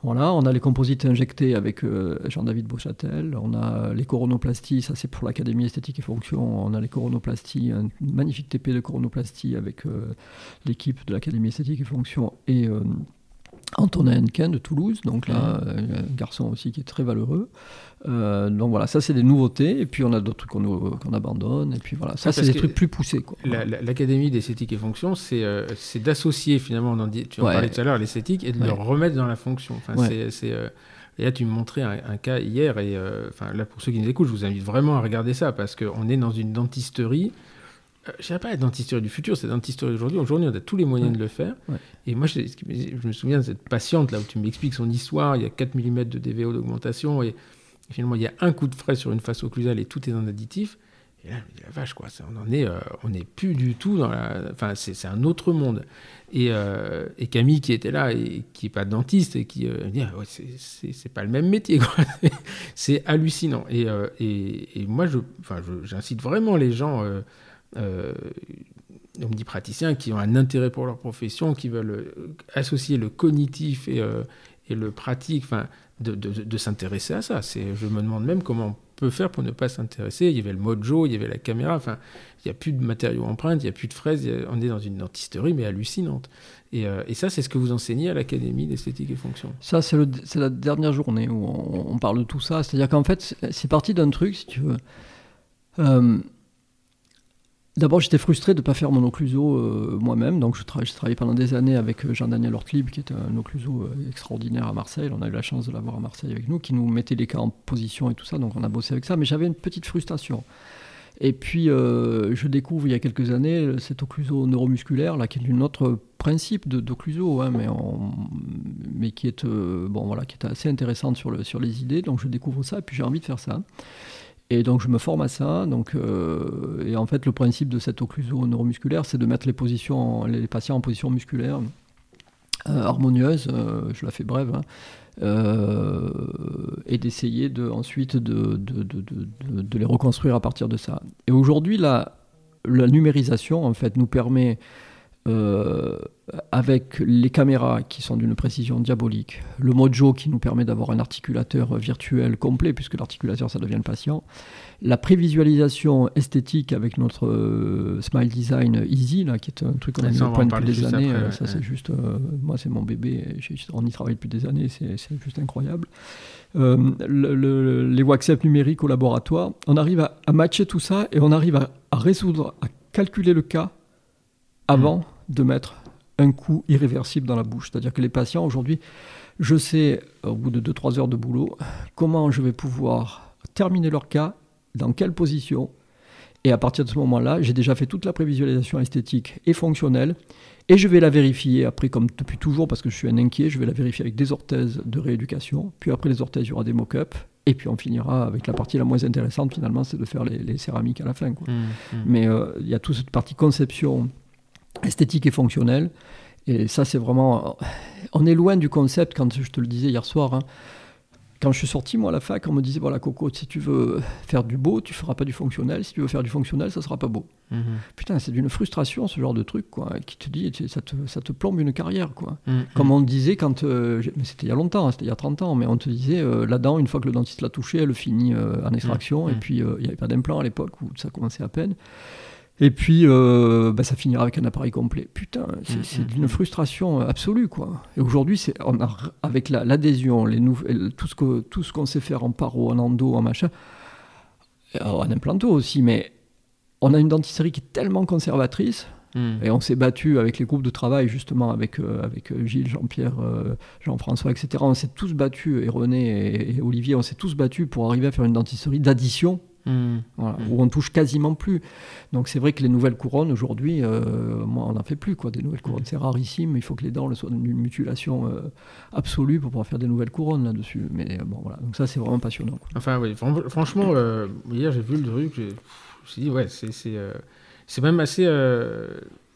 Voilà, on a les composites injectés avec euh, Jean-David Beauchâtel. On a les coronoplasties, ça c'est pour l'Académie esthétique et fonction. On a les coronoplasties, un magnifique TP de coronoplastie avec euh, l'équipe de l'Académie esthétique et fonction et euh, Antonin Henken de Toulouse, donc là, un garçon aussi qui est très valeureux. Euh, donc voilà, ça c'est des nouveautés, et puis on a d'autres trucs qu'on abandonne, et puis voilà, ça c'est des trucs plus poussés. L'Académie d'esthétique et fonction, c'est euh, d'associer finalement, on en dit, tu en parlais tout à l'heure, l'esthétique, et de le remettre dans la fonction. Enfin, c'est euh, et là, tu me montrais un, cas hier, et enfin, là, pour ceux qui nous écoutent, je vous invite vraiment à regarder ça, parce qu'on est dans une dentisterie je ne dirais pas la dentisterie du futur, c'est la dentisterie d'aujourd'hui. Aujourd'hui, on a tous les moyens de le faire. Et moi, je, je, me souviens de cette patiente là où tu m'expliques son histoire. Il y a 4 mm de DVO d'augmentation et finalement, il y a un coup de frais sur une face occlusale et tout est en additif. Et là, je me dis, la vache, quoi, on en est, on n'est plus du tout dans la. Enfin, c'est un autre monde. Et, et, Camille, qui était là, et qui n'est pas dentiste, et qui dit, ah ouais, c'est pas le même métier, quoi. c'est hallucinant. Et, et, et, moi, j'incite vraiment les gens on dit praticiens qui ont un intérêt pour leur profession, qui veulent euh, associer le cognitif et, euh, et le pratique, enfin, de, s'intéresser à ça. Je me demande même comment on peut faire pour ne pas s'intéresser. Il y avait le mojo, il y avait la caméra, enfin, il n'y a plus de matériaux empreintes, il n'y a plus de fraises, on est dans une dentisterie, mais hallucinante. Et, euh, ça, c'est ce que vous enseignez à l'Académie d'esthétique et fonction. Ça, c'est la dernière journée où on, parle de tout ça. C'est-à-dire qu'en fait, c'est parti d'un truc, si tu veux. D'abord, j'étais frustré de ne pas faire mon occluso euh, moi-même. Donc, je, travaillé pendant des années avec euh, Jean-Daniel Ortlib, qui est un occluso euh, extraordinaire à Marseille. On a eu la chance de l'avoir à Marseille avec nous, qui nous mettait les cas en position et tout ça. Donc, on a bossé avec ça. Mais j'avais une petite frustration. Et puis, je découvre il y a quelques années cet occluso neuromusculaire, là, qui est un autre principe d'occluso, hein, mais, qui, est, assez intéressante sur, sur les idées. Donc, je découvre ça et puis j'ai envie de faire ça. Et donc je me forme à ça. Donc, euh, et en fait, le principe de cette occlusion neuromusculaire, c'est de mettre les, patients en position musculaire euh, harmonieuse, euh, je la fais brève, hein, et d'essayer de, ensuite de, de, de, les reconstruire à partir de ça. Et aujourd'hui, la, la numérisation, en fait, nous permet euh, avec les caméras qui sont d'une précision diabolique, le Mojo qui nous permet d'avoir un articulateur virtuel complet, puisque l'articulateur ça devient le patient, la prévisualisation esthétique avec notre euh, Smile Design Easy, là, qui est un truc qu'on a mis au point depuis des années, euh, ça c'est juste, moi c'est mon bébé, on y travaille depuis des années, c'est juste incroyable. les WhatsApp numériques au laboratoire, on arrive à, matcher tout ça et on arrive à, à résoudre, à calculer le cas avant mm de mettre un coup irréversible dans la bouche. C'est-à-dire que les patients, aujourd'hui, je sais, au bout de 2-3 heures de boulot, comment je vais pouvoir terminer leur cas, dans quelle position. Et à partir de ce moment-là, j'ai déjà fait toute la prévisualisation esthétique et fonctionnelle. Et je vais la vérifier après, comme depuis toujours, parce que je suis un inquiet, je vais la vérifier avec des orthèses de rééducation. Puis après les orthèses, il y aura des mock-ups. Et puis on finira avec la partie la moins intéressante, finalement, c'est de faire les, céramiques à la fin. Quoi. Mmh, mmh. Mais euh, il y a toute cette partie conception esthétique et fonctionnelle. Et ça, c'est vraiment. On est loin du concept, quand je te le disais hier soir. Hein. Quand je suis sorti, moi, à la fac, on me disait voilà, Coco, si tu veux faire du beau, tu feras pas du fonctionnel. Si tu veux faire du fonctionnel, ça sera pas beau. Mhm. Putain, c'est d'une frustration, ce genre de truc, quoi, qui te dit, ça te, ça te plombe une carrière, quoi. Mhm. Comme on disait quand. Euh, mais c'était il y a longtemps, hein, c'était il y a 30 ans, mais on te disait, euh, là-dedans, une fois que le dentiste l'a touché, elle finit euh, en extraction, et mhm. puis il n'y avait pas d'implant à l'époque où ça commençait à peine. Et puis, euh, bah, ça finira avec un appareil complet. Putain, c'est mm, mm, d'une mm. frustration absolue, quoi. Et aujourd'hui, avec l'adhésion, les tout ce que tout ce qu'on sait faire en paro, en endo, en machin, euh, en implanto aussi, mais on a une dentisterie qui est tellement conservatrice. Et on s'est battu avec les groupes de travail, justement, avec, euh, avec Gilles, Jean-Pierre, Jean-François, etc. On s'est tous battus, et René et Olivier, on s'est tous battus pour arriver à faire une dentisterie d'addition Mmh. Voilà, mmh. où on touche quasiment plus. Donc c'est vrai que les nouvelles couronnes aujourd'hui, euh, moi on n'en fait plus quoi. Des nouvelles couronnes, mmh. c'est rarissime. Il faut que les dents soient d'une mutilation euh, absolue pour pouvoir faire des nouvelles couronnes là-dessus. Mais euh, bon voilà, donc ça c'est vraiment passionnant. Enfin oui, franchement, hier j'ai vu le truc, je me suis dit ouais, c'est même assez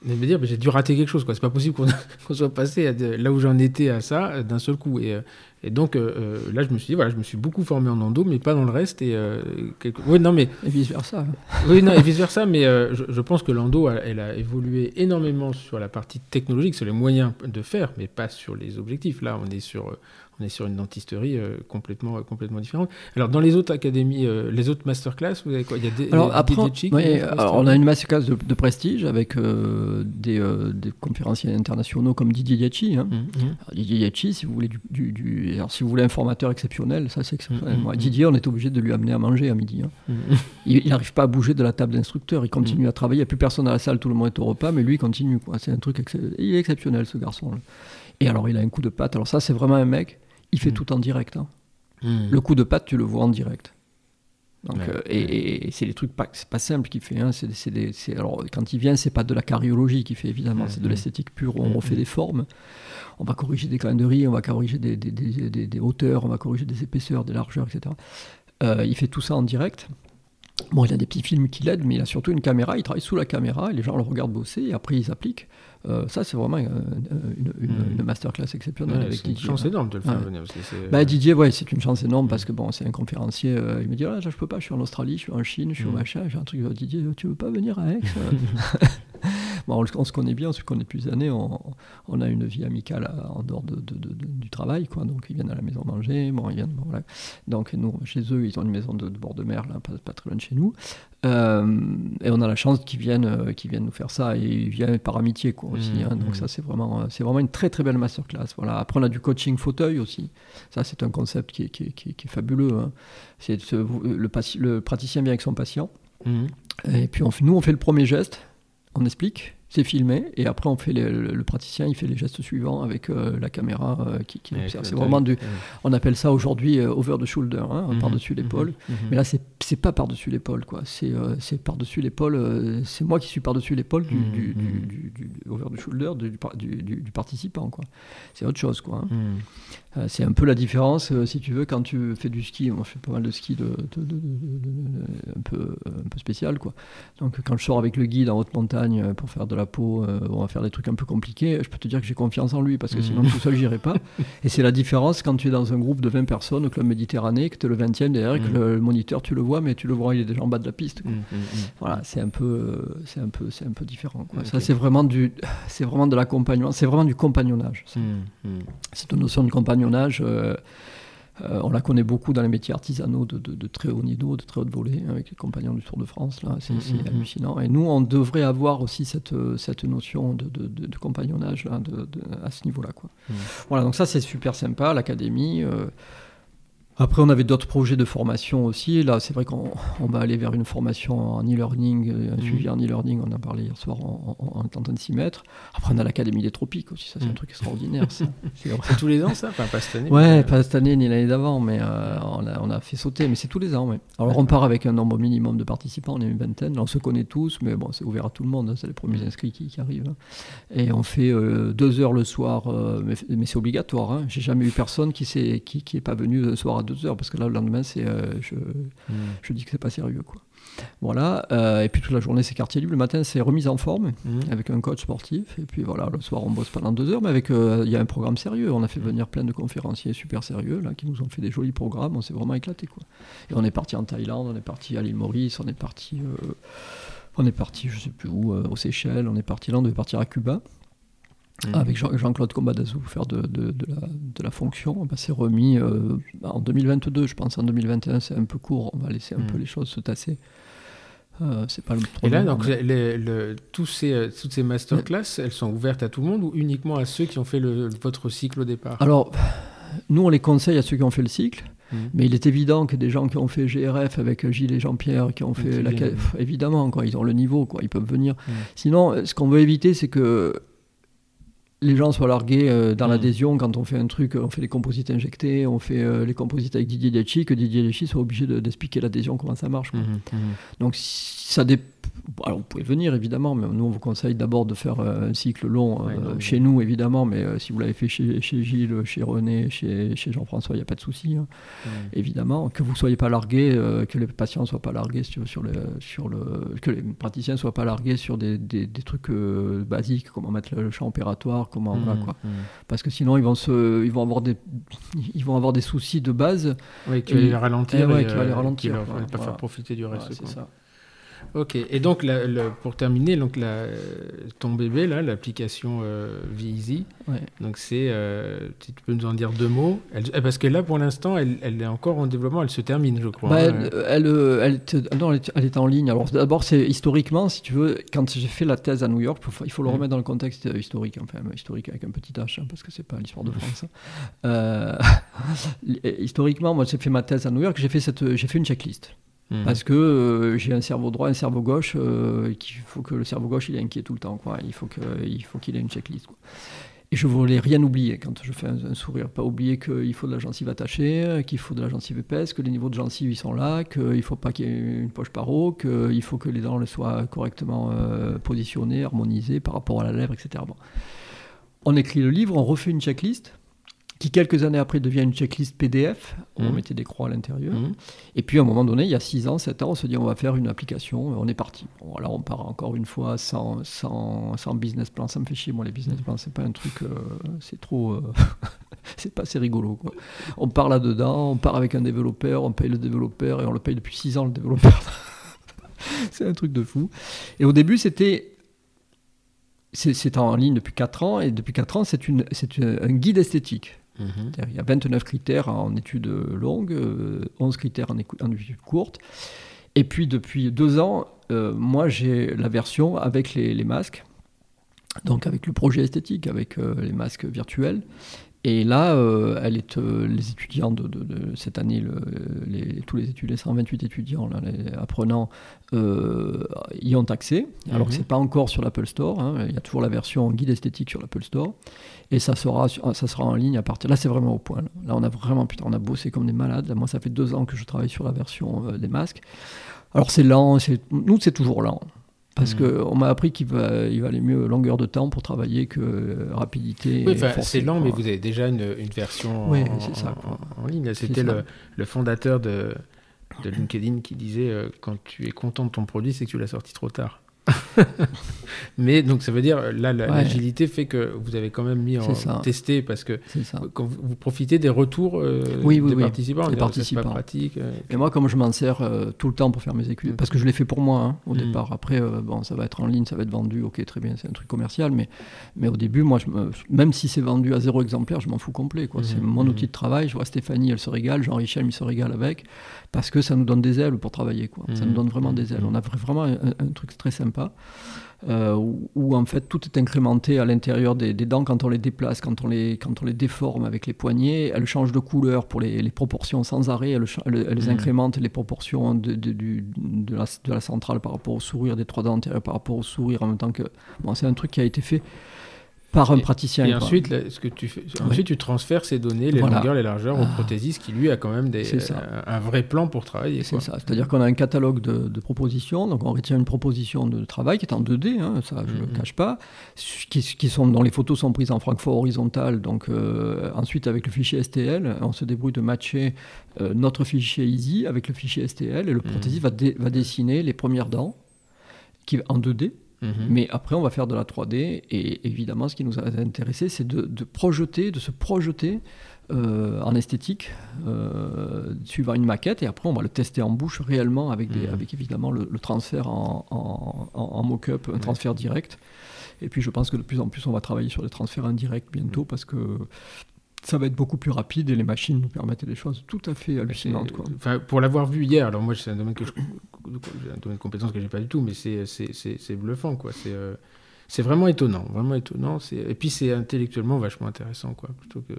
mais me dire, j'ai dû rater quelque chose. C'est pas possible qu'on soit passé là où j'en étais à ça d'un seul coup. Et, et donc euh, euh, là, je me suis dit, voilà, je me suis beaucoup formé en endo, mais pas dans le reste. Et, euh, non, mais... et vice versa. oui, non, et vice versa, mais je, pense que l'endo, elle, a évolué énormément sur la partie technologique, sur les moyens de faire, mais pas sur les objectifs. Là, on est sur on est sur une dentisterie euh, complètement, complètement différente. Alors, dans les autres académies, euh, les autres masterclass, vous avez quoi? Il y a des, alors, après, on a une masterclass de, de prestige avec euh, des, des, conférenciers internationaux comme Didier Diachi. Hein. Mmh, mmh. Didier Diachi, si vous voulez du, du, alors, si vous voulez un formateur exceptionnel, ça c'est exceptionnel. Mmh, Didier, on est obligé de lui amener à manger à midi. Hein. Il n'arrive pas à bouger de la table d'instructeur. Il continue à travailler. Il n'y a plus personne à la salle, tout le monde est au repas, mais lui il continue. C'est un truc il est exceptionnel ce garçon. -là. Et alors, il a un coup de patte. Alors, ça, c'est vraiment un mec il fait mm. tout en direct. Hein. Mm. Le coup de patte, tu le vois en direct. Donc, euh, et, c'est des trucs pas, c'est pas simple qu'il fait. Hein. C'est, alors, quand il vient, c'est pas de la cariologie qu'il fait évidemment, mm. c'est de l'esthétique pure. On refait des formes, on va corriger des clins on va corriger des, des, des, des, hauteurs, on va corriger des épaisseurs, des largeurs, etc. Euh, il fait tout ça en direct. Bon, il a des petits films qui l'aident, mais il a surtout une caméra, il travaille sous la caméra, et les gens le regardent bosser, et après ils appliquent. Euh, ça, c'est vraiment une, une, une, masterclass exceptionnelle avec Didier. C'est une chance énorme de le faire venir. Bah, Didier, ouais, c'est une chance énorme parce que bon, c'est un conférencier. Euh, il me dit ah, je peux pas, je suis en Australie, je suis en Chine, je suis au machin. J'ai un truc, Didier, tu veux pas venir à Aix bon, on, se connaît bien, on se connaît depuis des années, on, on a une vie amicale en dehors de, de, du travail, quoi. Donc ils viennent à la maison manger, bon, ils viennent, bon, voilà. Donc nous, chez eux, ils ont une maison de, bord de mer, là, pas, pas, très loin de chez nous. Euh, et on a la chance qu'ils viennent, euh, qu'ils viennent nous faire ça, et ils viennent par amitié, quoi, aussi. Mmh, hein. donc mmh. ça, c'est vraiment, c'est vraiment une très très belle masterclass. Voilà. Après, on a du coaching fauteuil aussi. Ça, c'est un concept qui est, qui est, qui est, fabuleux. Hein. C'est le, le, praticien vient avec son patient. Mmh. Et puis on, nous, on fait le premier geste, on explique, c'est filmé et après on fait le, praticien il fait les gestes suivants avec euh, la caméra euh, qui, qui c'est vraiment du on appelle ça aujourd'hui euh, over the shoulder hein, mhm. par dessus mhm. l'épaule mhm. mais là c'est pas par dessus l'épaule quoi c'est c'est par dessus l'épaule c'est moi qui suis par dessus l'épaule du, du, du, du, over the shoulder du, participant quoi c'est autre chose quoi hein. c'est un peu la différence si tu veux quand tu fais du ski moi je fais pas mal de ski de, un peu un peu spécial quoi donc quand je sors avec le guide en haute montagne pour faire de la peau, euh, on va faire des trucs un peu compliqués, je peux te dire que j'ai confiance en lui parce que sinon mm. tout seul j'irai pas. Et c'est la différence quand tu es dans un groupe de 20 personnes au club Méditerranée, que tu es le 20e derrière, que mm. le, moniteur tu le vois, mais tu le vois, il est déjà en bas de la piste. Mm, voilà, c'est un peu, c'est un peu, c'est un peu différent. Ça c'est vraiment du, c'est vraiment de l'accompagnement, c'est vraiment du compagnonnage. C'est une notion de compagnonnage. Euh, euh, on la connaît beaucoup dans les métiers artisanaux de, très haut niveau, de très haute volée, avec les compagnons du Tour de France. Là, c'est, mm, mm, mm. hallucinant. Et nous, on devrait avoir aussi cette, cette notion de, compagnonnage là, à ce niveau-là. Quoi. Voilà, donc ça, c'est super sympa, l'académie. Euh, après, on avait d'autres projets de formation aussi. Là, c'est vrai qu'on va aller vers une formation en e-learning, euh, un suivi mhm. en e-learning. On a parlé hier soir en, tentant de s'y mettre. Après, on a l'Académie des Tropiques aussi. Ça, c'est un mhm. truc extraordinaire. c'est tous les ans, ça? Enfin, pas cette année. Ouais, pas cette année ni l'année d'avant, mais euh, on, a, on, a, fait sauter. Mais c'est tous les ans, ouais. Alors, on part avec un nombre minimum de participants. On est une vingtaine. Là, on se connaît tous, mais bon, c'est ouvert à tout le monde. Hein. C'est les premiers mhm. inscrits qui, arrivent. Hein. Et on fait euh, deux heures le soir, mais, c'est obligatoire. Hein. J'ai jamais eu personne qui n'est qui, qui est pas venu le soir à deux heures, parce que là, le lendemain, c'est, euh, je, hmm. je dis que c'est pas sérieux. Quoi. Voilà, euh, et puis toute la journée c'est quartier libre. Le matin c'est remise en forme hmm. avec un coach sportif. Et puis voilà, le soir on bosse pendant deux heures, mais avec euh, il y a un programme sérieux. On a fait hmm. venir plein de conférenciers super sérieux là qui nous ont fait des jolis programmes. On s'est vraiment éclaté quoi. Et on est parti en Thaïlande, on est parti à l'île Maurice, on est parti, on est parti je sais plus où, aux Seychelles, on est parti là, on devait partir à Cuba. Mhm. avec Jean-Claude Combadazou faire de, de, de, la, de, la, fonction. Bah, c'est remis euh, en 2022, je pense. En 2021, c'est un peu court. On va laisser un peu mhm. les choses se tasser. Euh, c'est pas le Et là, donc, tous ces, euh, toutes ces masterclass, elles sont ouvertes à tout le monde ou uniquement à ceux qui ont fait le, votre cycle au départ? Alors, nous, on les conseille à ceux qui ont fait le cycle. Mhm. Mais il est évident que des gens qui ont fait GRF avec Gilles et Jean-Pierre, qui ont fait la. Évidemment, quoi, ils ont le niveau, quoi, ils peuvent venir. Sinon, ce qu'on veut éviter, c'est que les gens soient largués euh, dans mm. l'adhésion quand on fait un truc, on fait les composites injectés, on fait euh, les composites avec Didier Lecci, que Didier Lecci soit obligé d'expliquer l'adhésion, comment ça marche. Mm-hmm, mm-hmm. Donc ça dépend alors, vous pouvez venir évidemment, mais nous on vous conseille d'abord de faire euh, un cycle long euh, chez nous évidemment, mais euh, si vous l'avez fait chez, Gilles, chez René, chez, Jean-François, il n'y a pas de souci. Hein. Évidemment, que vous ne soyez pas largué, que les patients soient pas largués sur, sur, le, sur le. que les praticiens ne soient pas largués sur des, des, trucs basiques, comment mettre le champ opératoire, comment. Mmh, quoi. Mmh. Parce que sinon ils vont, se, ils, vont avoir des, ils vont avoir des soucis de base. Oui, qui va les ralentir. Eh qui va les ralentir. Qui va pas faire profiter du reste. c'est ça. Ok, et donc pour terminer, donc ton bébé, là, l'application euh, Easy, donc c'est, euh, tu peux nous en dire deux mots, eh, parce que là pour l'instant elle, elle, est encore en développement, elle se termine je crois. Bah, elle, elle, elle, non, elle, est en ligne, alors d'abord c'est historiquement, si tu veux, quand j'ai fait la thèse à New York, il faut le remettre dans le contexte euh, historique, enfin historique avec un petit H, hein, parce que c'est pas l'histoire de France. Hein. Euh, historiquement, moi j'ai fait ma thèse à New York, j'ai fait, cette, j'ai fait une checklist. Hmm. Parce que euh, j'ai un cerveau droit, un cerveau gauche, euh, faut que le cerveau gauche il est inquiet tout le temps. Il faut qu'il ait une checklist. Quoi. Et je voulais rien oublier quand je fais un, sourire. Pas oublier qu'il faut de la gencive attachée, qu'il faut de la gencive épaisse, que les niveaux de gencive ils sont là, qu'il ne faut pas qu'il y ait une poche paro, qu'il faut que les dents soient correctement euh, positionnées, harmonisées par rapport à la lèvre, etc. On écrit le livre, on refait une checklist. Qui quelques années après devient une checklist PDF, où on Mhm. mettait des croix à l'intérieur. Mhm. Et puis à un moment donné, il y a 6 ans, 7 ans, on se dit on va faire une application, on est parti. Bon, alors on part encore une fois sans, sans, sans business plan, ça me fait chier, moi les business plans, c'est pas un truc, euh, c'est trop, euh, c'est pas assez rigolo. Quoi. On part là-dedans, on part avec un développeur, on paye le développeur, et on le paye depuis 6 ans le développeur. c'est un truc de fou. Et au début, c'était... c'est- en ligne depuis 4 ans, et depuis 4 ans, c'est une- un guide esthétique. Mhm. Il y a 29 critères en études longues, euh, 11 critères en, études courtes. Et puis depuis deux ans, euh, moi j'ai la version avec les, les masques, donc avec le projet esthétique, avec euh, les masques virtuels. Et là, euh, elle est, euh, les étudiants de, de- de cette année, le- les- tous les étudiants, les 128 étudiants, là, les apprenants, euh, y ont accès. Alors que Mhm. c'est pas encore sur l'Apple Store. hein. Il y a toujours la version guide esthétique sur l'Apple Store. Et ça sera, sur- ça sera en ligne à partir. Là, c'est vraiment au point. Là. Là, on a vraiment, putain, on a bossé comme des malades. Là, moi, ça fait deux ans que je travaille sur la version euh, des masques. Alors, c'est lent. c'est- Nous, c'est toujours lent. Parce Mhm. qu'on m'a appris qu'il va, il valait mieux longueur de temps pour travailler que euh, rapidité. Oui, c'est lent, mais vous avez déjà une, une version Oui, en, c'est ça, en- quoi. en ligne. C'était le, le fondateur de, de LinkedIn qui disait euh, quand tu es content de ton produit, c'est que tu l'as sorti trop tard. mais donc ça veut dire là Ouais. l'agilité fait que vous avez quand même mis en C'est ça. testé parce que C'est ça. quand vous, vous profitez des retours euh, Oui, oui, des oui. participants, Des c'est participants. pas pratique. euh, Et moi, comme je m'en sers euh, tout le temps pour faire mes études, Mm. parce que je l'ai fait pour moi hein, au Mm. départ. Après, euh, bon, ça va être en ligne, ça va être vendu, ok, très bien, c'est un truc commercial, mais, mais au début, moi, je me- même si c'est vendu à zéro exemplaire, je m'en fous complet. quoi. C'est Mhm. mon Mhm. outil de travail. Je vois Stéphanie, elle se régale, Jean-Richel, il se régale avec, parce que ça nous donne des ailes pour travailler. Quoi. Ça nous donne vraiment des ailes. On a vra- vraiment un, un truc très sympa. Euh, où, où, en fait tout est incrémenté à l'intérieur des, des dents quand on les déplace, quand on les, quand on les déforme avec les poignets. Elles changent de couleur pour les, les proportions sans arrêt. Elles, cha- elles- elles Mhm. incrémentent les proportions de, de- du- de, la, de la centrale par rapport au sourire, des trois dents antérieures par rapport au sourire en même temps que. Bon, c'est un truc qui a été fait par un Et- praticien. Et ensuite, là, ce que tu fais, ensuite, tu transfères ces données, les Voilà. longueurs, les largeurs, au Ah. prothésiste qui lui a quand même des, ça. un, un vrai plan pour travailler. C'est ça. C'est-à-dire qu'on a un catalogue de, de propositions. Donc on retient une proposition de travail qui est en 2D, hein, ça je ne Mhm. le cache pas, qui, qui sont, dont les photos sont prises en Francfort horizontal. Donc euh, ensuite avec le fichier STL, on se débrouille de matcher euh, notre fichier Easy avec le fichier STL et le Mhm. prothésiste va, dé- va dessiner les premières dents qui, en 2D. Mhm. Mais après, on va faire de la 3D. Et évidemment, ce qui nous a intéressé, c'est de, de projeter, de se projeter euh, en esthétique, euh, suivant une maquette. Et après, on va le tester en bouche réellement avec, des, Mhm. avec évidemment le, le transfert en, en, en- en mock-up, un Ouais. transfert direct. Et puis, je pense que de plus en plus, on va travailler sur les transferts indirects bientôt parce que ça va être beaucoup plus rapide et les machines nous permettent des choses tout à fait hallucinantes. Quoi. Enfin, pour l'avoir vu hier, alors moi c'est un domaine que je, un domaine de compétences que j'ai pas du tout, mais c'est bluffant quoi. C'est euh, c'est vraiment étonnant, vraiment étonnant. Et puis c'est intellectuellement vachement intéressant quoi. Plutôt que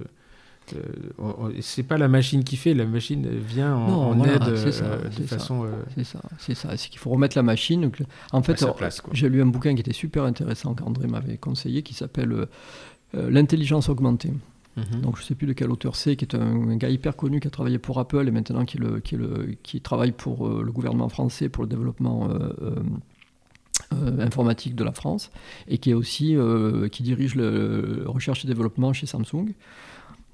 euh, c'est pas la machine qui fait, la machine vient en, Non, en voilà, aide c'est ça, euh, de c'est ça. façon euh, C'est ça, c'est ça. C'est qu'il faut remettre la machine. En fait. J'ai lu un bouquin qui était super intéressant qu'André m'avait conseillé qui s'appelle L'intelligence augmentée. Mhm. Donc je ne sais plus de quel auteur c'est, qui est un, un gars hyper connu qui a travaillé pour Apple et maintenant qui, est le- qui, est le- qui travaille pour euh, le gouvernement français pour le développement euh, euh, euh, informatique de la France et qui est aussi euh, qui dirige le, le recherche et développement chez Samsung.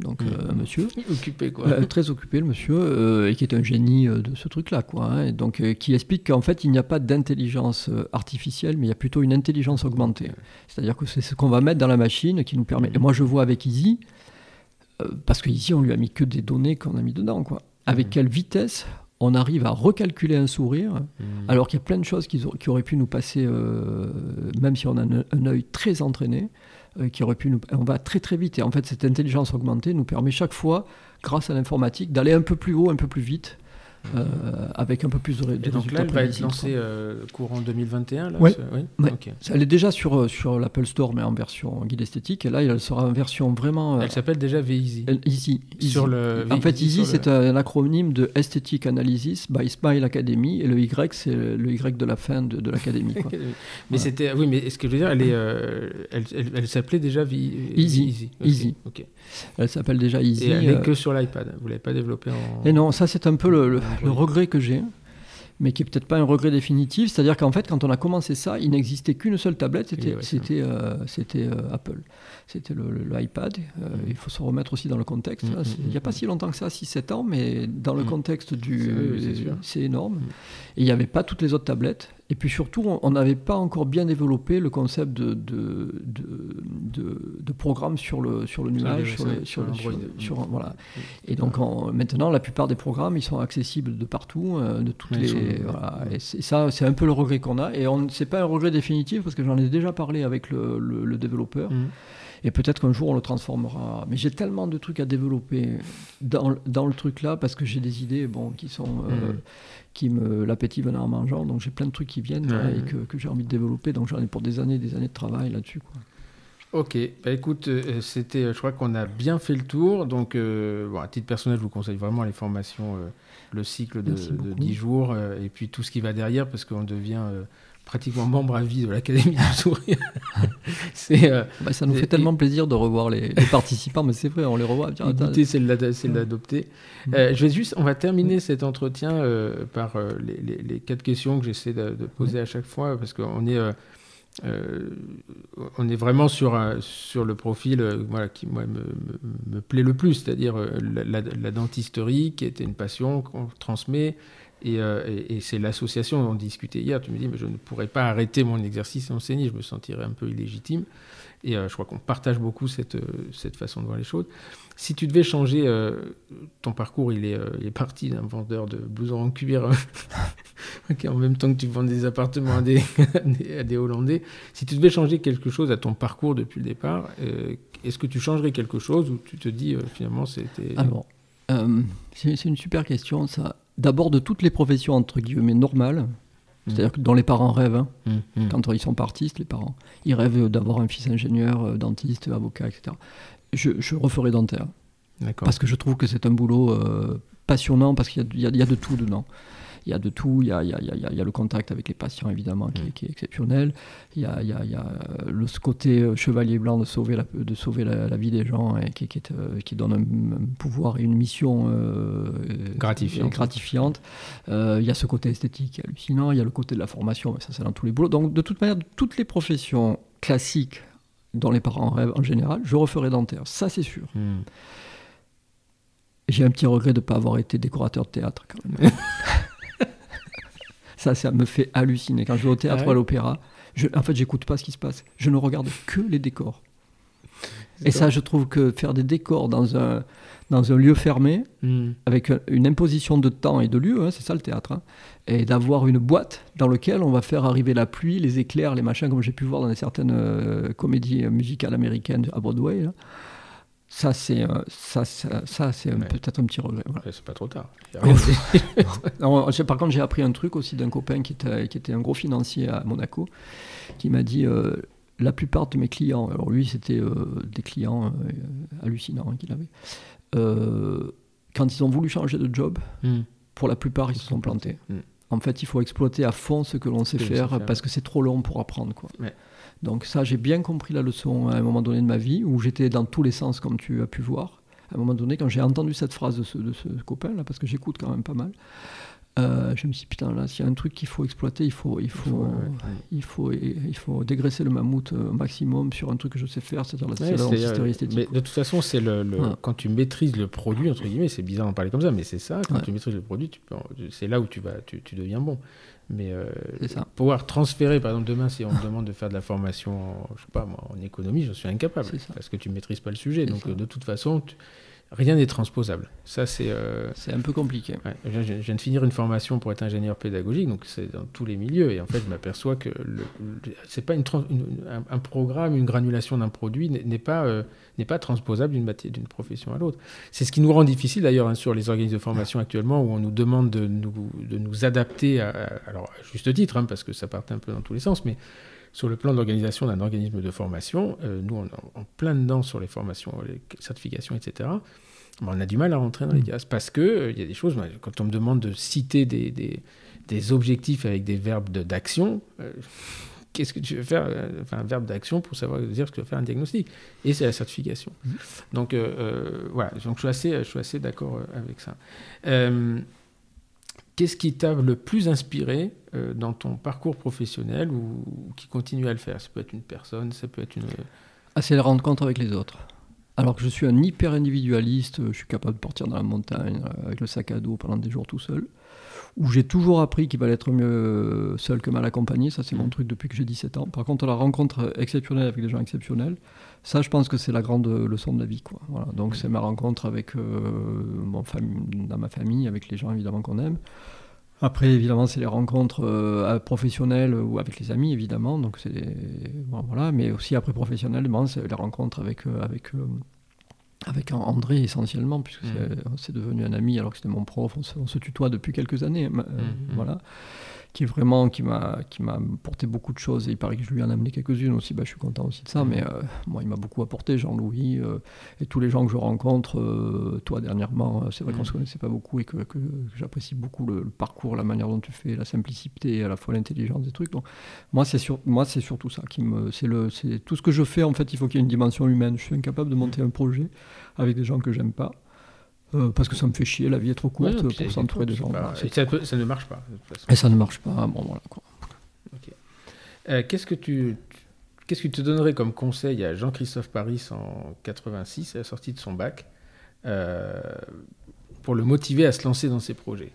Donc Mhm. euh, un monsieur. Occupé quoi. Euh, très occupé le monsieur euh, et qui est un génie euh, de ce truc-là, quoi. hein, et donc euh, qui explique qu'en fait il n'y a pas d'intelligence euh, artificielle, mais il y a plutôt une intelligence augmentée. C'est-à-dire que c'est ce qu'on va mettre dans la machine qui nous permet. Et moi je vois avec Easy, euh, parce que Easy on lui a mis que des données qu'on a mis dedans, quoi. Avec Mhm. quelle vitesse on arrive à recalculer un sourire, Mhm. alors qu'il y a plein de choses qui, qui auraient pu nous passer, euh, même si on a un, un œil très entraîné, euh, qui aurait pu nous, on va très très vite. Et en fait, cette intelligence augmentée nous permet chaque fois, grâce à l'informatique, d'aller un peu plus haut, un peu plus vite, euh, avec un peu plus de, de Et donc résultats là, elle va être lancée euh, courant 2021 là, Ouais. ce- oui Ouais. Ok. Elle est déjà sur, euh, sur l'Apple Store, mais en version guide esthétique. Et là, elle sera en version vraiment Elle s'appelle déjà VEasy. easy. easy. Sur le En fait, Easy, c'est le- un acronyme de Aesthetic Analysis by Smile Academy, et le Y, c'est le Y de la fin de, de l'académie. Mais Voilà. c'était, oui, mais ce que je veux dire, elle est, euh, elle, elle, elle s'appelait déjà Vi- Easy. Easy. ok, Easy. ok. Elle s'appelle déjà Easy. Et elle n'est que sur l'iPad. Vous l'avez pas développée en. Et non, ça c'est un peu le. Le regret que j'ai. mais qui est peut-être pas un regret définitif. C'est-à-dire qu'en fait, quand on a commencé ça, il n'existait qu'une seule tablette, c'était euh, euh, Apple, c'était le, iPad. Euh, mm. Il faut se remettre aussi dans le contexte. Mm, mm, il n'y a pas si longtemps que ça, 6-7 ans, mais dans le contexte du, c'est énorme. Et il n'y avait pas toutes les autres tablettes. Et puis surtout, on n'avait pas encore bien développé le concept de, de, de, de programme sur le, sur le nuage, sur, sur, voilà. Et donc maintenant, la plupart des programmes, ils sont accessibles de partout, de toutes les. Voilà. Et ça, c'est un peu le regret qu'on a. Et c'est pas un regret définitif parce que j'en ai déjà parlé avec le, le, développeur. Mmh. Et peut-être qu'un jour on le transformera. Mais j'ai tellement de trucs à développer dans, dans le truc là parce que j'ai des idées bon, qui sont. Euh, mmh. Qui me l'appétit venant en mangeant. Donc j'ai plein de trucs qui viennent et que, que j'ai envie de développer. Donc j'en ai pour des années des années de travail là-dessus. Ok, bah écoute, euh, c'était, je crois qu'on a bien fait le tour. Donc, euh, bon, à titre personnel, je vous conseille vraiment les formations, le cycle de, de, 10 jours, et puis tout ce qui va derrière, parce qu'on devient pratiquement membre à vie de l'Académie du sourire. Euh, bah, ça nous fait tellement plaisir de revoir les, participants, mais c'est vrai, on les revoit. L'idée, c'est de l'adopter. Mm. Euh, je vais juste, on va terminer cet entretien euh, par les, quatre questions que j'essaie de, poser à chaque fois, parce qu'on est, on est vraiment sur, sur le profil voilà, qui moi, me, me, plaît le plus, c'est-à-dire la, la, dentisterie, qui était une passion qu'on transmet. Euh, et, c'est l'association on discutait hier. Tu me dis, mais je ne pourrais pas arrêter mon exercice et enseigner, je me sentirais un peu illégitime. Et euh, je crois qu'on partage beaucoup cette, euh, cette façon de voir les choses. Si tu devais changer ton parcours, il est, parti d'un vendeur de blousons en cuir en même temps que tu vends des appartements à des, à des, Hollandais. Si tu devais changer quelque chose à ton parcours depuis le départ, est-ce que tu changerais quelque chose ou tu te dis finalement c'était. Ah bon. c'est une super question ça d'abord de toutes les professions entre guillemets normales. Mmh. C'est-à-dire que dont les parents rêvent, hein. mmh, mmh. quand ils sont partistes, les parents, ils rêvent d'avoir un fils ingénieur, euh, dentiste, avocat, etc. Je, je referai dentaire. Parce que je trouve que c'est un boulot euh, passionnant, parce qu'il y, y, a de tout dedans il y a de tout. Il y a, il y a, il y a le contact avec les patients, évidemment, qui, mm. est exceptionnel. Il y a, il y a le, ce côté euh, chevalier blanc de sauver la, de sauver la, vie des gens et qui, qui, est, euh, qui donne un, pouvoir et une mission euh, gratifiante. gratifiante. il y a ce côté esthétique hallucinant. Il y a le côté de la formation, mais ça, c'est dans tous les boulots. Donc, de toute manière, toutes les professions classiques dont les parents rêvent en général, je referai dentaire. Ça, c'est sûr. Mm. J'ai un petit regret de ne pas avoir été décorateur de théâtre quand même. Ça, ça me fait halluciner. Quand je vais au théâtre ou à l'opéra, en fait, j'écoute pas ce qui se passe. Je ne regarde que les décors. Et ça, je trouve que faire des décors dans un, dans un lieu fermé, hmm. avec une imposition de temps et de lieu, hein, c'est ça le théâtre, hein, et d'avoir une boîte dans laquelle on va faire arriver la pluie, les éclairs, les machins, comme j'ai pu voir dans certaines euh, comédies musicales américaines à Broadway. Ça, c'est euh, ça, ça, c'est peut-être un petit regret. C'est pas trop tard. par contre, j'ai appris un truc aussi d'un copain qui était, qui était un gros financier à Monaco, qui m'a dit euh, la plupart de mes clients, alors lui, c'était euh, des clients hallucinants hein, qu'il avait, quand ils ont voulu changer de job, hmm. pour la plupart, ils se sont plantés. Hmm. En fait, il faut exploiter à fond ce que l'on sait, faire, parce que c'est trop long pour apprendre. Quoi. Donc ça, j'ai bien compris la leçon à un moment donné de ma vie, où j'étais dans tous les sens, comme tu as pu voir. À un moment donné, quand j'ai entendu cette phrase de ce, de ce copain-là, parce que j'écoute quand même pas mal, euh, je me suis dit, putain, là, s'il y a un truc qu'il faut exploiter, il faut, il faut, il faut, il faut, dégraisser le mammouth euh, au maximum sur un truc que je sais faire, c'est-à-dire la, ouais, esthétique. Mais de toute façon, c'est le, quand tu maîtrises le produit, entre guillemets, c'est bizarre d'en parler comme ça, mais c'est ça, quand tu maîtrises le produit, c'est là où tu, vas, tu, tu deviens bon. Mais euh, pouvoir transférer, par exemple, demain, si on me demande de faire de la formation, en, je sais pas, moi, en économie, je suis incapable. Parce que tu ne maîtrises pas le sujet. Donc, euh, de toute façon, rien n'est transposable. Ça, c'est. Euh, c'est un peu compliqué. je, viens de finir une formation pour être ingénieur pédagogique, donc c'est dans tous les milieux. Et en fait, je m'aperçois que c'est pas une, un, programme, une granulation d'un produit n'est pas n'est pas transposable d'une d'une profession à l'autre. C'est ce qui nous rend difficile d'ailleurs hein, sur les organismes de formation actuellement où on nous demande de nous, de nous adapter, à, alors à juste titre, hein, parce que ça part un peu dans tous les sens, mais sur le plan de l'organisation d'un organisme de formation, euh, nous on est en plein dedans sur les formations, les certifications, etc. on a du mal à rentrer dans les cases parce que euh, il y a des choses. Quand on me demande de citer des, des, des objectifs avec des verbes d'action, euh, qu'est-ce que tu veux faire euh, Enfin, un verbe d'action pour savoir dire ce que tu veux faire un diagnostic. Et c'est la certification. Mmh. Donc, euh, voilà. Donc, je suis assez, je suis assez d'accord avec ça. Qu'est-ce qui t'a le plus inspiré dans ton parcours professionnel ou, qui continue à le faire? Ça peut être une personne, ça peut être une... Ah, c'est la rencontre avec les autres. Alors que je suis un hyper individualiste, je suis capable de partir dans la montagne avec le sac à dos pendant des jours tout seul où j'ai toujours appris qu'il valait être mieux seul que mal accompagné. Ça, c'est mon mm. truc depuis que j'ai 17 ans. Par contre, la rencontre exceptionnelle avec des gens exceptionnels, ça, je pense que c'est la grande leçon de la vie. Quoi. Voilà. Donc, mm. c'est ma rencontre avec, euh, dans ma famille, avec les gens évidemment qu'on aime. Après, évidemment, c'est les rencontres euh, professionnelles ou avec les amis, évidemment. Donc, c'est voilà. Mais aussi après professionnellement, c'est les rencontres avec, euh, avec avec André essentiellement, puisque c'est mmh. devenu un ami alors que c'était mon prof, on se, tutoie depuis quelques années, euh, mmh, mmh. voilà, qui est vraiment, qui m'a, qui m'a apporté beaucoup de choses, et il paraît que je lui en ai amené quelques-unes aussi, bah, je suis content aussi de ça, mais euh, moi il m'a beaucoup apporté, Jean-Louis, euh, et tous les gens que je rencontre, toi dernièrement, c'est vrai qu'on se connaissait pas beaucoup et que, que, j'apprécie beaucoup le, parcours, la manière dont tu fais, la simplicité, à la fois l'intelligence des trucs, donc moi c'est sur, moi c'est surtout ça qui me, c'est le, c'est tout ce que je fais en fait, il faut qu'il y ait une dimension humaine, je suis incapable de monter un projet avec des gens que j'aime pas. Euh, parce que ça me fait chier, la vie est trop courte pour s'entourer de gens. ça, ne marche pas. Et ça ne marche pas. Bon, voilà, quoi. Euh, qu'est-ce que tu, qu'est-ce que tu te donnerais comme conseil à Jean-Christophe Paris en 86, à la sortie de son bac, euh, pour le motiver à se lancer dans ses projets?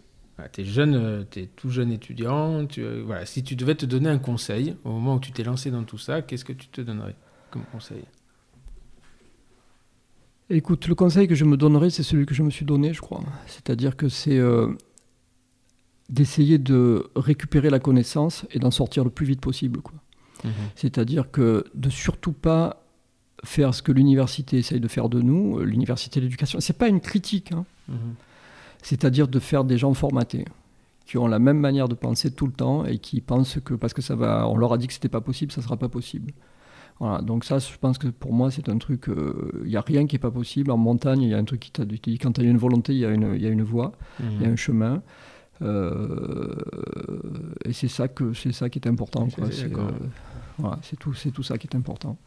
Tu es jeune, tu es tout jeune étudiant. Tu, voilà, si tu devais te donner un conseil au moment où tu t'es lancé dans tout ça, qu'est-ce que tu te donnerais comme conseil? Écoute, le conseil que je me donnerais, c'est celui que je me suis donné, je crois. C'est-à-dire que c'est euh, d'essayer de récupérer la connaissance et d'en sortir le plus vite possible. Mhm. C'est-à-dire que de surtout pas faire ce que l'université essaye de faire de nous, euh, l'université de l'éducation. C'est pas une critique. Hein. Mhm. C'est-à-dire de faire des gens formatés qui ont la même manière de penser tout le temps et qui pensent que parce que ça va, on leur a dit que c'était pas possible, ça sera pas possible. Voilà, donc ça, je pense que pour moi, c'est un truc, il euh, n'y a rien qui n'est pas possible. En montagne, il y a un truc qui t'a dit, quand tu as une volonté, il y, a une, y a une voie, il y a mhm. un chemin. Euh, et c'est ça, que, ça qui est important. C'est euh, voilà, tout, tout ça qui est important.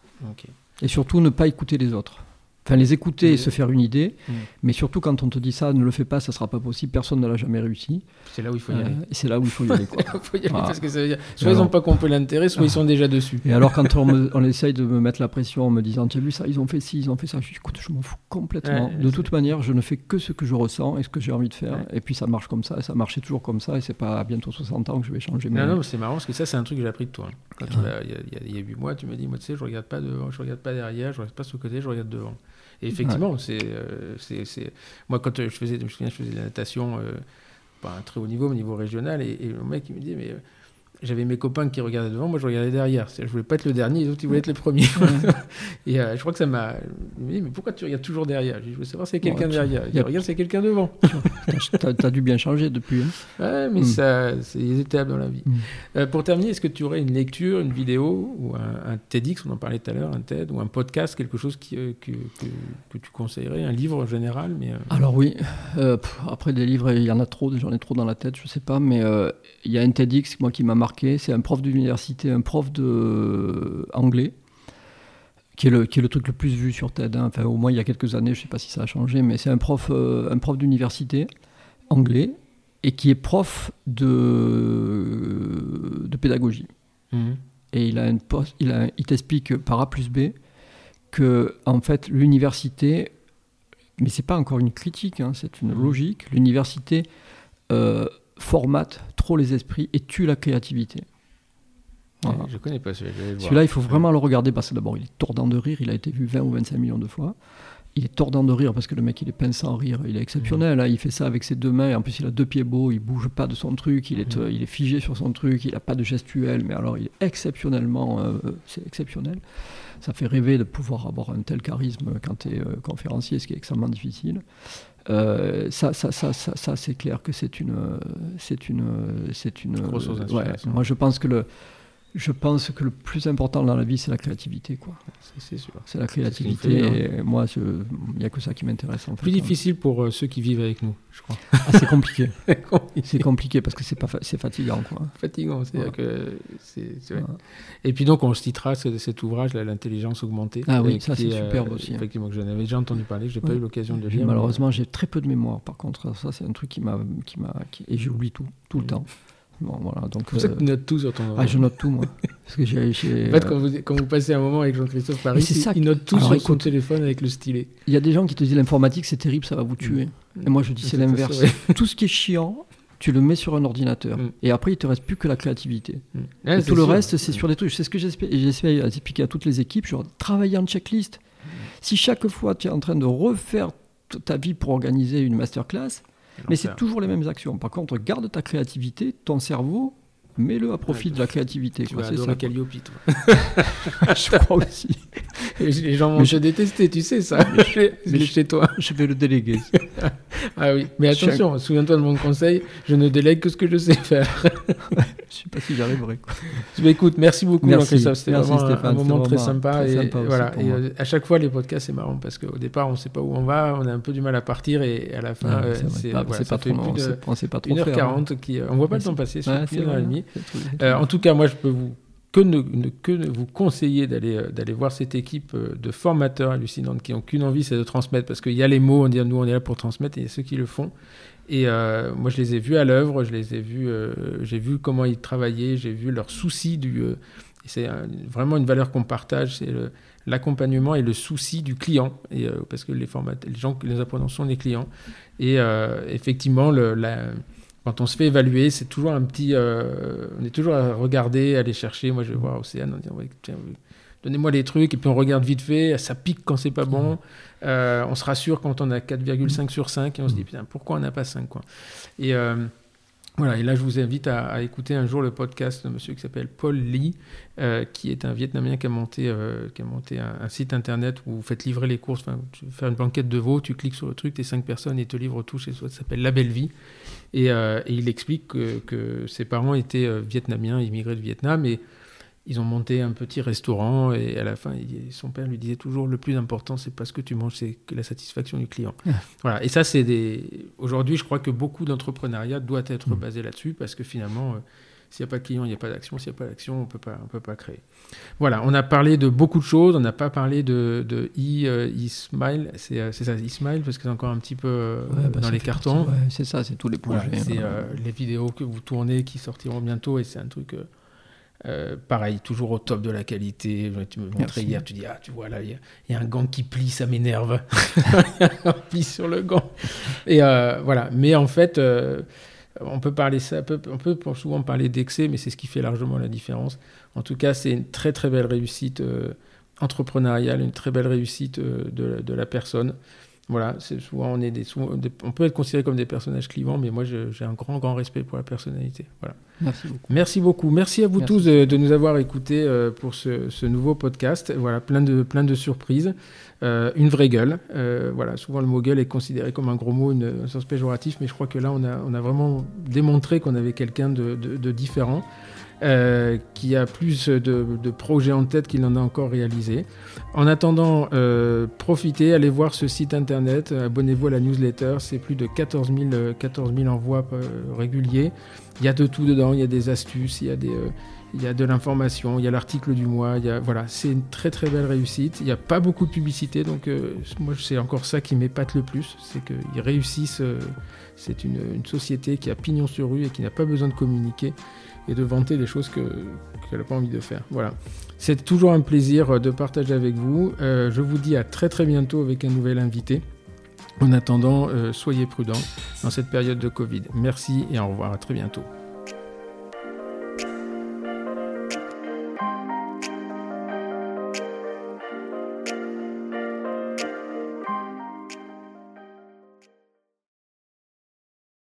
Et surtout, ne pas écouter les autres. Enfin, les écouter et se faire une idée, mais surtout quand on te dit ça, ne le fais pas, ça sera pas possible, personne ne l'a jamais réussi. C'est là où il faut y aller. Euh, et c'est là où il faut y aller. Quoi. faut y aller parce que ça veut dire, soit ils n'ont pas compris l'intérêt, soit ils sont déjà dessus. Et alors quand on, on, essaye de me mettre la pression en me disant, tu as vu ça, ils ont fait ci, ils ont fait ça, je dis, écoute, je m'en fous complètement. de toute manière, je ne fais que ce que je ressens et ce que j'ai envie de faire. Et puis ça marche comme ça, et ça marchait toujours comme ça, et c'est pas à bientôt 60 ans que je vais changer. Non, non, c'est marrant parce que ça, c'est un truc que j'ai appris de toi. Quand il y, a 8 mois, tu m'as dit, moi, tu sais, je regarde pas devant, je regarde pas derrière, je regarde pas sur le côté, je regarde devant. Et effectivement, euh, c'est, c'est, moi quand je faisais, je faisais de la natation, euh, pas à un très haut niveau, au niveau régional, et, et le mec il me dit mais j'avais mes copains qui regardaient devant, moi je regardais derrière. Je voulais pas être le dernier, les autres ils voulaient être les premiers. et euh, je crois que ça m'a. Il me dit, mais pourquoi tu regardes toujours derrière? Je veux savoir s'il y a quelqu'un derrière. Il regarde, c'est quelqu'un devant. tu as, dû bien changer depuis. Hein. Ouais, mais mm. ça, c'est des étapes dans la vie. Mm. Euh, pour terminer, est-ce que tu aurais une lecture, une vidéo, ou un, TEDx, on en parlait tout à l'heure, un TED, ou un podcast, quelque chose qui, euh, que, que, tu conseillerais? Un livre en général mais, Alors oui, après des livres, il y en a trop, j'en ai trop dans la tête, je sais pas, mais il y a un TEDx, moi, qui m'a marqué c'est un prof d'université, un prof de euh, anglais, qui est, le, qui est le truc le plus vu sur TED. Hein. Enfin, au moins il y a quelques années, je ne sais pas si ça a changé, mais c'est un prof, euh, un prof d'université anglais et qui est prof de, de pédagogie. Mmh. Et il, a une poste, il, a, il t'explique par A plus B que en fait l'université, mais c'est pas encore une critique, hein, c'est une mmh. logique, l'université euh, formate trop les esprits et tue la créativité. Voilà. Je connais pas celui-là. Celui-là, il faut vraiment le regarder parce que d'abord, il est tordant de rire. Il a été vu 20 ou 25 millions de fois. Il est tordant de rire parce que le mec, il est peint sans rire. Il est exceptionnel. Hein. Il fait ça avec ses deux mains. En plus, il a deux pieds beaux. Il bouge pas de son truc. Il est, mhm. il est figé sur son truc. Il n'a pas de gestuelle. Mais alors, il est exceptionnellement. Euh, c'est exceptionnel. Ça fait rêver de pouvoir avoir un tel charisme quand tu es euh, conférencier, ce qui est extrêmement difficile. Euh, ça, ça, ça, ça, c'est clair que c'est une, c'est une, c'est une. Grosse moi, je pense que le, Je pense que le plus important dans la vie, c'est la créativité. quoi. C'est sûr. C'est la créativité. hein. Et moi, il n'y a que ça qui m'intéresse. En fait. Plus difficile pour euh, ceux qui vivent avec nous, je crois. Ah, c'est compliqué. C'est compliqué parce que c'est pas fa- c'est fatigant. Quoi. fatigant. c'est Ouais. que c'est. Et puis donc on citera ce- cet ouvrage, l'intelligence augmentée. Ah oui, euh, ça, c'est est, superbe aussi, hein. Effectivement, que j'en avais déjà entendu parler, j'ai pas Ouais. eu l'occasion de J'ai- lire. Malheureusement, j'ai très peu de mémoire. Par contre, ça, c'est un truc qui m'a, qui m'a, qui- et j'oublie tout, tout le temps. Bon, voilà. Donc, C'est pour ça que euh, tu notes tout sur ton. ah, je note tout moi, parce que j'ai, j'ai- En fait, quand vous, quand vous passez un moment avec Jean-Christophe Paris, c'est il, ça il note tout Alors, sur son écoute. téléphone avec le stylet. il y a des gens qui te disent l'informatique c'est terrible, ça va vous tuer. Et moi, je dis c'est Mm. C'est l'inverse. ça, ouais. tout ce qui est chiant, tu le mets sur un ordinateur, Mm. et après il te reste plus que la créativité. Mm. Et tout le reste, c'est sur des trucs. C'est ce que j'espère- j'essaie d'expliquer à toutes les équipes. Genre, travailler en checklist. Si chaque fois tu es en train de refaire ta vie pour organiser une masterclass, mais c'est toujours les mêmes actions. Par contre, garde ta créativité, ton cerveau, mets-le à profit de la créativité. Tu quoi, vas adorer. Calliope, toi. Je crois aussi. Et Les gens vont te détester, tu sais ça. mais je- chez toi. Je vais le déléguer. Ah oui, mais attention, souviens-toi de mon conseil, je ne délègue que ce que je sais faire. Je sais pas si j'arriverai. écoute, merci beaucoup Merci. C'était vraiment un- un, Stéphane, moment très sympa. très et sympa aussi voilà, et euh, à chaque fois les podcasts c'est marrant parce qu'au départ on ne sait pas où on va, on a un peu du mal à partir et à la fin c'est Bah, pas trop plus long, de c'est- on sait pas trop faire. hein. 1h40 qui euh, on voit pas le temps passer, c'est d'une heure et demie. Euh, en tout cas, moi, je peux vous que, ne, ne- que ne vous conseiller d'aller euh, d'aller voir cette équipe euh, de formateurs hallucinantes qui n'ont qu'une envie, c'est de transmettre. Parce qu'il y a les mots, on dit nous, on est là pour transmettre, et il y a ceux qui le font. Et euh, moi, je les ai vus à l'œuvre, je les ai vus, euh, j'ai vu comment ils travaillaient, j'ai vu leur souci du. euh, c'est un- vraiment une valeur qu'on partage, c'est le- l'accompagnement et le souci du client, et, parce que les formateurs, les gens, les apprenants sont les clients. Et effectivement, le, la, quand on se fait évaluer, c'est toujours un petit. euh, on est toujours à regarder, à aller chercher. Moi, je vais voir Océane, on dit ouais, tiens, donnez-moi les trucs, et puis on regarde vite fait. Ça pique quand c'est pas bon. Euh, on se rassure quand on a 4,5 sur 5 et on se dit putain, pourquoi on n'a pas 5 quoi. Et euh, voilà, et là, je vous invite à, écouter un jour le podcast de monsieur qui s'appelle Paul Lee, euh, qui est un Vietnamien qui a monté, euh, qui a monté un, site internet où vous faites livrer les courses. Tu faire une banquette de veau, tu cliques sur le truc, t'es 5 personnes et te livrent tout chez soi. Ça s'appelle La Belle Vie. Et, euh, et il explique que, que ses parents étaient vietnamiens, immigrés de Vietnam, et ils ont monté un petit restaurant. Et à la fin, il- son père lui disait toujours le plus important, c'est pas ce que tu manges, c'est que la satisfaction du client. Voilà. Et ça, c'est des. Aujourd'hui, je crois que beaucoup d'entrepreneuriat doit être Mm. basé là-dessus, parce que finalement. euh, s'il n'y a pas de client, il n'y a pas d'action. S'il n'y a pas d'action, on peut pas, on peut pas créer. Voilà, on a parlé de beaucoup de choses. On n'a pas parlé de, de e, euh, e-smile. C'est euh, c'est ça, e-smile, parce que c'est encore un petit peu euh, Ouais, bah, dans les cartons. ouais, c'est ça, c'est tous les Voilà, projets. c'est hein. les vidéos que vous tournez qui sortiront bientôt et c'est un truc euh, pareil, toujours au top de la qualité. Tu me montrais hier, tu dis ah tu vois là il y, a- il y a un gant qui plie, ça m'énerve. Il y a un pli sur le gant. Et euh, voilà, mais en fait euh, on peut parler ça, on peut, on peut souvent parler d'excès, mais c'est ce qui fait largement la différence. En tout cas, c'est une très très belle réussite entrepreneuriale, une très belle réussite de, de la personne. Voilà, c'est souvent on est des, souvent des- on peut être considéré comme des personnages clivants, mais moi j'ai un grand grand respect pour la personnalité. Voilà. Merci beaucoup. Merci beaucoup. Merci à vous Merci. tous de, de nous avoir écoutés euh, pour ce, ce nouveau podcast. Voilà, plein de, plein de surprises. Euh, une vraie gueule. Euh, voilà, souvent le mot gueule est considéré comme un gros mot, une, un sens péjoratif, mais je crois que là, on a, on a vraiment démontré qu'on avait quelqu'un de, de- de différent, euh, qui a plus de, projets en tête qu'il en a encore réalisé. En attendant, euh, profitez, allez voir ce site internet, abonnez-vous à la newsletter, c'est plus de 14 000, euh, 14 000 envois euh, réguliers. Il y a de tout dedans, il y a des astuces, il y a, des, il y a de l'information, il y a l'article du mois, voilà, c'est une très très belle réussite. Il n'y a pas beaucoup de publicité, donc moi c'est encore ça qui m'épate le plus, c'est qu'ils réussissent. c'est une, une société qui a pignon sur rue et qui n'a pas besoin de communiquer et de vanter des choses que- qu'elle n'a pas envie de faire. Voilà. C'est toujours un plaisir euh, de partager avec vous. Euh, je vous dis à très très bientôt avec un nouvel invité. En attendant, euh, soyez prudents dans cette période de Covid. Merci et au revoir, à très bientôt.